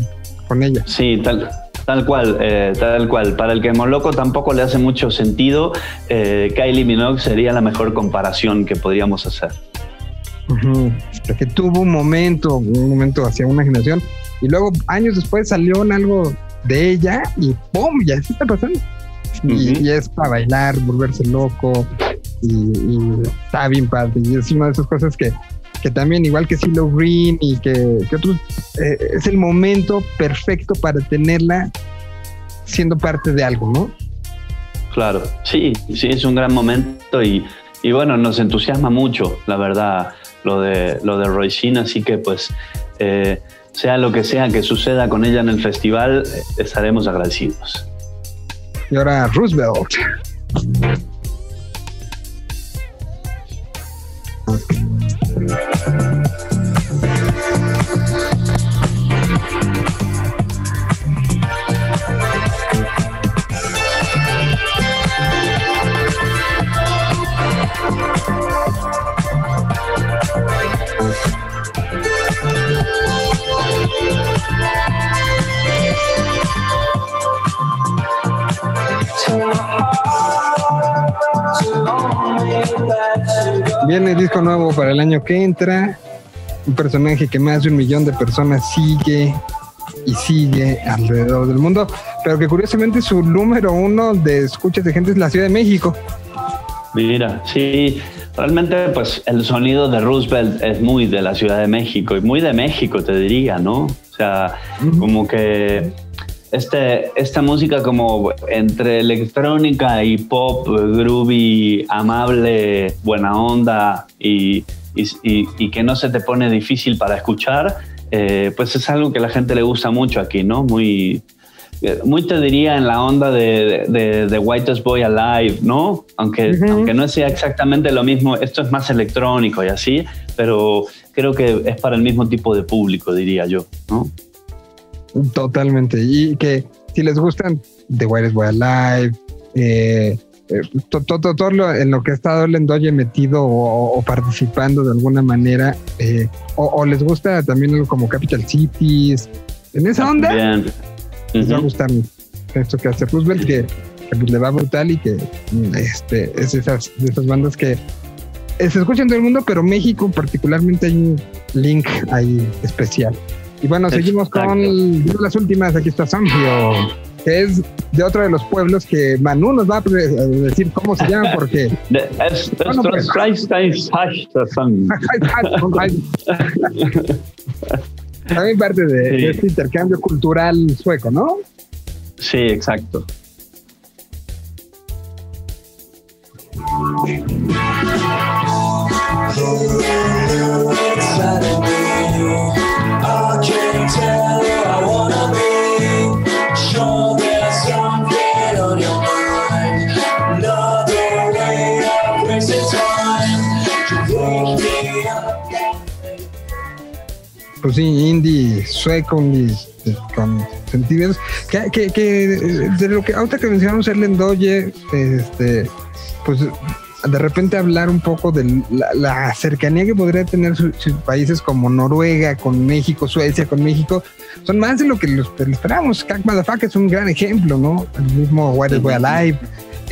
con ella. Sí, tal, tal cual, eh, tal cual. Para el que Moloco tampoco le hace mucho sentido, eh, Kylie Minogue sería la mejor comparación que podríamos hacer. Que tuvo un momento, un momento hacia una generación, y luego años después salió en algo de ella y ¡pum! Ya se está pasando. Y, es para bailar, volverse loco, y, y está bien padre. Y es una de esas cosas que, que también, igual que Silo Green y que, que otros, eh, es el momento perfecto para tenerla siendo parte de algo, ¿no? Claro, sí, sí, es un gran momento y, y bueno, nos entusiasma mucho, la verdad, lo de, lo de Roisin, así que pues, eh, sea lo que sea que suceda con ella en el festival, eh, estaremos agradecidos. Y ahora Roosevelt. Viene disco nuevo para el año que entra. Un personaje que más de un millón de personas sigue y sigue alrededor del mundo. Pero que curiosamente su número uno de escuchas de gente es la Ciudad de México. Mira, sí, realmente pues el sonido de Roosevelt es muy de la Ciudad de México y muy de México, te diría, ¿no? O sea, como que este, esta música como entre electrónica y pop, groovy, amable, buena onda y, y- y- y que no se te pone difícil para escuchar, eh, pues es algo que a la gente le gusta mucho aquí, ¿no? Muy, eh, muy te diría en la onda de, de, de Whitest Boy Alive, ¿no? Aunque, aunque no sea exactamente lo mismo, esto es más electrónico y así, pero creo que es para el mismo tipo de público, diría yo, ¿no? Totalmente. Y que si les gustan The Wireless Boy Alive, eh, eh, to- to- to- todo lo- en lo que ha estado Lendoye metido o, o participando de alguna manera, eh, o, o les gusta también algo como Capital Cities, en esa onda, Bien. les va a gustar esto que hace Roosevelt, que, que, pues, le va brutal y que este, es esas, de esas bandas que se escuchan en todo el mundo, pero México particularmente hay un link ahí especial. Y bueno, seguimos con las últimas. Aquí está Sanfio, que es de otro de los pueblos que Manu nos va a decir cómo se llama, porque De- es- Bueno, pues. también parte de, Sí. de este intercambio cultural sueco, ¿no? Sí, exacto. Pues sí, indie sueco, con sentidos. Que, que, de lo que ahorita que mencionamos el Lendoye, este, pues de repente hablar un poco de la, la cercanía que podría tener su- sus países como Noruega con México, Suecia con México, son más de lo que los, que esperábamos. Kak Madafaka es un gran ejemplo, ¿no? El mismo What is Boy Alive.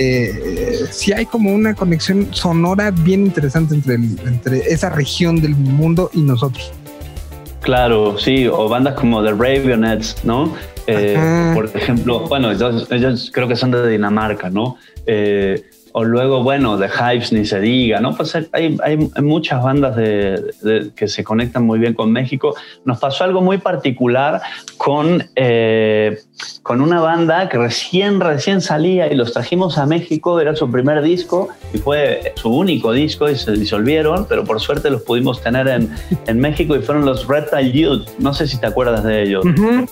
Eh, sí hay como una conexión sonora bien interesante entre, el- entre esa región del mundo y nosotros. Claro, sí, o bandas como The Raveonettes, ¿no? Eh, por ejemplo, bueno, ellos, ellos creo que son de Dinamarca, ¿no? Eh, o luego, bueno, The Hives ni se diga, ¿no? Pues hay, hay, muchas bandas de, de- que se conectan muy bien con México. Nos pasó algo muy particular con, eh, con una banda que recién, recién salía y los trajimos a México, era su primer disco y fue su único disco y se disolvieron, pero por suerte los pudimos tener en, en México y fueron los Reptile Youth. No sé si te acuerdas de ellos. Ujú.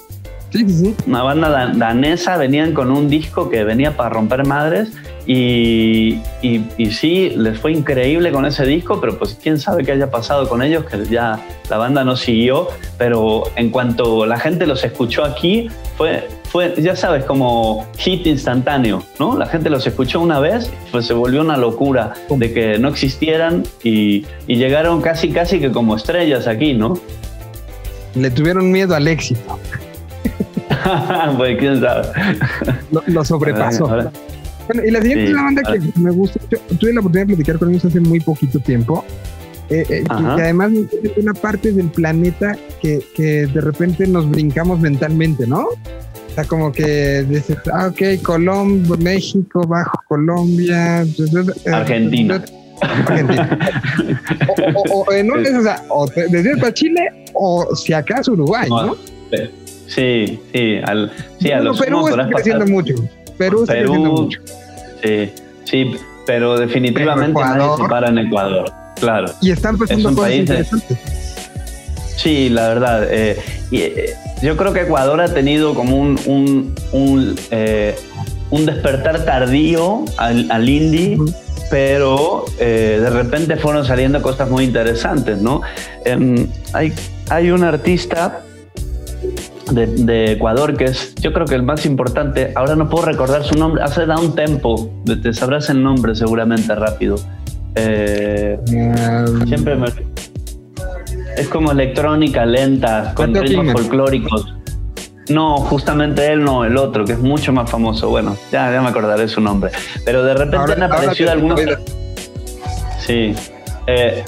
Sí, sí, sí. Una banda dan- danesa, venían con un disco que venía para romper madres y, y, y sí, les fue increíble con ese disco, pero pues quién sabe qué haya pasado con ellos, que ya la banda no siguió, pero en cuanto la gente los escuchó aquí, fue, fue ya sabes, como hit instantáneo, ¿no? La gente los escuchó una vez, pues se volvió una locura de que no existieran y, y llegaron casi, casi que como estrellas aquí, ¿no? Le tuvieron miedo al éxito. pues quién sabe. Lo, lo sobrepasó. Bueno, y la siguiente Sí, es una banda que me gusta. Yo tuve la oportunidad de platicar con ellos hace muy poquito tiempo. eh, eh, que, además es una parte del planeta que, que de repente nos brincamos mentalmente, ¿no? O sea, como que dices, ah, ok, Colombia, México, Bajo Colombia, eh, Argentina. Argentina. O, o- o en un, o sea, o desde para Chile o si acaso Uruguay, ¿no? Sí, sí, al, sí, a los Perú está creciendo mucho. Perú está Perú, mucho. sí, sí, pero definitivamente nadie se para en Ecuador, claro. Y están pasando Es cosas país interesantes. Sí, la verdad. eh, y, eh, yo creo que Ecuador ha tenido como un, un, un, eh, un despertar tardío al, al indie, pero eh, de repente fueron saliendo cosas muy interesantes, ¿no? Em, hay, hay un artista de, de Ecuador que es, yo creo que el más importante, ahora no puedo recordar su nombre, hace Down Tempo, te- te sabrás el nombre seguramente rápido. Eh, siempre me... Es como electrónica lenta, con ritmos folclóricos. No, justamente él no, el otro, que es mucho más famoso. Bueno, ya, ya me acordaré su nombre. Pero de repente Ahora- han aparecido algunos. te- Sí. Eh,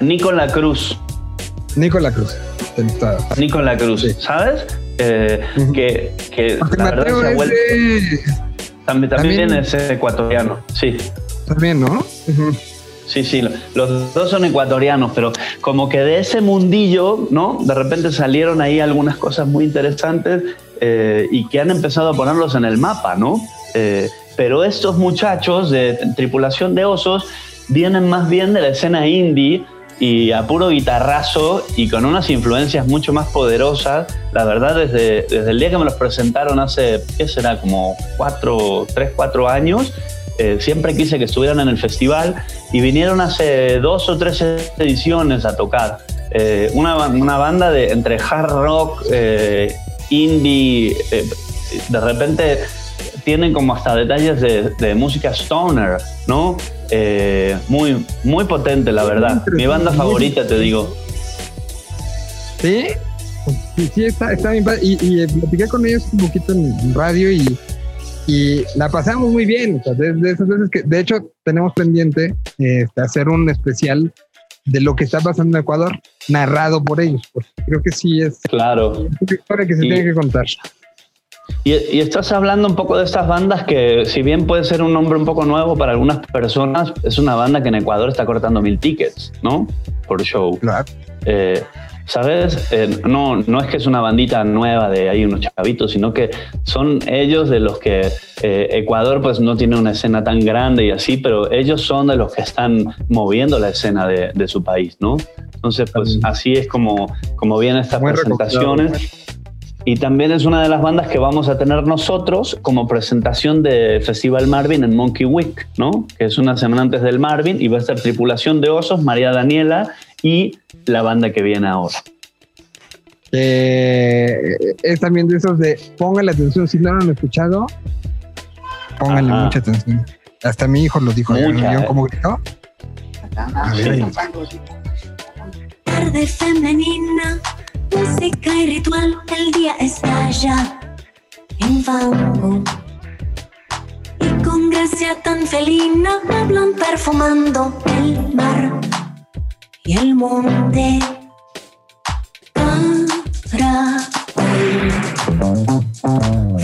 Nicola Cruz. Nicola Cruz. Está- Nicola Cruz, ¿sabes? Eh, que, la verdad se ha vuelto. También, también también- es ecuatoriano, sí. También, ¿no? Sí, sí, lo- los dos son ecuatorianos, pero como que de ese mundillo, ¿no? De repente salieron ahí algunas cosas muy interesantes eh, y que han empezado a ponerlos en el mapa, ¿no? Eh, pero estos muchachos de tripulación de osos vienen más bien de la escena indie y a puro guitarrazo y con unas influencias mucho más poderosas. La verdad, desde, desde el día que me los presentaron hace, ¿qué será? Como cuatro, tres, cuatro años, eh, siempre quise que estuvieran en el festival y vinieron hace dos o tres ediciones a tocar. Eh, una, una banda de entre hard rock, eh, indie, eh, de repente tienen como hasta detalles de, de música stoner, ¿no? Eh, muy, muy potente, la verdad. Mi banda favorita, te digo. Sí, sí, sí, está, está bien. Y, y, eh, platiqué con ellos un poquito en radio y, y la pasamos muy bien. O sea, de, de esas veces que, de hecho, tenemos pendiente este, hacer un especial de lo que está pasando en Ecuador, narrado por ellos. Porque creo que sí es Claro. una historia que se Y- tiene que contar. Y, y estás hablando un poco de estas bandas que, si bien puede ser un nombre un poco nuevo para algunas personas, es una banda que en Ecuador está cortando mil tickets, ¿no? Por show. Claro. Eh, ¿Sabes? Eh, no, no es que es una bandita nueva de ahí unos chavitos, sino que son ellos de los que eh, Ecuador pues no tiene una escena tan grande y así, pero ellos son de los que están moviendo la escena de, de su país, ¿no? Entonces, pues así es como, como vienen estas Muy presentaciones. Y también es una de las bandas que vamos a tener nosotros como presentación de Festival Marvin en Monkey Week, ¿no? Que es una semana antes del Marvin y va a estar Tripulación de Osos, María Daniela y la banda que viene ahora. Eh, es también de esos de póngale atención. Si no lo han escuchado, póngale Ajá. mucha atención. Hasta mi hijo lo dijo. en la. ¿Cómo gritó? A ver, ahí. Tarde femenina, música y ritual, el día estalla en fango. Y con gracia tan felina hablan perfumando el mar y el monte. Caracol.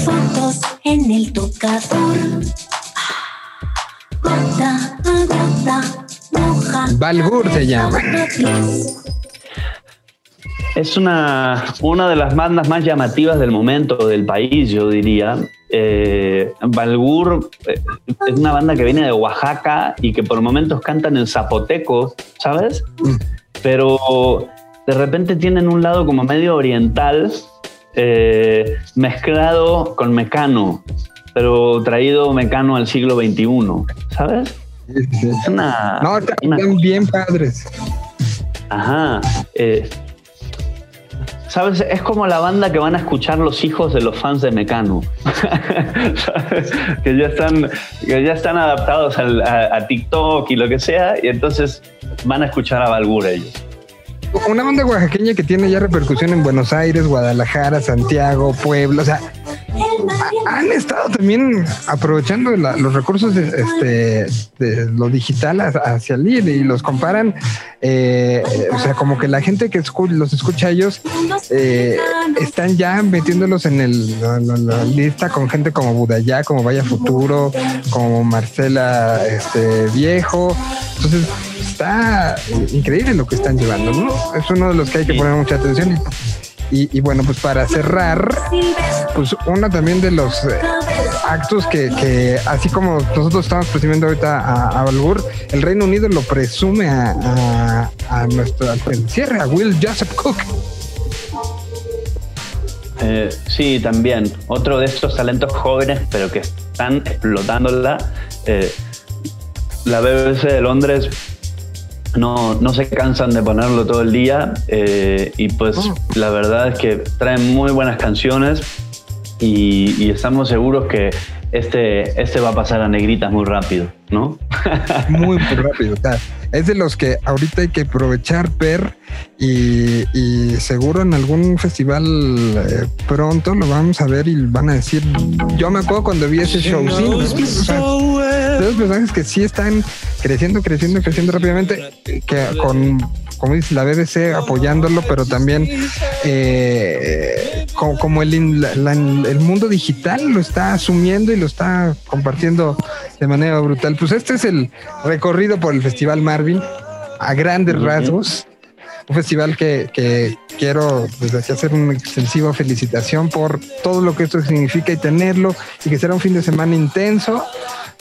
Fotos en el tocador. Gota a gota, moja. Balgur se llama. Es una, una de las bandas más llamativas del momento del país, yo diría. Eh, Balgur eh, es una banda que viene de Oaxaca y que por momentos cantan en zapoteco, ¿sabes? Pero de repente tienen un lado como medio oriental eh, mezclado con mecano, pero traído mecano al siglo XXI, ¿sabes? Es una, No, están una bien padres. Ajá. eh, ¿Sabes? Es como la banda que van a escuchar los hijos de los fans de Mecano. Que ya están, que ya están adaptados al- a, TikTok y lo que sea, y entonces van a escuchar a Balgur ellos. Una banda oaxaqueña que tiene ya repercusión en Buenos Aires, Guadalajara, Santiago, Puebla. O sea, han estado también aprovechando la- los recursos de, este, de lo digital ha- hacia el y los comparan. eh, o sea, como que la gente que escu- los escucha a ellos eh, están ya metiéndolos en el, la, la- la lista con gente como Budayá, como Vaya Futuro, como Marcela este, Viejo. Entonces, está increíble lo que están llevando, ¿no? Es uno de los que hay que poner mucha atención. Y, y- bueno, pues para cerrar, pues uno también de los eh, actos que, que, así como nosotros estamos presumiendo ahorita a, a el Reino Unido lo presume a, a- a nuestro cierre, a Will Joseph Cook. Eh, sí, también. Otro de estos talentos jóvenes, pero que están explotándola. Eh, la BBC de Londres no, no se cansan de ponerlo todo el día. eh, y pues la verdad es que traen muy buenas canciones. Y, y estamos seguros que este, este va a pasar a negritas muy rápido, ¿no? Muy, muy rápido. o sea, es de los que ahorita hay que aprovechar, ver y, y seguro en algún festival eh, pronto lo vamos a ver y van a decir. Yo me acuerdo cuando vi ese show, sí, ¿no? O sea, de los personajes que sí están creciendo, creciendo, creciendo rápidamente, que con, como dice la BBC, apoyándolo, pero también eh, como, como el, la- la- el mundo digital lo está asumiendo y lo está compartiendo de manera brutal. Pues este es el recorrido por el Festival Marvin a grandes rasgos. Un festival que, que quiero desde aquí hacer una extensiva felicitación por todo lo que esto significa y tenerlo y que será un fin de semana intenso,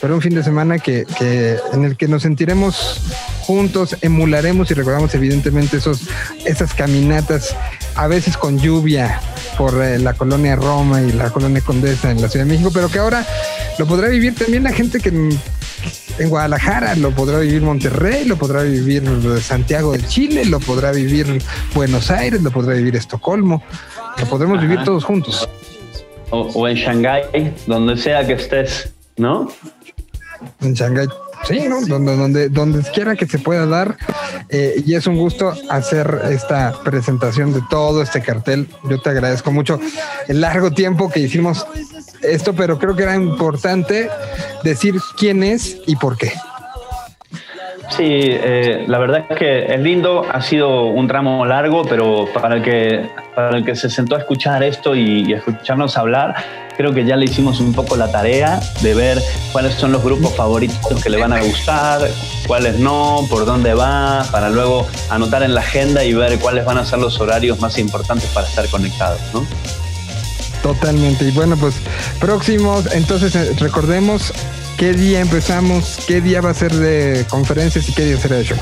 pero un fin de semana que, que en el que nos sentiremos juntos, emularemos y recordamos evidentemente esos, esas caminatas, a veces con lluvia por eh, la colonia Roma y la colonia Condesa en la Ciudad de México, pero que ahora lo podrá vivir también la gente que en, Guadalajara, lo podrá vivir Monterrey, lo podrá vivir Santiago de Chile, lo podrá vivir Buenos Aires, lo podrá vivir Estocolmo, lo podremos vivir todos juntos. O, o en Shanghái, donde sea que estés, ¿no? En Shanghái. Sí, ¿no? Donde, donde, donde quiera que se pueda dar. eh, y es un gusto hacer esta presentación de todo este cartel. Yo te agradezco mucho el largo tiempo que hicimos esto, pero creo que era importante decir quién es y por qué. Sí, eh, la verdad es que es lindo, ha sido un tramo largo, pero para el que, para el que se sentó a escuchar esto y, y escucharnos hablar, creo que ya le hicimos un poco la tarea de ver cuáles son los grupos favoritos que le van a gustar, cuáles no, por dónde va, para luego anotar en la agenda y ver cuáles van a ser los horarios más importantes para estar conectados, ¿no? Totalmente. Y bueno, pues próximos, entonces eh, recordemos qué día empezamos, qué día va a ser de conferencias y qué día será de show.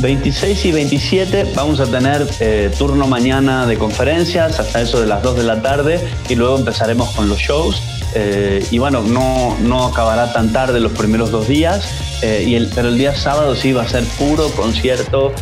26 y 27 vamos a tener eh, turno mañana de conferencias hasta eso de las 2 de la tarde y luego empezaremos con los shows. Eh, y bueno, no, no acabará tan tarde los primeros dos días, eh, y pero el día sábado sí va a ser puro concierto,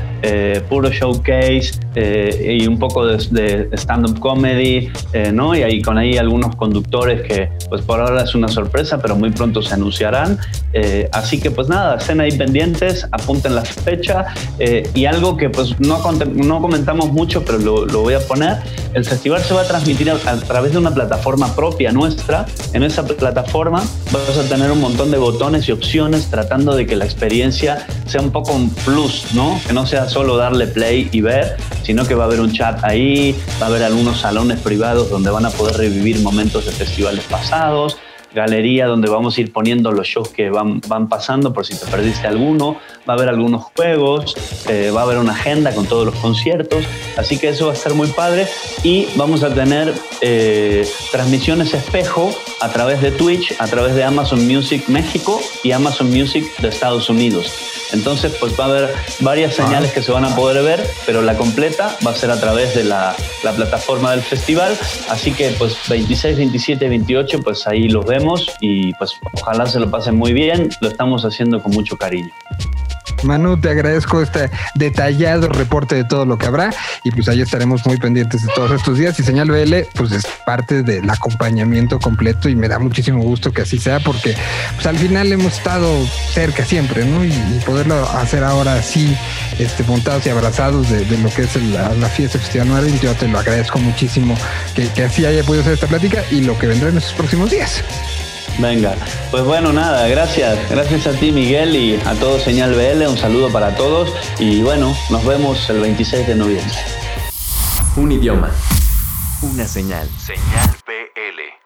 puro showcase eh, y un poco de, de stand-up comedy, eh, ¿no? Y ahí con ahí algunos conductores que pues por ahora es una sorpresa, pero muy pronto se anunciarán. Eh, así que pues nada, estén ahí pendientes, apunten la fecha eh, y algo que pues no, no comentamos mucho, pero lo, lo voy a poner, el festival se va a transmitir a, a través de una plataforma propia nuestra. En esa plataforma vas a tener un montón de botones y opciones tratando de que la experiencia sea un poco un plus, ¿no? Que no sea solo darle play y ver, sino que va a haber un chat ahí, va a haber algunos salones privados donde van a poder revivir momentos de festivales pasados, galería donde vamos a ir poniendo los shows que van, van pasando por si te perdiste alguno, va a haber algunos juegos, eh, va a haber una agenda con todos los conciertos, así que eso va a estar muy padre y vamos a tener eh, transmisiones espejo a través de Twitch, a través de Amazon Music México y Amazon Music de Estados Unidos. Entonces, pues va a haber varias señales que se van a poder ver, pero la completa va a ser a través de la, la plataforma del festival. Así que, pues 26, 27, 28, pues ahí los vemos y pues ojalá se lo pasen muy bien. Lo estamos haciendo con mucho cariño. Manu, te agradezco este detallado reporte de todo lo que habrá y pues ahí estaremos muy pendientes de todos estos días y Señal BL pues es parte del acompañamiento completo y me da muchísimo gusto que así sea porque pues al final hemos estado cerca siempre, ¿no? Y, poderlo hacer ahora así, este, montados y abrazados de, lo que es la fiesta Festival Marvin, yo te lo agradezco muchísimo que, que así haya podido hacer esta plática y lo que vendrá en estos próximos días. Venga, pues bueno, nada, gracias. Gracias a ti, Miguel, y a todo Señal BL. Un saludo para todos y bueno, nos vemos el 26 de noviembre. Un idioma. Una señal. Señal PL.